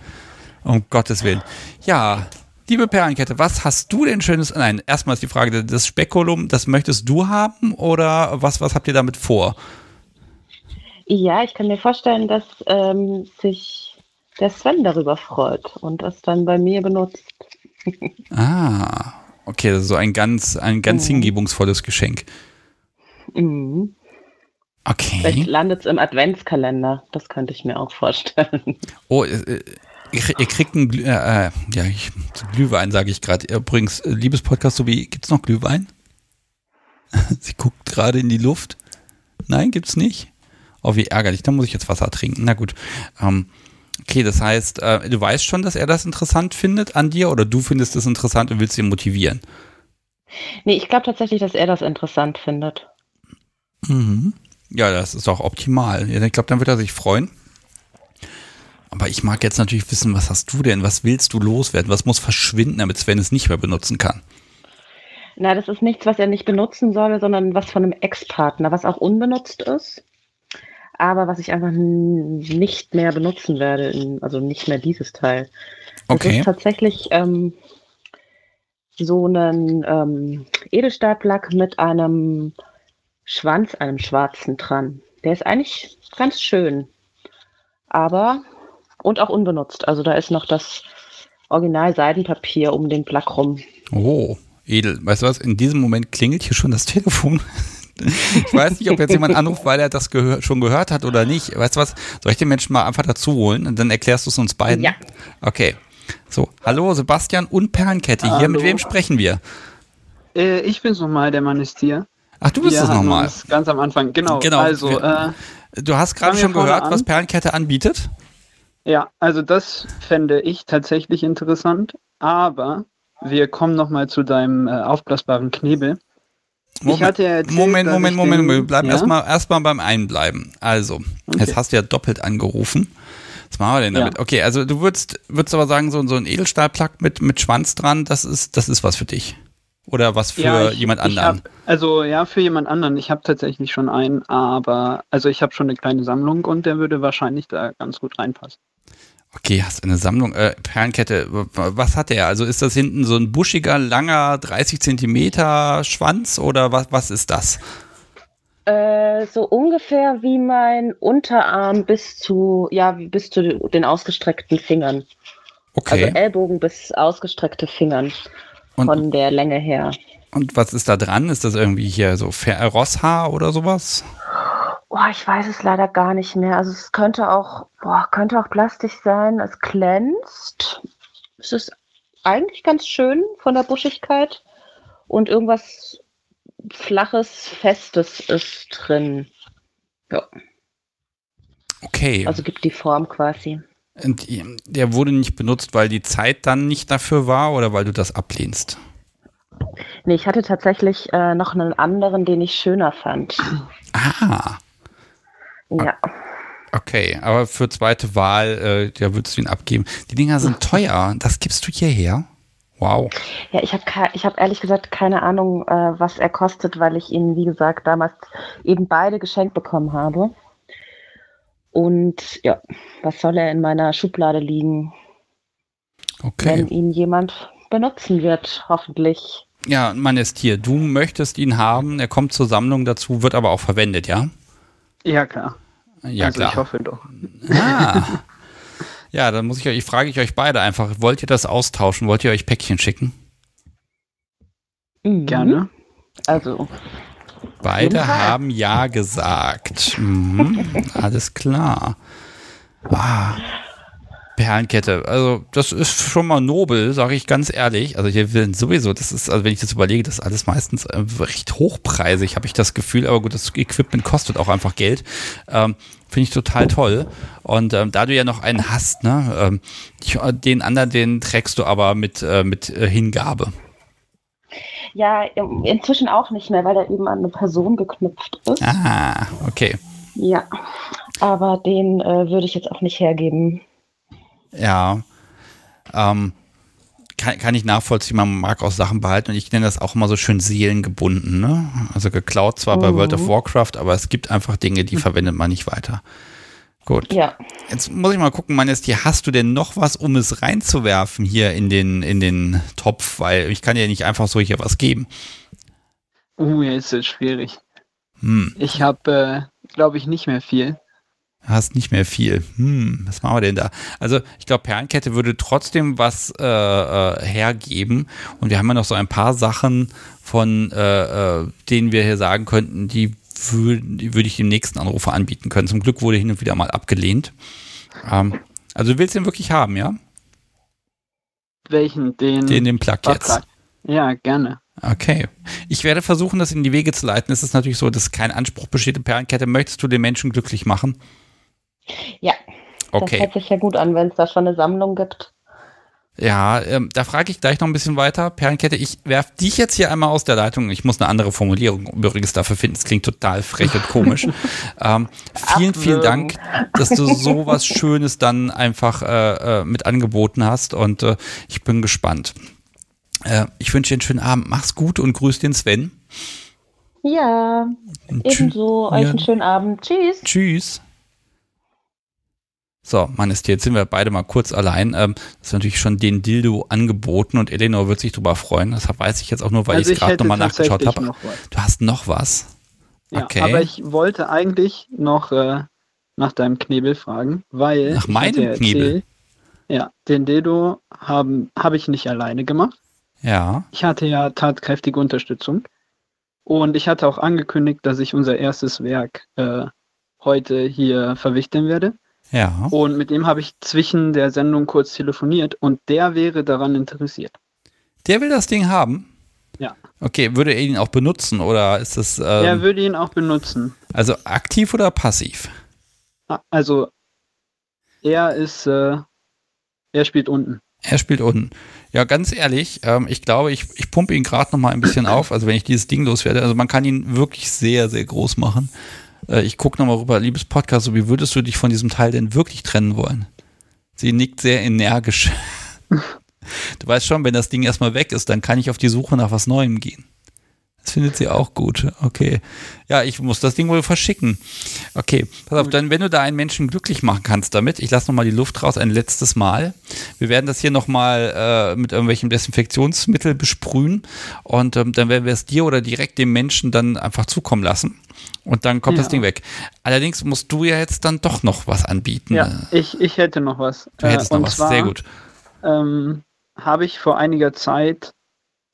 Um Gottes Willen. Ja, liebe Perlenkette, was hast du denn Schönes? Nein, erstmal ist die Frage, das Spekulum, das möchtest du haben oder was, was habt ihr damit vor? Ja, ich kann mir vorstellen, dass ähm, sich der Sven darüber freut und das dann bei mir benutzt. Ah, okay, das ist so ein ganz, ein ganz hingebungsvolles Geschenk. Mhm. Okay. Vielleicht landet es im Adventskalender. Das könnte ich mir auch vorstellen. Oh, äh, ihr, krie- ihr kriegt einen Glüh, äh, äh, ja, ich, Glühwein sage ich gerade. Übrigens, äh, liebes Podcast, so wie, gibt's noch Glühwein? Sie guckt gerade in die Luft. Nein, gibt's nicht. Oh, wie ärgerlich. Da muss ich jetzt Wasser trinken. Na gut. Ähm, okay, das heißt, äh, du weißt schon, dass er das interessant findet an dir oder du findest es interessant und willst ihn motivieren? Nee, ich glaube tatsächlich, dass er das interessant findet. Mhm. Ja, das ist doch optimal. Ich glaube, dann wird er sich freuen. Aber ich mag jetzt natürlich wissen, was hast du denn? Was willst du loswerden? Was muss verschwinden, damit Sven es nicht mehr benutzen kann? Na, das ist nichts, was er nicht benutzen soll, sondern was von einem Ex-Partner, was auch unbenutzt ist, aber was ich einfach nicht mehr benutzen werde, in, also nicht mehr dieses Teil. Das Okay. ist tatsächlich ähm, so ein ähm, Edelstahlplack mit einem Schwanz, einem schwarzen dran. Der ist eigentlich ganz schön, aber und auch unbenutzt. Also da ist noch das Original Seidenpapier um den Plack rum. Oh, edel. Weißt du was? In diesem Moment klingelt hier schon das Telefon. Ich weiß nicht, ob jetzt jemand anruft, weil er das gehör schon gehört hat oder nicht. Weißt du was? Soll ich den Menschen mal einfach dazu holen und dann erklärst du es uns beiden? Ja. Okay. So, hallo Sebastian und Perlenkette. Hier, mit Hallo. wem sprechen wir? Äh, ich bin's nochmal, der Mann ist hier. Ach, du bist es nochmal. Ganz am Anfang, genau. Genau, Also, wir- äh, Du hast gerade schon gehört, an. was Perlenkette anbietet? Ja, also das fände ich tatsächlich interessant, aber wir kommen nochmal zu deinem äh, aufblasbaren Knebel. Ich hatte ja erzählt, Moment, Moment, Moment, Moment. Wir bleiben ja? erstmal erstmal beim einen bleiben. Also, jetzt hast du ja doppelt angerufen. Was machen wir denn Ja. damit? Okay, also du würdest, würdest aber sagen, so, so ein Edelstahlplack mit, mit Schwanz dran, das ist, das ist was für dich. Oder was für Ja, ich- jemand anderen. Hab, also ja, für jemand anderen. Ich habe tatsächlich schon einen, aber also ich habe schon eine kleine Sammlung und der würde wahrscheinlich da ganz gut reinpassen. Okay, hast eine Sammlung. Äh, Perlenkette, was hat der? Also ist das hinten so ein buschiger, langer, 30 Zentimeter Schwanz oder was, was ist das? Äh, so ungefähr wie mein Unterarm bis zu, ja, bis zu den ausgestreckten Fingern. Okay. Also Ellbogen bis ausgestreckte Fingern Und- von der Länge her. Und was ist da dran? Ist das irgendwie hier so Rosshaar oder sowas? Oh, ich weiß es leider gar nicht mehr. Also es könnte auch, boah, könnte auch plastisch sein. Es glänzt. Es ist eigentlich ganz schön von der Buschigkeit. Und irgendwas Flaches, Festes ist drin. Ja, Okay. also gibt die Form quasi. Und der wurde nicht benutzt, weil die Zeit dann nicht dafür war oder weil du das ablehnst? Nee, ich hatte tatsächlich äh, noch einen anderen, den ich schöner fand. Ah, Ja. okay. Aber für zweite Wahl, äh, ja, würdest du ihn abgeben. Die Dinger sind teuer. Das gibst du hierher? Wow. Ja, ich habe ich hab ehrlich gesagt keine Ahnung, äh, was er kostet, weil ich ihn, wie gesagt, damals eben beide geschenkt bekommen habe. Und ja, was soll er in meiner Schublade liegen, wenn Okay. ihn jemand benutzen wird, hoffentlich. Ja, man ist hier. Du möchtest ihn haben. Er kommt zur Sammlung dazu, wird aber auch verwendet, ja? Ja, klar. Ja, also klar. ich hoffe doch. Ah. Ja, dann muss ich euch, frage ich euch beide einfach, wollt ihr das austauschen? Wollt ihr euch Päckchen schicken? Mhm. Gerne. Also, Beide haben ja gesagt. Mhm, alles klar. Ah, Perlenkette. Also, das ist schon mal nobel, sage ich ganz ehrlich. Also, hier will sowieso, das ist, also wenn ich das überlege, das ist alles meistens äh, recht hochpreisig, habe ich das Gefühl. Aber gut, das Equipment kostet auch einfach Geld. Ähm, Finde ich total toll. Und ähm, da du ja noch einen hast, ne, ähm, ich, den anderen, den trägst du aber mit, äh, mit äh, Hingabe. ja, in- inzwischen auch nicht mehr, weil er eben an eine Person geknüpft ist. Ah, okay. Ja, aber den äh, würde ich jetzt auch nicht hergeben. Ja. Ähm, kann, kann ich nachvollziehen, man mag auch Sachen behalten und ich nenne das auch immer so schön seelengebunden, ne? Also geklaut zwar bei Mhm. World of Warcraft, aber es gibt einfach Dinge, die verwendet man nicht weiter. Gut. Ja. Jetzt muss ich mal gucken, Manesti, hast du denn noch was, um es reinzuwerfen hier in den, in den Topf? Weil ich kann dir nicht einfach so hier was geben. Uh, jetzt ist es schwierig. Hm, Ich habe, äh, glaube ich, nicht mehr viel. Hast nicht mehr viel. Hm, was machen wir denn da? Also ich glaube, Perlenkette würde trotzdem was äh, äh, hergeben. Und wir haben ja noch so ein paar Sachen, von äh, äh, denen wir hier sagen könnten, die wür- die würde ich dem nächsten Anrufer anbieten können. Zum Glück wurde hin und wieder mal abgelehnt. Ähm, also du willst den wirklich haben, ja? Welchen? Den, Den, den Plug jetzt. Ja, gerne. Okay. Ich werde versuchen, das in die Wege zu leiten. Es ist natürlich so, dass kein Anspruch besteht in Perlenkette. Möchtest du den Menschen glücklich machen? Ja, Okay. das hört sich ja gut an, wenn es da schon eine Sammlung gibt. Ja, ähm, da frage ich gleich noch ein bisschen weiter. Perlenkette, ich werf dich jetzt hier einmal aus der Leitung. Ich muss eine andere Formulierung übrigens dafür finden. Es klingt total frech und komisch. ähm, vielen, vielen Dank, dass du so was Schönes dann einfach äh, äh, mit angeboten hast und äh, ich bin gespannt. Äh, ich wünsche dir einen schönen Abend. Mach's gut und grüß den Sven. Ja, ebenso. Euch Ja. einen schönen Abend. Tschüss. Tschüss. So, hier, jetzt sind wir beide mal kurz allein. Ähm, das ist natürlich schon den Dildo angeboten und Eleanor wird sich drüber freuen. Das weiß ich jetzt auch nur, weil Also ich ich gerade nochmal nachgeschaut habe. noch. Du hast noch was? Ja, Okay. aber ich wollte eigentlich noch äh, nach deinem Knebel fragen, weil. Nach meinem hatte Knebel? erzählt, Ja, den Dildo habe hab ich nicht alleine gemacht. Ja. Ich hatte ja tatkräftige Unterstützung. Und ich hatte auch angekündigt, dass ich unser erstes Werk äh, heute hier verwichten werde. Ja. Und mit dem habe ich zwischen der Sendung kurz telefoniert und der wäre daran interessiert. Der will das Ding haben? Ja. Okay, würde er ihn auch benutzen oder ist das ähm, er würde ihn auch benutzen. also aktiv oder passiv? Ah, Also er ist, äh, er spielt unten. Er spielt unten. Ja, ganz ehrlich, ähm, ich glaube, ich, ich pumpe ihn gerade noch mal ein bisschen auf. Also wenn ich dieses Ding loswerde, also man kann ihn wirklich sehr, sehr groß machen. Äh, ich gucke noch mal rüber, liebes Podcast, wie würdest du dich von diesem Teil denn wirklich trennen wollen? Sie nickt sehr energisch. du weißt schon, wenn das Ding erstmal weg ist, dann kann ich auf die Suche nach was Neuem gehen. Das findet sie auch gut. Okay. Ja, ich muss das Ding wohl verschicken. Okay, pass auf, dann, wenn du da einen Menschen glücklich machen kannst damit, ich lasse nochmal die Luft raus ein letztes Mal. Wir werden das hier nochmal äh, mit irgendwelchem Desinfektionsmittel besprühen und ähm, dann werden wir es dir oder direkt dem Menschen dann einfach zukommen lassen. Und dann kommt das Ja. Ding weg. Allerdings musst du ja jetzt dann doch noch was anbieten. Ja, ich, ich hätte noch was. Du hättest Äh, noch was. zwar, Sehr gut. Ähm, habe ich vor einiger Zeit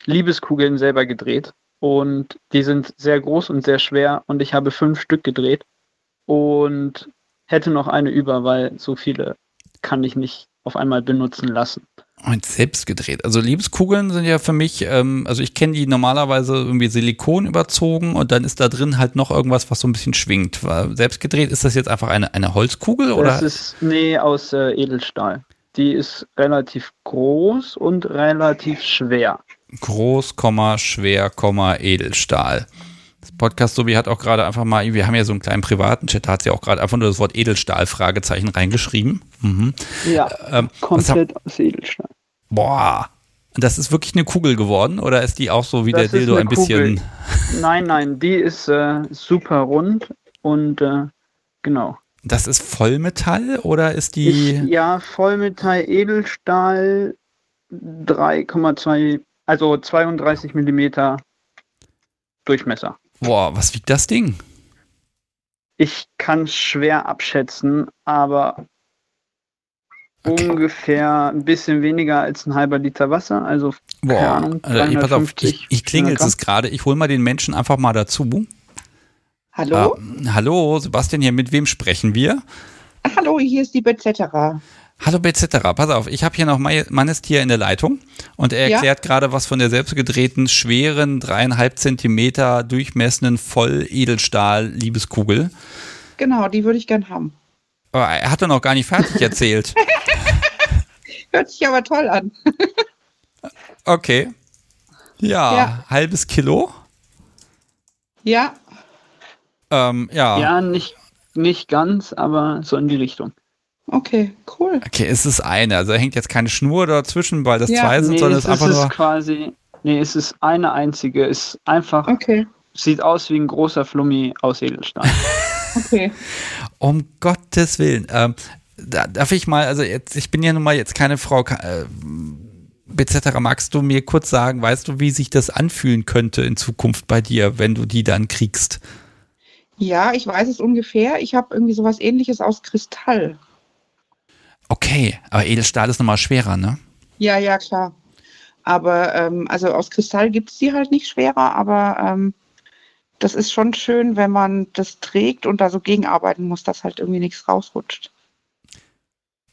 Liebeskugeln selber gedreht. Und die sind sehr groß und sehr schwer. Und ich habe fünf Stück gedreht. Und hätte noch eine über, weil so viele kann ich nicht auf einmal benutzen lassen. Und selbst gedreht. Also Liebeskugeln sind ja für mich, ähm, also ich kenne die normalerweise irgendwie Silikon überzogen und dann ist da drin halt noch irgendwas, was so ein bisschen schwingt. Weil Selbst gedreht ist das jetzt einfach eine, eine Holzkugel oder? Das ist, nee, aus äh, Edelstahl. Die ist relativ groß und relativ schwer. Groß, schwer, Edelstahl. Das Podcast Sobi hat auch gerade einfach mal, wir haben ja so einen kleinen privaten Chat, da hat sie auch gerade einfach nur das Wort Edelstahl Fragezeichen reingeschrieben. Mhm. Ja, Ähm, komplett aus Edelstahl. hab, boah, das ist wirklich eine Kugel geworden oder ist die auch so wie der Das ist Dildo ein bisschen? Kugel. Nein, nein, die ist äh, super rund und äh, genau. Das ist Vollmetall oder ist die? Ich, ja, Vollmetall Edelstahl 3,2, also 32 Millimeter Durchmesser. Boah, was wiegt das Ding? Ich kann es schwer abschätzen, aber ungefähr ein bisschen weniger als ein halber Liter Wasser. Also, keine Boah, Ahnung, also, ich, pass auf, 350, ich, ich klingel 400 es gerade. Ich hole mal den Menschen einfach mal dazu. Hallo? Ah, hallo, Sebastian hier. Mit wem sprechen wir? Hallo, hier ist die Bezetterer. Hallo BZ. Pass auf, ich habe hier noch Mannes hier in der Leitung und er Ja? erklärt gerade was von der selbstgedrehten, schweren, dreieinhalb Zentimeter durchmessenden Voll-Edelstahl-Liebeskugel. Genau, die würde ich gern haben. Aber er hat doch noch gar nicht fertig erzählt. Hört sich aber toll an. Okay. Ja, Ja. halbes Kilo. Ja, Ähm, ja. Ja, nicht, nicht ganz, aber so in die Richtung. Okay, cool. Okay, es ist eine. Also da hängt jetzt keine Schnur dazwischen, weil das Ja, zwei sind, nee, sondern es es ist einfach ist nur. quasi, nee, es ist eine einzige, ist einfach, okay. sieht aus wie ein großer Flummi aus Edelstahl. Okay. Um Gottes Willen. Ähm, da, darf ich mal, also jetzt, ich bin ja nun mal jetzt keine Frau. Äh, etc. Magst du mir kurz sagen, weißt du, wie sich das anfühlen könnte in Zukunft bei dir, wenn du die dann kriegst? Ja, ich weiß es ungefähr. Ich habe irgendwie sowas ähnliches aus Kristall. Okay, aber Edelstahl ist nochmal schwerer, ne? Ja, ja, klar. Aber ähm, also aus Kristall gibt es die halt nicht schwerer, aber ähm, das ist schon schön, wenn man das trägt und da so gegenarbeiten muss, dass halt irgendwie nichts rausrutscht.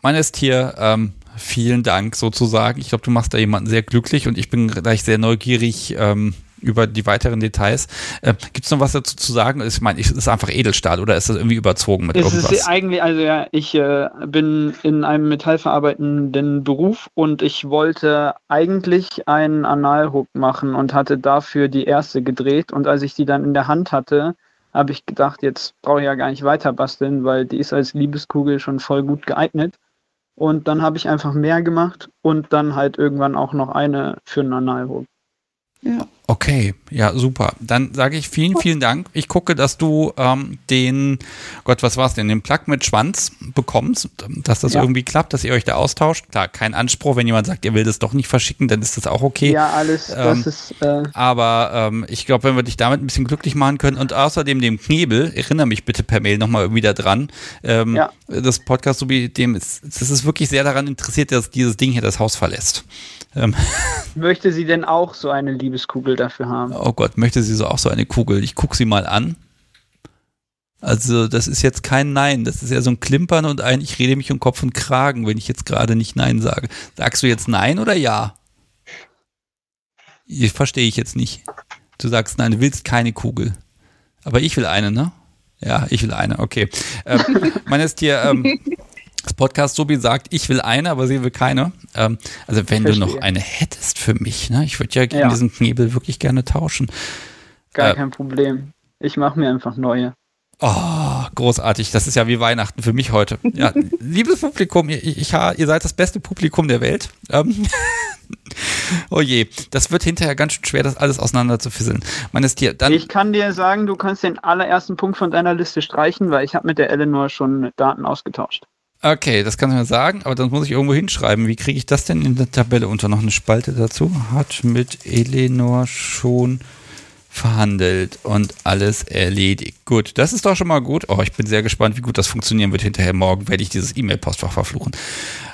Meines Tier, ähm, vielen Dank sozusagen. Ich glaube, du machst da jemanden sehr glücklich und ich bin gleich sehr neugierig, ähm, über die weiteren Details. Äh, Gibt es noch was dazu zu sagen? Ich meine, ist es einfach Edelstahl oder ist das irgendwie überzogen mit Es irgendwas? ist eigentlich, also ja, ich äh, bin in einem metallverarbeitenden Beruf und ich wollte eigentlich einen Analhook machen und hatte dafür die erste gedreht. Und als ich die dann in der Hand hatte, habe ich gedacht, jetzt brauche ich ja gar nicht weiter basteln, weil die ist als Liebeskugel schon voll gut geeignet. Und dann habe ich einfach mehr gemacht und dann halt irgendwann auch noch eine für einen Analhook. Okay, ja, super. Dann sage ich vielen, vielen Dank. Ich gucke, dass du ähm, den, Gott, was war's denn, den Plug mit Schwanz bekommst, dass das Ja. irgendwie klappt, dass ihr euch da austauscht. Klar, kein Anspruch, wenn jemand sagt, ihr will das doch nicht verschicken, dann ist das auch okay. Ja, alles, das Ähm, ist, äh, Aber ähm, ich glaube, wenn wir dich damit ein bisschen glücklich machen können und außerdem dem Knebel, erinnere mich bitte per Mail nochmal wieder dran. Ähm, Ja. Das Podcast, so wie dem ist, das ist wirklich sehr daran interessiert, dass dieses Ding hier das Haus verlässt. Ähm, möchte sie denn auch so eine Liebeskugel dafür haben? oh Gott, möchte sie so auch so eine Kugel? Ich gucke sie mal an. Also, das ist jetzt kein Nein, das ist ja so ein Klimpern und ein, ich rede mich um Kopf und Kragen, wenn ich jetzt gerade nicht Nein sage. Sagst du jetzt Nein oder Ja? Ich verstehe ich jetzt nicht. Du sagst Nein, du willst keine Kugel. Aber ich will eine, ne? Ja, ich will eine, okay. Ähm, man ist hier, ähm, das Podcast Sobi sagt, ich will eine, aber sie will keine. Ähm, also wenn du noch Verstehe. eine hättest für mich, ne? Ich würde ja, gegen Ja. diesen Knebel wirklich gerne tauschen. Gar Äh, kein Problem. Ich mache mir einfach neue. Oh, großartig. Das ist ja wie Weihnachten für mich heute. Ja, liebes Publikum, ihr, ich, ihr seid das beste Publikum der Welt. Ähm, oh je, das wird hinterher ganz schön schwer, das alles auseinander zu fisseln. Man ist hier dann. Ich kann dir sagen, du kannst den allerersten Punkt von deiner Liste streichen, weil ich habe mit der Eleanor schon Daten ausgetauscht. Okay, das kannst du mir sagen, aber dann muss ich irgendwo hinschreiben. Wie kriege ich das denn in der Tabelle unter? Noch eine Spalte dazu. Hat mit Eleanor schon verhandelt und alles erledigt. Gut, das ist doch schon mal gut. Oh, ich bin sehr gespannt, wie gut das funktionieren wird hinterher. Morgen werde ich dieses E-Mail-Postfach verfluchen.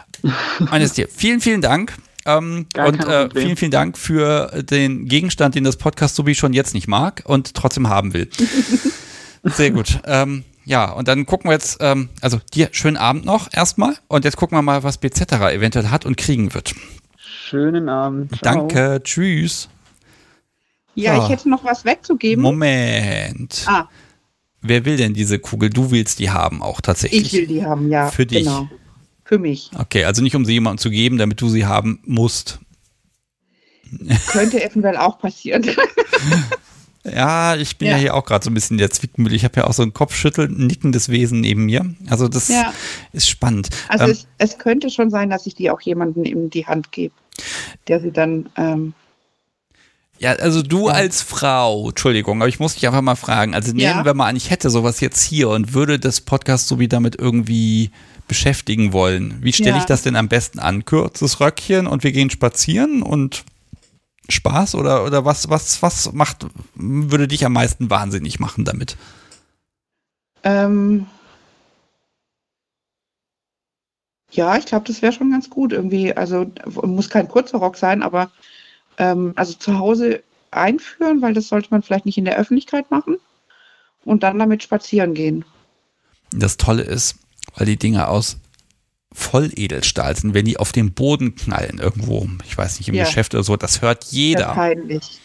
Meines dir, vielen, vielen Dank. Ähm, und äh, vielen, vielen Dank für den Gegenstand, den das Podcast Subi schon jetzt nicht mag und trotzdem haben will. Sehr gut. Ähm, ja, und dann gucken wir jetzt, ähm, also dir schönen Abend noch erstmal und jetzt gucken wir mal, was BZ eventuell hat und kriegen wird. Schönen Abend. Ciao. Danke, tschüss. Ja, So. ich hätte noch was wegzugeben. Moment. Ah, Wer will denn diese Kugel? Du willst die haben auch tatsächlich. ich will die haben, ja. Für dich. Genau. Für mich. Okay, also nicht um sie jemandem zu geben, damit du sie haben musst. Könnte eventuell auch passieren. Ja, ich bin ja, Ja. hier auch gerade so ein bisschen der Zwickmühle. Ich habe ja auch so ein Kopfschütteln, ein nickendes Wesen neben mir. Also das Ja. ist spannend. Also Ähm, es, es könnte schon sein, dass ich die auch jemandem in die Hand gebe, der sie dann. Ähm, Ja, also du als Frau, Entschuldigung, aber ich muss dich einfach mal fragen. Also nehmen Ja. wir mal an, ich hätte sowas jetzt hier und würde das Podcast so wie damit irgendwie beschäftigen wollen. Wie stelle Ja. ich das denn am besten an? Kurzes Röckchen und wir gehen spazieren und Spaß oder, oder was, was, was macht, würde dich am meisten wahnsinnig machen damit? ähm, ja, ich glaube, das wäre schon ganz gut irgendwie. Also muss kein kurzer Rock sein, aber ähm, also zu Hause einführen, weil das sollte man vielleicht nicht in der Öffentlichkeit machen. Und dann damit spazieren gehen. Das Tolle ist, weil die Dinger aus Volledelstahl sind, wenn die auf den Boden knallen irgendwo, ich weiß nicht, im Ja. Geschäft oder so, das hört jeder. peinlich.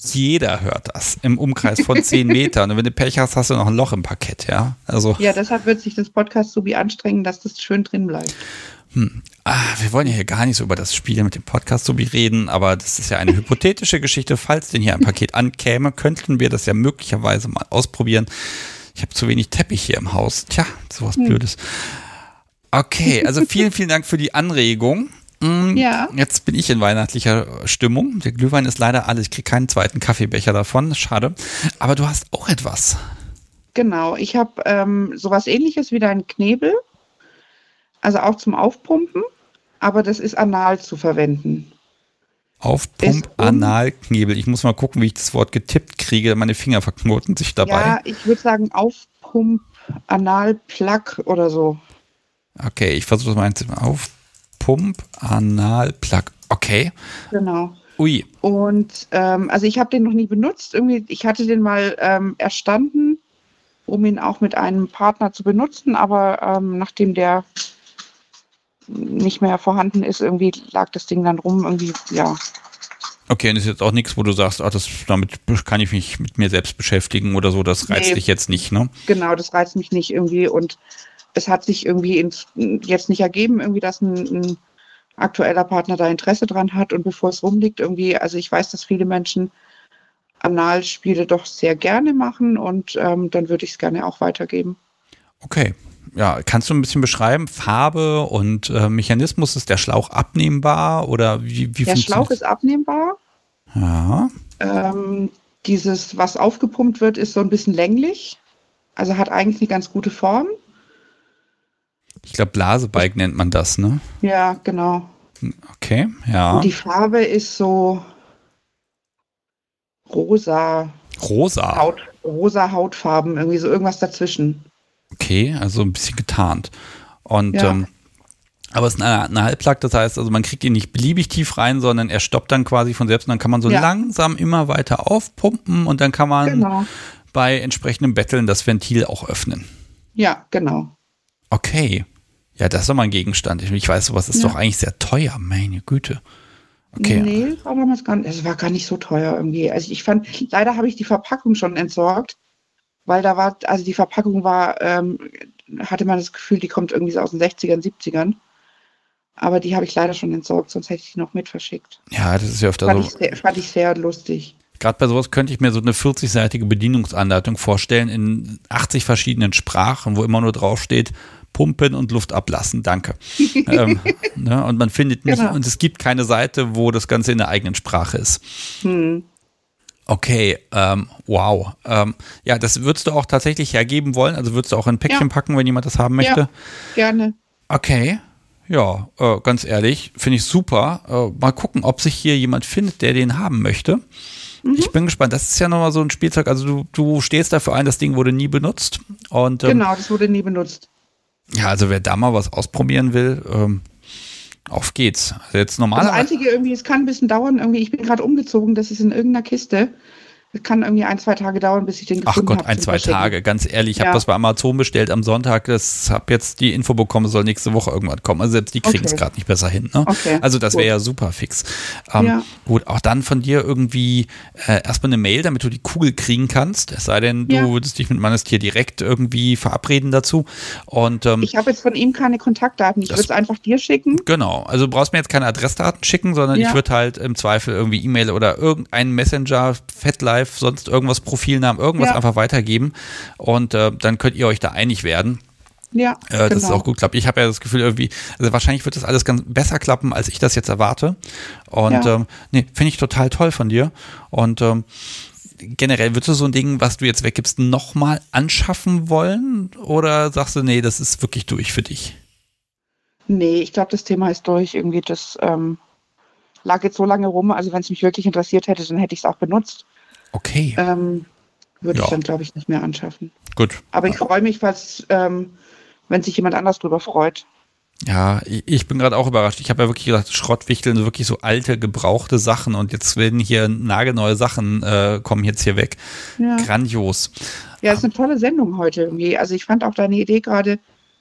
Jeder hört das im Umkreis von 10 Metern. Und wenn du Pech hast, hast du noch ein Loch im Parkett, ja. Also, Ja, deshalb wird sich das Podcast so wie anstrengen, dass das schön drin bleibt. hm. ah, wir wollen ja hier gar nicht so über das Spiel mit dem Podcast so wie reden, aber das ist ja eine hypothetische Geschichte. Falls denn hier ein Paket ankäme, könnten wir das ja möglicherweise mal ausprobieren. Ich habe zu wenig Teppich hier im Haus. Tja, sowas Hm. Blödes. Okay, also vielen, vielen Dank für die Anregung. Mm, Ja. Jetzt bin ich in weihnachtlicher Stimmung. Der Glühwein ist leider alles. Ich kriege keinen zweiten Kaffeebecher davon. Schade. Aber du hast auch etwas. Genau, ich habe ähm, sowas ähnliches wie dein Knebel, also auch zum Aufpumpen, aber das ist anal zu verwenden. Aufpump Ist um- Analknebel. Ich muss mal gucken, wie ich das Wort getippt kriege. Meine Finger verknoten sich dabei. Ja, ich würde sagen Aufpump Anal Plug oder so. Okay, ich versuche das mal einzunehmen. Aufpump Analplug. Okay. Genau. Ui. Und ähm, also ich habe den noch nie benutzt. Irgendwie, ich hatte den mal ähm, erstanden, um ihn auch mit einem Partner zu benutzen, aber ähm, nachdem der nicht mehr vorhanden ist, irgendwie lag das Ding dann rum. Irgendwie, ja, Okay, und ist jetzt auch nichts, wo du sagst, ach, das, damit kann ich mich mit mir selbst beschäftigen oder so, das reizt Nee. dich jetzt nicht, ne? Genau, das reizt mich nicht irgendwie und es hat sich irgendwie ins, jetzt nicht ergeben, irgendwie, dass ein, ein aktueller Partner da Interesse dran hat und bevor es rumliegt, irgendwie, also ich weiß, dass viele Menschen Analspiele doch sehr gerne machen und ähm, dann würde ich es gerne auch weitergeben. Okay. Ja, kannst du ein bisschen beschreiben, Farbe und äh, Mechanismus, ist der Schlauch abnehmbar oder wie, wie Der Schlauch ist abnehmbar. Ja, Ähm, dieses, was aufgepumpt wird, ist so ein bisschen länglich. Also hat eigentlich eine ganz gute Form. Ich glaube Blasebike nennt man das, ne? Ja, genau. Okay, ja. Und die Farbe ist so rosa, Rosa. Haut, rosa Hautfarben, irgendwie so irgendwas dazwischen. Okay, also ein bisschen getarnt. Und Ja. ähm, aber es ist eine, eine Halbplug, das heißt, also man kriegt ihn nicht beliebig tief rein, sondern er stoppt dann quasi von selbst und dann kann man so Ja. langsam immer weiter aufpumpen und dann kann man Genau. bei entsprechendem Betteln das Ventil auch öffnen. Ja, genau. Okay. Ja, das ist doch mal ein Gegenstand. Ich- weiß, sowas ist Ja. doch eigentlich sehr teuer, meine Güte. Okay. Nee, war damals gar nicht, es war gar nicht so teuer irgendwie. Also ich fand, leider habe ich die Verpackung schon entsorgt, weil da war, also die Verpackung war, ähm, hatte man das Gefühl, die kommt irgendwie so aus den 60ern, 70ern. Aber die habe ich leider schon entsorgt, sonst hätte ich die noch mit verschickt. Ja, das ist ja öfter Fand, so. ich sehr, fand ich sehr lustig. Gerade bei sowas könnte ich mir so eine 40-seitige Bedienungsanleitung vorstellen in 80 verschiedenen Sprachen, wo immer nur draufsteht, pumpen und Luft ablassen. Danke. ähm, ne? Und man findet nicht, Genau. und es gibt keine Seite, wo das Ganze in der eigenen Sprache ist. Hm. Okay, ähm, wow. Ähm, ja, das würdest du auch tatsächlich hergeben wollen? Also würdest du auch in ein Päckchen Ja. packen, wenn jemand das haben möchte? Ja, gerne. Okay. Ja, äh, ganz ehrlich, finde ich super. Äh, mal gucken, ob sich hier jemand findet, der den haben möchte. Mhm. Ich bin gespannt. Das ist ja nochmal so ein Spielzeug. Also du, du stehst dafür ein, das Ding wurde nie benutzt. Und ähm, Genau, das wurde nie benutzt. Ja, also wer da mal was ausprobieren will, ähm, auf geht's. Also jetzt Das normalerweise. Einzige irgendwie, es kann ein bisschen dauern, irgendwie, ich bin gerade umgezogen, das ist in irgendeiner Kiste. Es kann irgendwie ein, zwei Tage dauern, bis ich den Ach gefunden Gott, habe ein, zum zwei Verschicken. Tage, ganz ehrlich. Ich habe Ja. das bei Amazon bestellt am Sonntag. Das habe jetzt die Info bekommen, es soll nächste Woche irgendwann kommen. Also selbst die kriegen es Okay. gerade nicht besser hin. Ne? Okay, Also das wäre ja super fix. Ähm, Ja. Gut, auch dann von dir irgendwie äh, erstmal eine Mail, damit du die Kugel kriegen kannst. Es sei denn, du Ja. würdest dich mit meines Tier direkt irgendwie verabreden dazu. Und ähm, Ich habe jetzt von ihm keine Kontaktdaten. Ich würde es einfach dir schicken. Genau, also du brauchst mir jetzt keine Adressdaten schicken, sondern ich würde halt im Zweifel irgendwie E-Mail oder irgendein Messenger, FetLife, sonst irgendwas, Profilnamen, irgendwas Ja. einfach weitergeben und äh, dann könnt ihr euch da einig werden. Ja, Äh, Das ist genau. auch gut klappt. Ich habe ja das Gefühl irgendwie, also wahrscheinlich wird das alles ganz besser klappen, als ich das jetzt erwarte. Und Ja. ähm, nee, finde ich total toll von dir. Und ähm, generell würdest du so ein Ding, was du jetzt weggibst, nochmal anschaffen wollen? Oder sagst du, nee, das ist wirklich durch für dich? Nee, ich glaube, das Thema ist durch. Irgendwie, das ähm, lag jetzt so lange rum. Also, wenn es mich wirklich interessiert hätte, dann hätte ich es auch benutzt. Okay. Ähm, würde Ja. ich dann, glaube ich, nicht mehr anschaffen. Gut. Aber ich freue mich, falls, ähm, wenn sich jemand anders drüber freut. Ja, ich, bin gerade auch überrascht. Ich habe ja wirklich gedacht, Schrottwichteln, so wirklich so alte, gebrauchte Sachen und jetzt werden hier nagelneue Sachen äh, kommen jetzt hier weg. Ja. Grandios. Ja, ist eine tolle Sendung heute irgendwie. Also, ich fand auch deine Idee gerade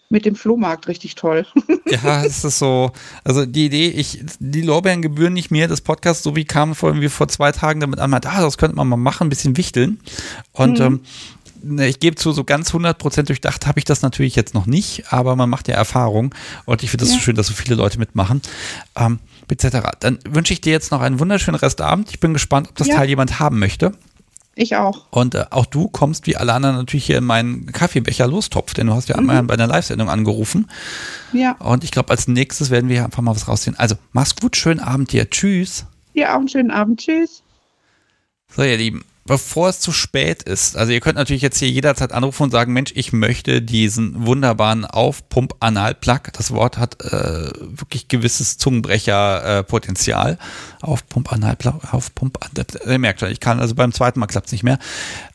mit dem Flohmarkt richtig toll. Ja, es ist so, also die Idee, ich, die Lorbeeren gebühren nicht mir, das Podcast, so wie kam vor, irgendwie vor zwei Tagen damit an, ah, das könnte man mal machen, ein bisschen wichteln. Und Mhm. ähm, ne, ich gebe zu, so ganz 100% durchdacht habe ich das natürlich jetzt noch nicht, aber man macht ja Erfahrung und ich finde das so Ja. schön, dass so viele Leute mitmachen, ähm, etc. Dann wünsche ich dir jetzt noch einen wunderschönen Restabend. Ich bin gespannt, ob das Ja. Teil jemand haben möchte. Ich auch. Und äh, auch du kommst wie alle anderen natürlich hier in meinen Kaffeebecher lostopf, denn du hast ja Mhm. einmal bei einer Live-Sendung angerufen. Ja. Und ich glaube, als nächstes werden wir hier einfach mal was rausziehen. Also, mach's gut, schönen Abend dir. Tschüss. Dir auch einen schönen Abend. Tschüss. So, ihr Lieben, bevor es zu spät ist, also ihr könnt natürlich jetzt hier jederzeit anrufen und sagen, Mensch, ich möchte diesen wunderbaren Aufpump-Anal-Plug. Das Wort hat äh, wirklich gewisses Zungenbrecher-Potenzial. Aufpump-Anal-Plug, Aufpump, ihr merkt schon, ich kann, also beim zweiten Mal klappt es nicht mehr.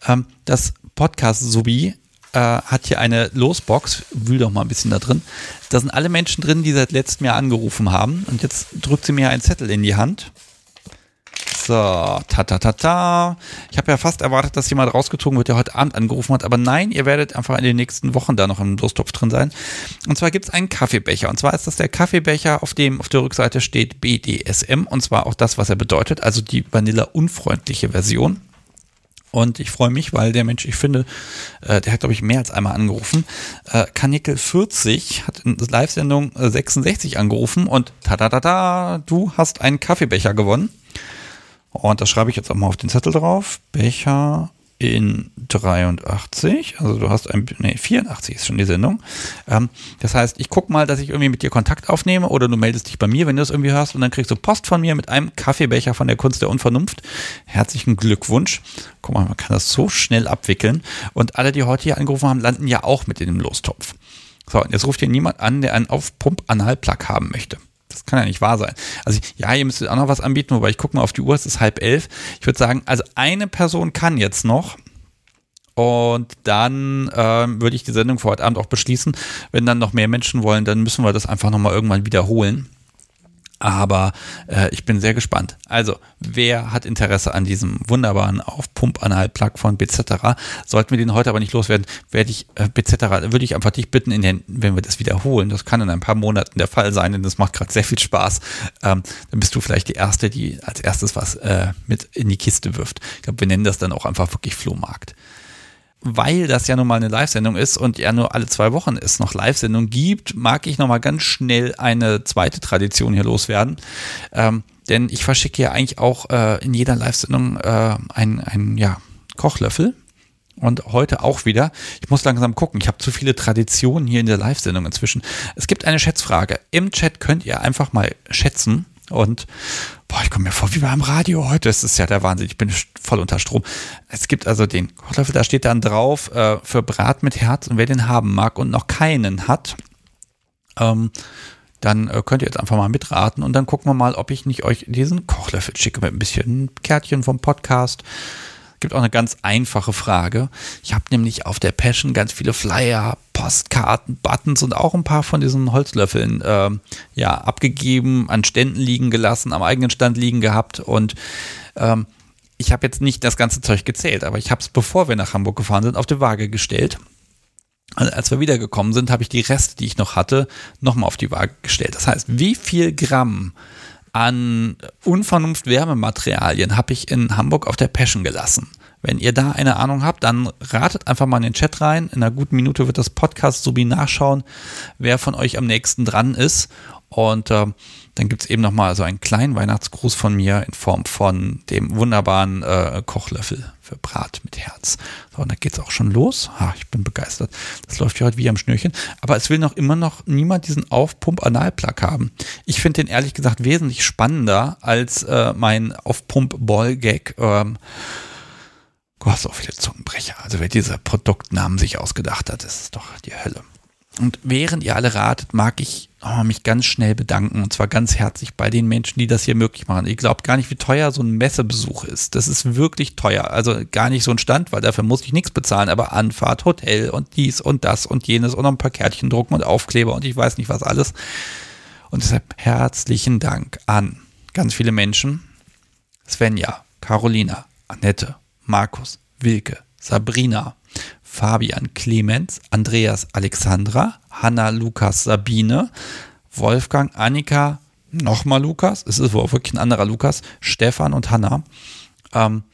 Ähm, das Podcast-Subi äh, hat hier eine Losbox, wühl doch mal ein bisschen da drin. Da sind alle Menschen drin, die seit letztem Jahr angerufen haben. Und jetzt drückt sie mir einen Zettel in die Hand. So, ta ta ta ta. Ich habe ja fast erwartet, dass jemand rausgezogen wird, der heute Abend angerufen hat. Aber nein, ihr werdet einfach in den nächsten Wochen da noch im Lostopf drin sein. Und zwar gibt es einen Kaffeebecher. Und zwar ist das der Kaffeebecher, auf dem auf der Rückseite steht BDSM. Und zwar auch das, was er bedeutet. Also die Vanilla-unfreundliche Version. Und ich freue mich, weil der Mensch, ich finde, äh, der hat, glaube ich, mehr als einmal angerufen. Äh, Kanickel 40 hat in der Live-Sendung äh, 66 angerufen und ta-da-da-da, du hast einen Kaffeebecher gewonnen. Und das schreibe ich jetzt auch mal auf den Zettel drauf. Becher in 83, also du hast ein, nee, 84 ist schon die Sendung. Ähm, das heißt, ich gucke mal, dass ich irgendwie mit dir Kontakt aufnehme oder du meldest dich bei mir, wenn du das irgendwie hörst und dann kriegst du Post von mir mit einem Kaffeebecher von der Kunst der Unvernunft. Herzlichen Glückwunsch. Guck mal, man kann das so schnell abwickeln und alle, die heute hier angerufen haben, landen ja auch mit in dem Lostopf. So, und jetzt ruft hier niemand an, der einen Aufpump-Analplug haben möchte. Das kann ja nicht wahr sein. Also ja, ihr müsstet auch noch was anbieten, wobei ich gucke mal auf die Uhr, es ist halb elf. Ich würde sagen, also eine Person kann jetzt noch. Und dann ähm, würde ich die Sendung für heute Abend auch beschließen. Wenn dann noch mehr Menschen wollen, dann müssen wir das einfach nochmal irgendwann wiederholen. Aber äh, ich bin sehr gespannt. Also, wer hat Interesse an diesem wunderbaren Aufpump-Anhalt-Plug von BZ? Sollten wir den heute aber nicht loswerden, werde ich äh, BZ, würde ich einfach dich bitten, in den, wenn wir das wiederholen, das kann in ein paar Monaten der Fall sein, denn das macht gerade sehr viel Spaß, ähm, dann bist du vielleicht die Erste, die als erstes was äh, mit in die Kiste wirft. Ich glaube, wir nennen das dann auch einfach wirklich Flohmarkt weil das ja nun mal eine Live-Sendung ist und ja nur alle zwei Wochen es noch Live-Sendung gibt, mag ich noch mal ganz schnell eine zweite Tradition hier loswerden. Ähm, denn ich verschicke ja eigentlich auch äh, in jeder Live-Sendung äh, einen, ja, Kochlöffel. Und heute auch wieder. Ich muss langsam gucken. Ich habe zu viele Traditionen hier in der Live-Sendung inzwischen. Es gibt eine Schätzfrage. Im Chat könnt ihr einfach mal schätzen. Und boah, ich komme mir vor wie beim Radio heute. Das ist ja der Wahnsinn. Ich bin voll unter Strom. Es gibt also den Kochlöffel, da steht dann drauf äh, für Brat mit Herz. Und wer den haben mag und noch keinen hat, ähm, dann äh, könnt ihr jetzt einfach mal mitraten und dann gucken wir mal, ob ich nicht euch diesen Kochlöffel schicke mit ein bisschen Kärtchen vom Podcast gibt auch eine ganz einfache Frage. Ich habe nämlich auf der Passion ganz viele Flyer, Postkarten, Buttons und auch ein paar von diesen Holzlöffeln äh, ja abgegeben, an Ständen liegen gelassen, am eigenen Stand liegen gehabt und ähm, ich habe jetzt nicht das ganze Zeug gezählt, aber ich habe es, bevor wir nach Hamburg gefahren sind, auf die Waage gestellt. Als wir wiedergekommen sind, habe ich die Reste, die ich noch hatte, nochmal auf die Waage gestellt. Das heißt, wie viel Gramm an Unvernunft Wärmematerialien habe ich in Hamburg auf der Passion gelassen. Wenn ihr da eine Ahnung habt, dann ratet einfach mal in den Chat rein. In einer guten Minute wird das Podcast sowie nachschauen, wer von euch am nächsten dran ist. Und äh, dann gibt es eben nochmal so einen kleinen Weihnachtsgruß von mir in Form von dem wunderbaren äh, Kochlöffel für Brat mit Herz. So, und da geht es auch schon los. Ha, ich bin begeistert. Das läuft ja heute wie am Schnürchen. Aber es will noch immer noch niemand diesen Aufpump-Analplug haben. Ich finde den ehrlich gesagt wesentlich spannender als äh, mein Aufpump-Ball-Gag. Ähm, Gott, so viele Zungenbrecher. Also wer diese Produktnamen sich ausgedacht hat, ist doch die Hölle. Und während ihr alle ratet, mag ich oh, mich ganz schnell bedanken. Und zwar ganz herzlich bei den Menschen, die das hier möglich machen. Ihr glaubt gar nicht, wie teuer so ein Messebesuch ist. Das ist wirklich teuer. Also gar nicht so ein Stand, weil dafür muss ich nichts bezahlen. Aber Anfahrt, Hotel und dies und das und jenes und noch ein paar Kärtchen drucken und Aufkleber und ich weiß nicht was alles. Und deshalb herzlichen Dank an ganz viele Menschen. Svenja, Carolina, Annette, Markus, Wilke, Sabrina, Fabian Clemens, Andreas Alexandra, Hanna Lukas Sabine, Wolfgang, Annika, nochmal Lukas, es ist wohl wirklich ein anderer Lukas, Stefan und Hanna. Ähm,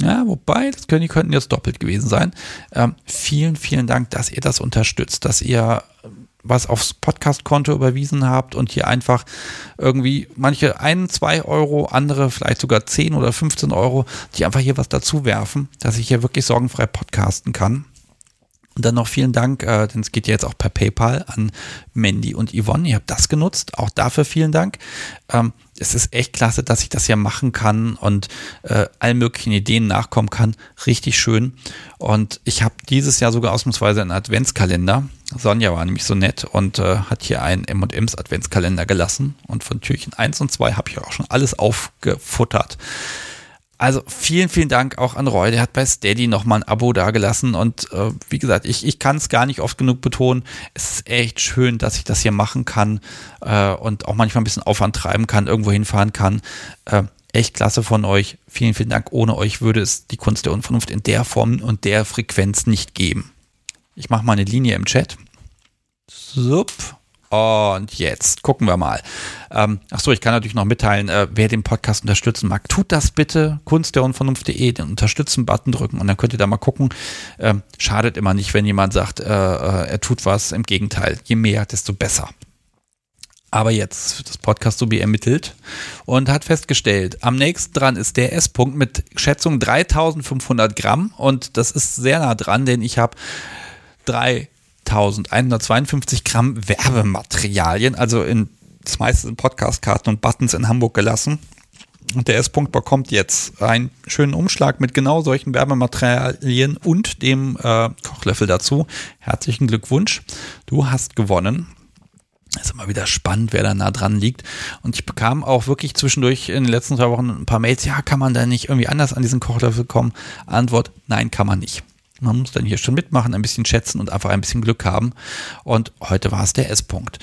ja, wobei, das können, die könnten jetzt doppelt gewesen sein. Ähm, vielen, vielen Dank, dass ihr das unterstützt, dass ihr was aufs Podcast-Konto überwiesen habt und hier einfach irgendwie manche ein, zwei Euro, andere vielleicht sogar 10 oder 15 Euro, die einfach hier was dazu werfen, dass ich hier wirklich sorgenfrei podcasten kann. Und dann noch vielen Dank, äh, denn es geht ja jetzt auch per PayPal an Mandy und Yvonne. Ihr habt das genutzt. Auch dafür vielen Dank. Ähm, es ist echt klasse, dass ich das hier machen kann und äh, allen möglichen Ideen nachkommen kann. Richtig schön. Und ich habe dieses Jahr sogar ausnahmsweise einen Adventskalender. Sonja war nämlich so nett und äh, hat hier einen M&M's Adventskalender gelassen. Und von Türchen 1 und 2 habe ich auch schon alles aufgefuttert. Also vielen, vielen Dank auch an Roy. Der hat bei Steady nochmal ein Abo dagelassen. Und äh, wie gesagt, ich, ich kann es gar nicht oft genug betonen. Es ist echt schön, dass ich das hier machen kann äh, und auch manchmal ein bisschen Aufwand treiben kann, irgendwo hinfahren kann. Äh, echt klasse von euch. Vielen, vielen Dank. Ohne euch würde es die Kunst der Unvernunft in der Form und der Frequenz nicht geben. Ich mache mal eine Linie im Chat. Sup. Und jetzt gucken wir mal. Ähm, achso, ich kann natürlich noch mitteilen, äh, wer den Podcast unterstützen mag, tut das bitte. Kunst der Unvernunft.de, den Unterstützen-Button drücken und dann könnt ihr da mal gucken. Ähm, schadet immer nicht, wenn jemand sagt, äh, äh, er tut was. Im Gegenteil, je mehr, desto besser. Aber jetzt wird das Podcast so ermittelt und hat festgestellt, am nächsten dran ist der S-Punkt mit Schätzung 3500 Gramm und das ist sehr nah dran, denn ich habe drei 1152 Gramm Werbematerialien, also in das meiste sind Podcastkarten und Buttons in Hamburg gelassen. Und der S-Punkt bekommt jetzt einen schönen Umschlag mit genau solchen Werbematerialien und dem äh, Kochlöffel dazu. Herzlichen Glückwunsch. Du hast gewonnen. ist immer wieder spannend, wer da nah dran liegt. Und ich bekam auch wirklich zwischendurch in den letzten zwei Wochen ein paar Mails. Ja, kann man da nicht irgendwie anders an diesen Kochlöffel kommen? Antwort, nein, kann man nicht. Man muss dann hier schon mitmachen, ein bisschen schätzen und einfach ein bisschen Glück haben. Und heute war es der S-Punkt.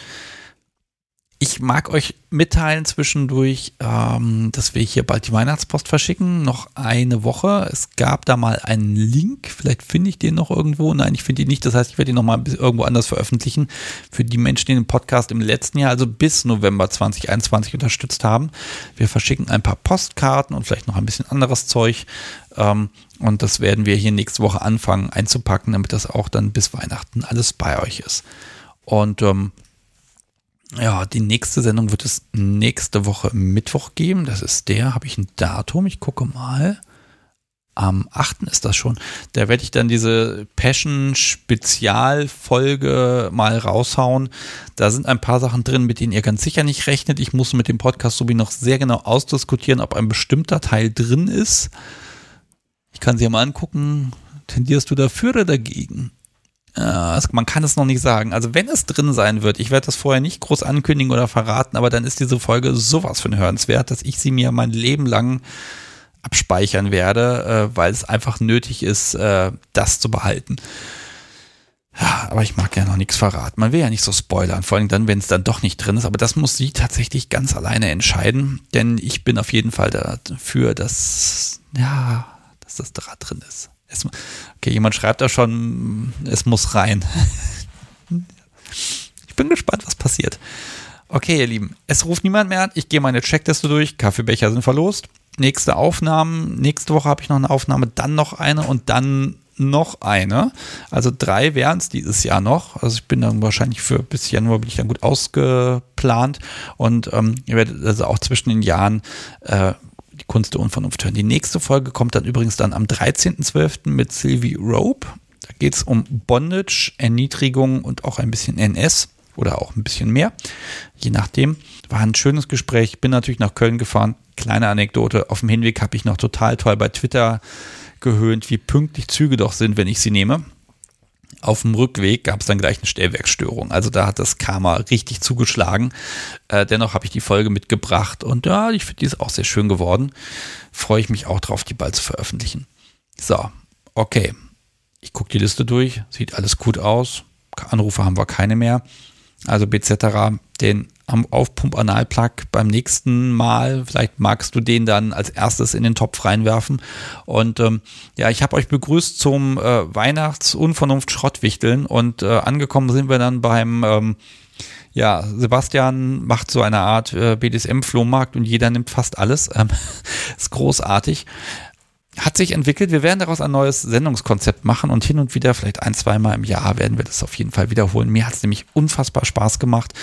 Ich mag euch mitteilen zwischendurch, ähm, dass wir hier bald die Weihnachtspost verschicken. Noch eine Woche. Es gab da mal einen Link. Vielleicht finde ich den noch irgendwo. Nein, ich finde ihn nicht. Das heißt, ich werde ihn noch mal irgendwo anders veröffentlichen. Für die Menschen, die den Podcast im letzten Jahr, also bis November 2021 unterstützt haben. Wir verschicken ein paar Postkarten und vielleicht noch ein bisschen anderes Zeug. Ähm, und das werden wir hier nächste Woche anfangen einzupacken, damit das auch dann bis Weihnachten alles bei euch ist. Und ähm, ja, die nächste Sendung wird es nächste Woche Mittwoch geben. Das ist der, habe ich ein Datum? Ich gucke mal. Am 8. ist das schon. Da werde ich dann diese Passion-Spezialfolge mal raushauen. Da sind ein paar Sachen drin, mit denen ihr ganz sicher nicht rechnet. Ich muss mit dem Podcast sowie noch sehr genau ausdiskutieren, ob ein bestimmter Teil drin ist. Ich kann sie ja mal angucken. Tendierst du dafür oder dagegen? Äh, man kann es noch nicht sagen. Also wenn es drin sein wird, ich werde das vorher nicht groß ankündigen oder verraten, aber dann ist diese Folge sowas von hörenswert, dass ich sie mir mein Leben lang abspeichern werde, äh, weil es einfach nötig ist, äh, das zu behalten. Ja, aber ich mag ja noch nichts verraten. Man will ja nicht so spoilern, vor allem dann, wenn es dann doch nicht drin ist. Aber das muss sie tatsächlich ganz alleine entscheiden, denn ich bin auf jeden Fall dafür, dass, ja, dass das da drin ist. Es, okay, jemand schreibt da schon, es muss rein. ich bin gespannt, was passiert. Okay, ihr Lieben, es ruft niemand mehr an. Ich gehe meine Checkliste durch. Kaffeebecher sind verlost. Nächste Aufnahmen. Nächste Woche habe ich noch eine Aufnahme, dann noch eine und dann noch eine. Also drei wären es dieses Jahr noch. Also ich bin dann wahrscheinlich für bis Januar bin ich dann gut ausgeplant und ähm, ihr werdet also auch zwischen den Jahren äh, Kunst der Unvernunft hören. Die nächste Folge kommt dann übrigens dann am 13.12. mit Sylvie Rope. Da geht es um Bondage, Erniedrigung und auch ein bisschen NS oder auch ein bisschen mehr, je nachdem. War ein schönes Gespräch. Bin natürlich nach Köln gefahren. Kleine Anekdote. Auf dem Hinweg habe ich noch total toll bei Twitter gehöhnt, wie pünktlich Züge doch sind, wenn ich sie nehme. Auf dem Rückweg gab es dann gleich eine Stellwerksstörung. Also da hat das Karma richtig zugeschlagen. Äh, dennoch habe ich die Folge mitgebracht und ja, ich finde, die ist auch sehr schön geworden. Freue ich mich auch drauf, die bald zu veröffentlichen. So, okay. Ich gucke die Liste durch. Sieht alles gut aus. Anrufe haben wir keine mehr. Also BZ, den am Aufpump-Analplug beim nächsten Mal. Vielleicht magst du den dann als erstes in den Topf reinwerfen. Und ähm, ja, ich habe euch begrüßt zum äh, Weihnachts-Unvernunft-Schrottwichteln und äh, angekommen sind wir dann beim ähm, ja, Sebastian macht so eine Art äh, BDSM-Flohmarkt und jeder nimmt fast alles. Ähm, ist großartig hat sich entwickelt. Wir werden daraus ein neues Sendungskonzept machen und hin und wieder, vielleicht ein, zweimal im Jahr, werden wir das auf jeden Fall wiederholen. Mir hat es nämlich unfassbar Spaß gemacht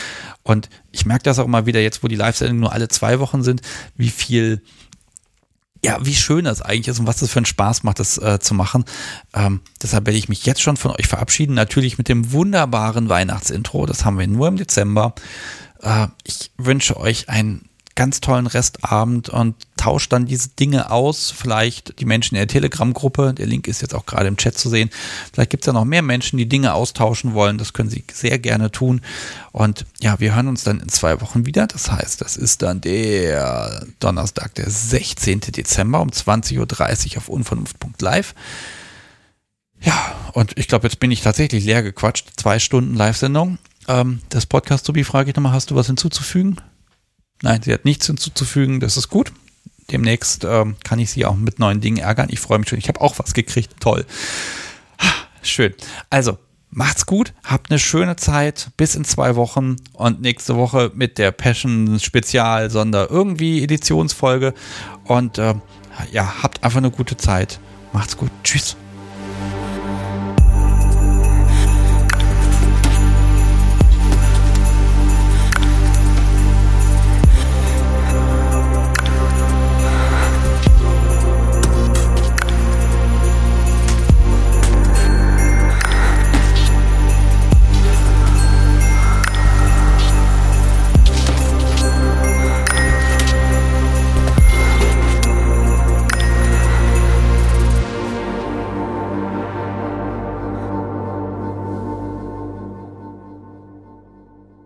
und ich merke das auch immer wieder jetzt, wo die Live-Sendungen nur alle zwei Wochen sind, wie viel ja, wie schön das eigentlich ist und was das für einen Spaß macht, das äh, zu machen. Ähm, deshalb werde ich mich jetzt schon von euch verabschieden. Natürlich mit dem wunderbaren Weihnachtsintro. Das haben wir nur im Dezember. Äh, ich wünsche euch ein ganz tollen Restabend und tauscht dann diese Dinge aus. Vielleicht die Menschen in der Telegram-Gruppe, der Link ist jetzt auch gerade im Chat zu sehen. Vielleicht gibt es ja noch mehr Menschen, die Dinge austauschen wollen. Das können Sie sehr gerne tun. Und ja, wir hören uns dann in zwei Wochen wieder. Das heißt, das ist dann der Donnerstag, der 16. Dezember um 20.30 Uhr auf unvernunft.live. Ja, und ich glaube, jetzt bin ich tatsächlich leer gequatscht. Zwei Stunden Live-Sendung. Ähm, das Podcast, Tobi, frage ich nochmal, hast du was hinzuzufügen? Nein, sie hat nichts hinzuzufügen, das ist gut. Demnächst ähm, kann ich sie auch mit neuen Dingen ärgern. Ich freue mich schon. Ich habe auch was gekriegt. Toll. Schön. Also, macht's gut, habt eine schöne Zeit, bis in zwei Wochen und nächste Woche mit der Passion Spezial Sonder irgendwie Editionsfolge und äh, ja, habt einfach eine gute Zeit. Macht's gut. Tschüss.